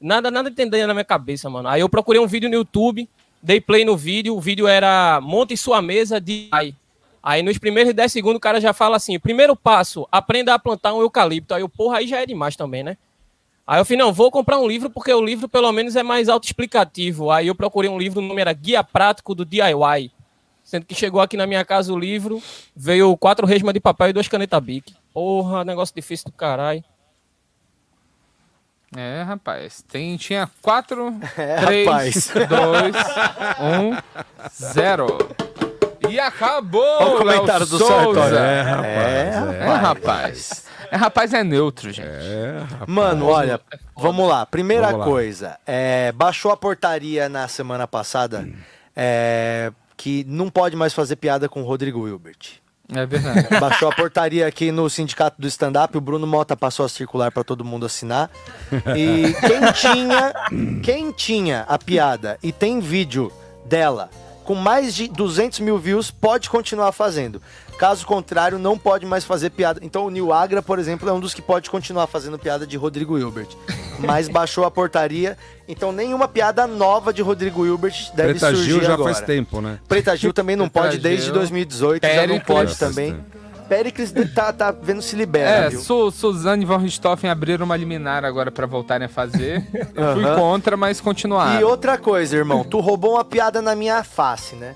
Nada, nada entendendo na minha cabeça, mano. Aí eu procurei um vídeo no YouTube, dei play no vídeo, o vídeo era Monte sua mesa de ai. Aí nos primeiros 10 segundos o cara já fala assim: primeiro passo, aprenda a plantar um eucalipto. Aí eu, porra, aí já é demais também, né? Aí eu falei, não, vou comprar um livro porque o livro pelo menos é mais autoexplicativo. Aí eu procurei um livro, o nome era Guia Prático do DIY. Sendo que chegou aqui na minha casa o livro, veio quatro resmas de papel e duas canetas Bic. Porra, negócio difícil do caralho. É, rapaz. Tem, tinha 4, É, 3, rapaz. 2, 1, 0. E acabou! Olha o comentário Léo do Souza. É, rapaz. É, é. rapaz. É, rapaz é neutro, gente. É, rapaz. Mano, olha, vamos lá. Primeira Vamos lá. coisa, é, baixou a portaria na semana passada é, que não pode mais fazer piada com o Rodrigo Hilbert. É verdade. Baixou a portaria aqui no sindicato do stand-up, o Bruno Mota passou a circular para todo mundo assinar. E quem tinha, quem tinha a piada e tem vídeo dela com mais de 200 mil views, pode continuar fazendo. Caso contrário, não pode mais fazer piada. Então o Nil Agra, por exemplo, é um dos que pode continuar fazendo piada de Rodrigo Hilbert. Mas baixou a portaria, então nenhuma piada nova de Rodrigo Hilbert deve Preta surgir Gil já agora. faz tempo, né? Preta Gil também não Preta pode desde Gil. 2018, já não Péricles. pode também. tempo. Péricles tá, tá vendo se libera, É, viu? Su Suzane von Richthofen abriram uma liminar agora pra voltarem a fazer. Eu fui contra, mas continuaram. E outra coisa, irmão, tu roubou uma piada na minha face, né?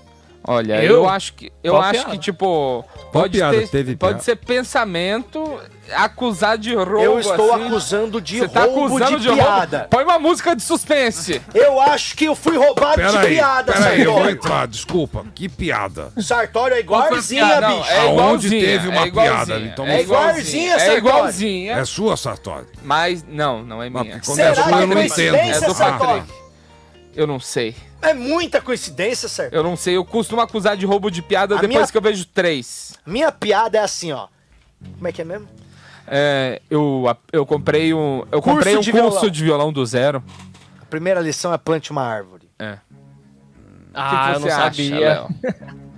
Olha, eu, Eu? acho que eu Qual acho piada? que tipo pode piada? ter, Teve pode piada? ser pensamento acusar de roubo. Eu estou assim. acusando de Você tá roubo acusando de, de, piada. roubo? Põe uma música de suspense. Eu acho que eu fui roubado de Peraí, piada, peraí, eu vou Sartório. entrar, desculpa. Que piada. Sartório é igualzinha, piada? Não, bicho. é Aonde igualzinha, teve uma é igualzinha, piada, então é igualzinha, é Sartori. igualzinha, É sua, Sartori. mas não, não é Mas minha. quando Será é sua, que eu é não entendo. É do? Patrick. Eu não sei. É muita coincidência, Sartório. Eu não sei. Eu costumo acusar de roubo de piada A depois minha- que eu vejo três. Minha piada é assim, ó. Como é que é mesmo? É, eu, eu comprei um, eu Curso comprei um de curso violão. de violão do zero. A primeira lição é plante uma árvore. É. Ah, eu você não acha, sabia.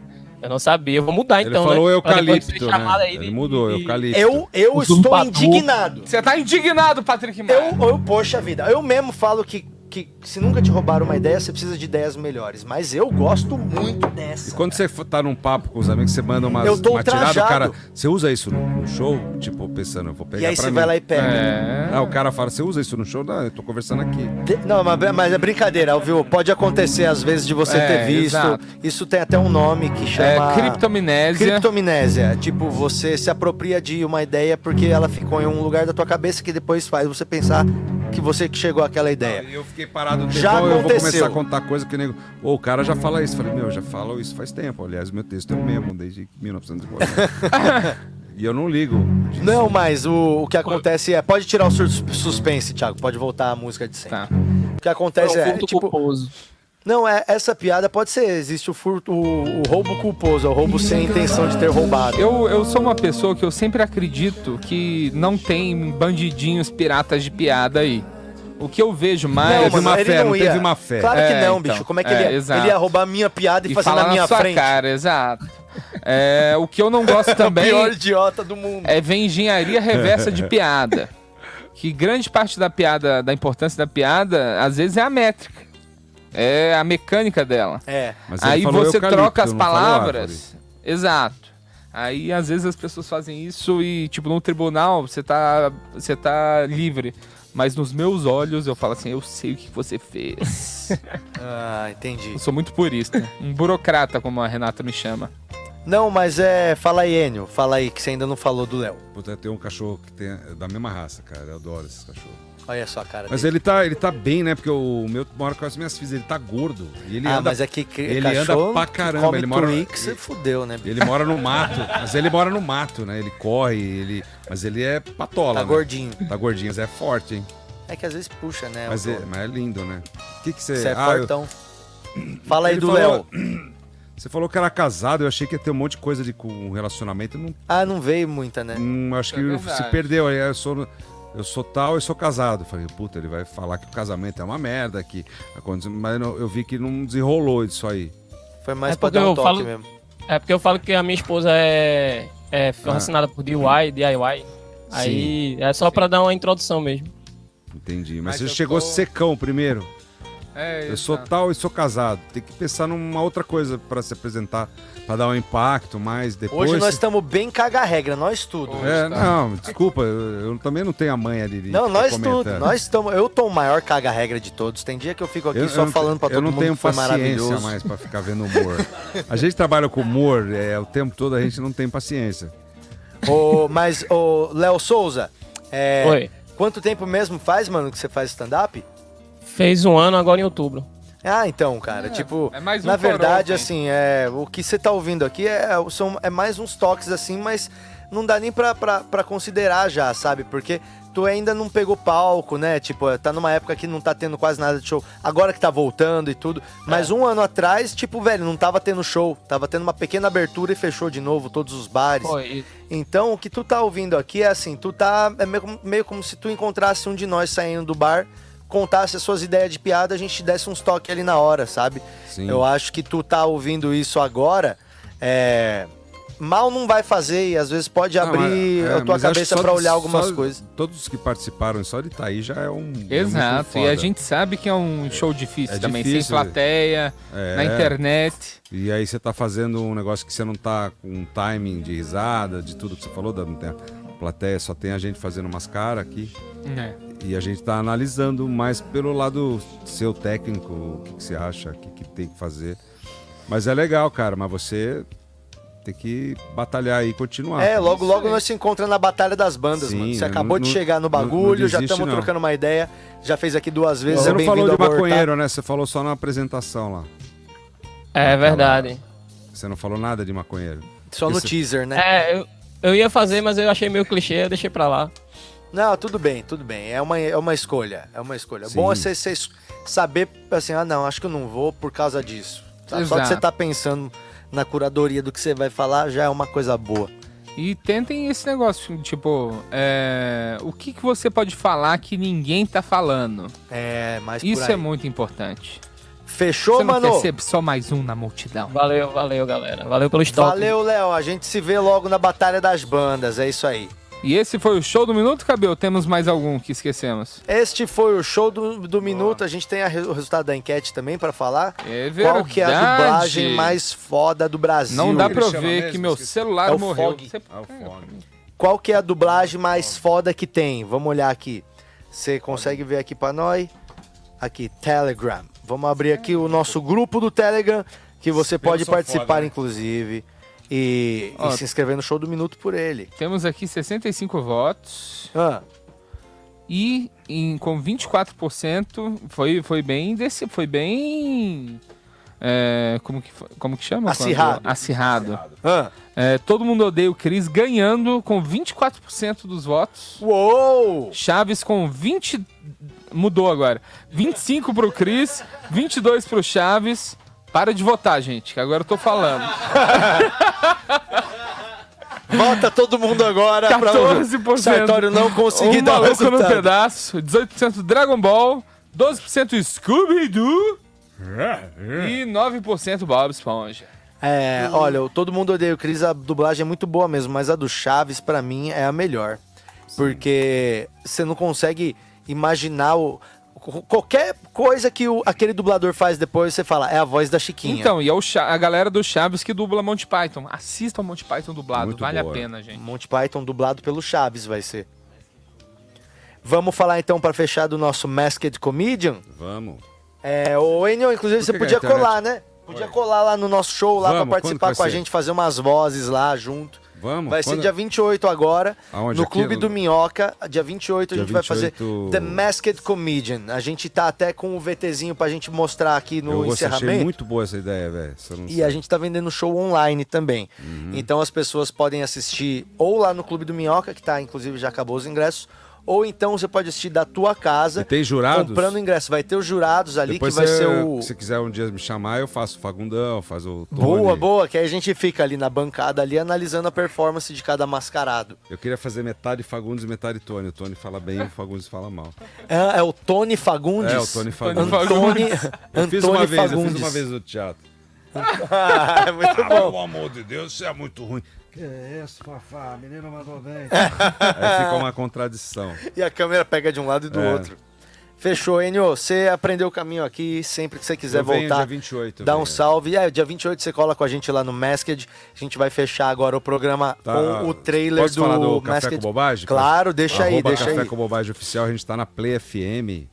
Eu não sabia. Eu vou mudar Ele então, falou né? Eucalipto, né? aí Ele mudou, de- eucalipto. Eu, eu estou indignado. Você tá indignado, Patrick Maia. Eu, eu, poxa vida, eu mesmo falo que, que se nunca te roubaram uma ideia, você precisa de ideias melhores. Mas eu gosto muito E dessa. quando você f- tá num papo com os amigos, você manda umas, Eu tô uma tirada, o ultrajado. cara. Você usa isso no, show? Tipo, pensando, eu vou pegar E aí você mim. vai lá e pega. É. Ah, o cara fala, você usa isso no show? Não, eu tô conversando aqui. De- Não, mas, mas é brincadeira, viu? Pode acontecer às vezes de você É, ter visto. exato. Isso tem até um nome que chama. É criptominésia. Criptominésia. Tipo, você se apropria de uma ideia porque ela ficou em um lugar da tua cabeça que depois faz você pensar que você que chegou àquela ideia. E eu fiquei parado um Já tempão, eu vou aconteceu. começar a contar coisa que nego. Ô, o cara já fala isso. Falei, meu, já fala isso faz tempo. Aliás, meu texto é o mesmo desde 1940. e eu não ligo. disso. Não, mas o, o que acontece é. Pode tirar o sus- suspense, Thiago. Pode voltar a música de sempre. Tá. O que acontece É um é. tipo, culposo. Não, é essa piada pode ser. Existe o furto, o, o roubo culposo, é o roubo sem intenção de ter roubado. Eu, eu sou uma pessoa que eu sempre acredito que não tem bandidinhos piratas de piada aí. O que eu vejo mais. Teve mano, uma fé, não ia. teve uma fé. Claro que É, não, então. bicho. Como é que É, ele, ia, ele ia roubar a minha piada e, E fazer na minha sua frente? cara, exato. É, o que eu não gosto É o também pior idiota do mundo. é ver engenharia reversa de piada. Que grande parte da piada, da importância da piada, às vezes é a métrica. É a mecânica dela. É. Aí falou você troca as palavras. Exato. Aí às vezes as pessoas fazem isso e, tipo, no tribunal você tá, você tá livre. Mas nos meus olhos eu falo assim, eu sei o que você fez. Ah, entendi. eu sou muito purista. Um burocrata, como a Renata me chama. Não, mas é. Fala aí, Enio. Fala aí, que você ainda não falou do Léo. Puta, tem um cachorro que tem é da mesma raça, cara. Eu adoro esses cachorros. Olha só a cara Mas dele. ele tá, ele tá bem, né? Porque o meu mora com as minhas filhas, ele tá gordo. E ele ah, anda, mas é que ele anda pra que caramba. come Ele mora, Twix, você fudeu, né? ele mora no mato. Mas ele mora no mato, né? Ele corre, ele. Mas ele é patola. Tá né? gordinho. Tá gordinho, mas é forte, hein? É que às vezes puxa, né? Mas é, mas é lindo, né? O que que você. Você é Ah, eu- fortão. Fala aí Ele do falou- Léo. Você falou que era casado, eu achei que ia ter um monte de coisa de com relacionamento. Não, Ah, não veio muita, né? Hum, acho que É se verdade. perdeu. Aí eu sou, eu sou tal, eu sou casado. Falei, puta, ele vai falar que o casamento é uma merda que aconteceu, mas eu vi que não desenrolou isso aí. Foi mais É pra dar um eu toque falo- mesmo. É porque eu falo que a minha esposa é, é Ah. fascinada por DIY, DIY. Aí é só pra dar uma introdução mesmo. Entendi. Mas, Mas você eu chegou tô- secão primeiro. É, eu sou tal e sou casado. Tem que pensar numa outra coisa pra se apresentar, pra dar um impacto mais depois. Hoje nós estamos bem caga-regra, nós tudo. É, não, desculpa, eu, eu também não tenho a manha de. Não, nós tudo. Nós estamos. Eu tô o maior caga-regra de todos. Tem dia que eu fico aqui Eu- só eu não- falando pra eu todo não mundo tenho que foi paciência maravilhoso. mais pra ficar vendo humor. A gente trabalha com humor, é, o tempo todo a gente não tem paciência. Ô, mas, ô, Léo Souza, é, Oi. quanto tempo mesmo faz, mano, que você faz stand-up? Fez um ano agora em outubro. Ah, então, cara, tipo, é mais um na verdade, coroa, assim, é, o que você tá ouvindo aqui é, são, é mais uns toques, assim, mas não dá nem pra, pra, pra considerar já, sabe? Porque tu ainda não pegou palco, né? Tipo, tá numa época que não tá tendo quase nada de show. Agora que tá voltando e tudo. Mas um ano atrás, tipo, velho, não tava tendo show. Tava tendo uma pequena abertura e fechou de novo todos os bares. Foi. Então, o que tu tá ouvindo aqui é assim, tu tá. É meio, meio como se tu encontrasse um de nós saindo do bar, contasse as suas ideias de piada, a gente te desse uns toques ali na hora, sabe? Sim. Eu acho que tu tá ouvindo isso agora. É. Mal não vai fazer e às vezes pode Não, abrir é, a tua mas cabeça pra olhar algumas só coisas. Todos os que participaram só de estar aí já é um. é Exato. muito e a gente sabe que é um show difícil É também, difícil, sem plateia, é. na internet. E aí você tá fazendo um negócio que você não tá com um timing de risada, de tudo que você falou, da não tem a plateia, só tem a gente fazendo umas caras aqui. É. E a gente tá analisando mais pelo lado seu técnico, o que, que você acha, o que, que tem que fazer. Mas é legal, cara, mas você tem que batalhar aí e continuar. É, logo, logo nós se encontramos na Batalha das Bandas, Sim, mano. Você não- acabou de não- chegar no não- não bagulho, já desiste, estamos trocando uma ideia. Já fez aqui duas vezes. Você é não falou de maconheiro, né? Você falou só na apresentação lá. É verdade. Você não falou nada de maconheiro. Só no Esse- teaser, né? É, eu, eu ia fazer, mas eu achei meio clichê, eu deixei pra lá. Não, tudo bem, tudo bem. É uma, é uma escolha. É uma escolha. Sim. Bom é você, você saber assim, ah, não, acho que eu não vou por causa disso. Sabe? Só Exato. você tá pensando na curadoria do que você vai falar já é uma coisa boa. E tentem esse negócio, tipo, é, o que, que você pode falar que ninguém tá falando? É, mas por Isso aí. é muito importante. Fechou, você mano? ser só mais um na multidão. Valeu, valeu, galera. Valeu pelo estoque. Valeu, Léo. A gente se vê logo na Batalha das Bandas. É isso aí. E esse foi o show do Minuto, Cabelo? Temos mais algum que esquecemos? Este foi o show do, do minuto. A gente tem re- o resultado da enquete também pra falar. É Qual que é a verdade. dublagem mais foda do Brasil? Não dá pra eu ver que meu celular É o morreu. Fog. Você- Qual que é a dublagem mais foda que tem? Vamos olhar aqui. Você consegue ver aqui pra nós? Aqui, Telegram. Vamos abrir aqui o nosso grupo do Telegram, que você pode participar, foda, né? inclusive, e, e Ó, se inscrever no show do Minuto por ele. Temos aqui 65 votos. Ah. E em, com 24% foi, foi bem desse, foi bem é, como que como que chama? quando- Acirrado. Acirrado. Ah. É, todo mundo odeia o Cris ganhando com 24% dos votos. Uou! Chaves com 20 mudou agora. 25 pro Cris, 22 pro Chaves. Para de votar, gente, que agora eu tô falando. Vota todo mundo agora pra o 14%. Sartório não conseguir um dar o maluco no pedaço, 18% Dragon Ball, 12% Scooby-Doo e 9% Bob Esponja. É, olha, todo mundo odeia o Cris, a dublagem é muito boa mesmo, mas a do Chaves, pra mim, é a melhor. Porque você não consegue imaginar o, Qualquer coisa que o- aquele dublador faz depois, você fala, é a voz da Chiquinha. Então, e é o a galera do Chaves que dubla Monty Python. Assista o Monty Python dublado, Muito vale boa. a pena, gente. Monty Python dublado pelo Chaves vai ser. Vamos falar então pra fechar do nosso Masked Comedian? Vamos. É, o Enio, inclusive você podia internet- colar, né? Podia colar lá no nosso show lá quando participar com a gente, fazer umas vozes lá junto. Vamos. Vai ser Quando- dia 28 agora, Aonde? no Aqui Clube do Minhoca. Dia 28 Dia a gente vai fazer 28. The Masked Comedian. A gente tá até com o VTzinho pra gente mostrar aqui no eu gostei, achei encerramento. muito boa essa ideia, velho. E a gente tá vendendo show online também. Uhum. Então as pessoas podem assistir ou lá no Clube do Minhoca, que tá, inclusive já acabou os ingressos, ou então você pode assistir da tua casa. E tem jurados? Comprando ingresso. Vai ter os jurados ali, Depois que vai você- ser o. Se quiser um dia me chamar, eu faço o Fagundão, faz o Tony. Boa, boa, que aí a gente fica ali na bancada ali analisando a performance de cada mascarado. Eu queria fazer metade Fagundes e metade Tony. O Tony fala bem e o Fagundes fala mal. É, é o Tony Fagundes. É, o Tony Fagundes. Antônio, Eu fiz Antônio uma vez, eu Fagundes. fiz uma vez no teatro. é muito Ah, bom. Pelo amor de Deus, isso é muito ruim. Que isso, Fafá? Menino mandou bem. Aí fica uma contradição. E a câmera pega de um lado e do É. outro. Fechou, Enio. Você aprendeu o caminho aqui. Sempre que você quiser Eu venho voltar, dia 28, eu dá um venho. salve. É, dia 28 você cola com a gente lá no Masked. A gente vai fechar agora o programa Tá. com o trailer Posso do falar do Café Masked. com Bobagem? Claro, deixa aí, Arroba deixa Café aí. com Bobagem Oficial, a gente tá na Play FM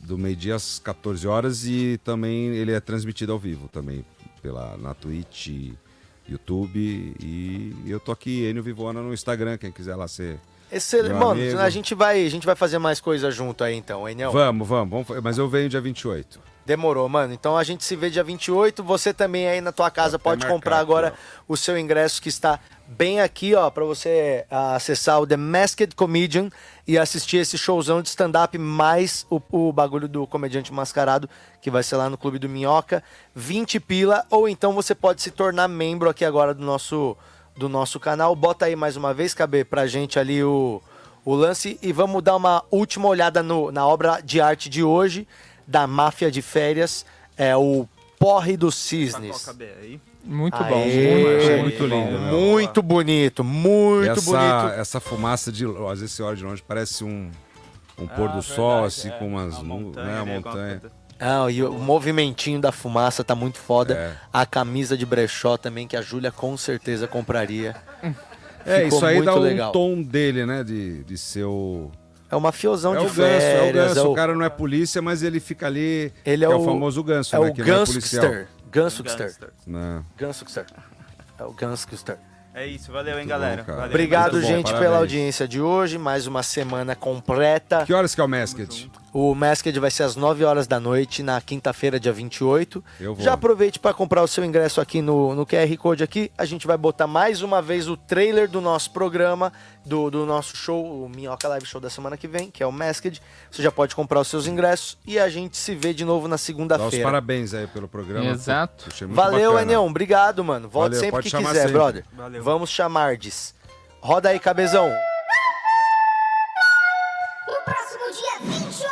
do meio-dia às 14 horas e também ele é transmitido ao vivo também pela, na Twitch, YouTube e eu tô aqui, Enio Vivona, no Instagram, quem quiser lá ser Excelente. meu Mano, amigo. a gente, vai, a gente vai fazer mais coisa junto aí então, Enio. Vamos, vamos, vamos, mas eu venho dia 28. Demorou, mano. Então a gente se vê dia 28. Você também aí na tua casa pode marcar comprar aqui, agora o seu ingresso que está bem aqui, ó, para você ah, acessar o The Masked Comedian e assistir esse showzão de stand-up mais o, o bagulho do comediante mascarado que vai ser lá no Clube do Minhoca, 20 pila, ou então você pode se tornar membro aqui agora do nosso do nosso canal. Bota aí mais uma vez, caber pra gente ali o o lance e vamos dar uma última olhada no- na obra de arte de hoje da Máfia de Férias, é o Porre dos Cisnes. Muito Aê, bom. Muito, muito lindo. Muito bonito, muito essa, bonito. Essa fumaça de. Às vezes você olha de longe, parece um, um Ah, pôr do sol, verdade, assim, é. com umas Uma montanha, né? A né, montanha. Ah, e o movimentinho da fumaça tá muito foda. É. A camisa de brechó também, que a Júlia com certeza compraria. É, Ficou isso aí dá um legal. tom dele, né? De, de ser o. É o mafiosão é de o ganso, é o férias. ganso. é O cara não é polícia, mas ele fica ali. Ele é que o- o famoso ganso, é né? o que não é policial. Não. Gangster. É o Gangster. É isso, valeu, hein, Muito galera. bom, cara. Valeu. Obrigado, Muito bom, gente, parabéns. pela audiência de hoje. Mais uma semana completa. Que horas que é o Masked? O Masked vai ser às 9 horas da noite, na quinta-feira, dia 28. Eu vou. Já aproveite para comprar o seu ingresso aqui no, no QR Code aqui. A gente vai botar mais uma vez o trailer do nosso programa, do, do nosso show, o Minhoca Live Show da semana que vem, que é o Masked. Você já pode comprar os seus ingressos e a gente se vê de novo na Dá segunda-feira. parabéns aí pelo programa. Exato. Muito Valeu, bacana. Enel. Obrigado, mano. Volte Valeu, sempre que chamar quiser, sempre. brother. Valeu. Vamos chamar-des. Roda aí, cabezão. No próximo dia 28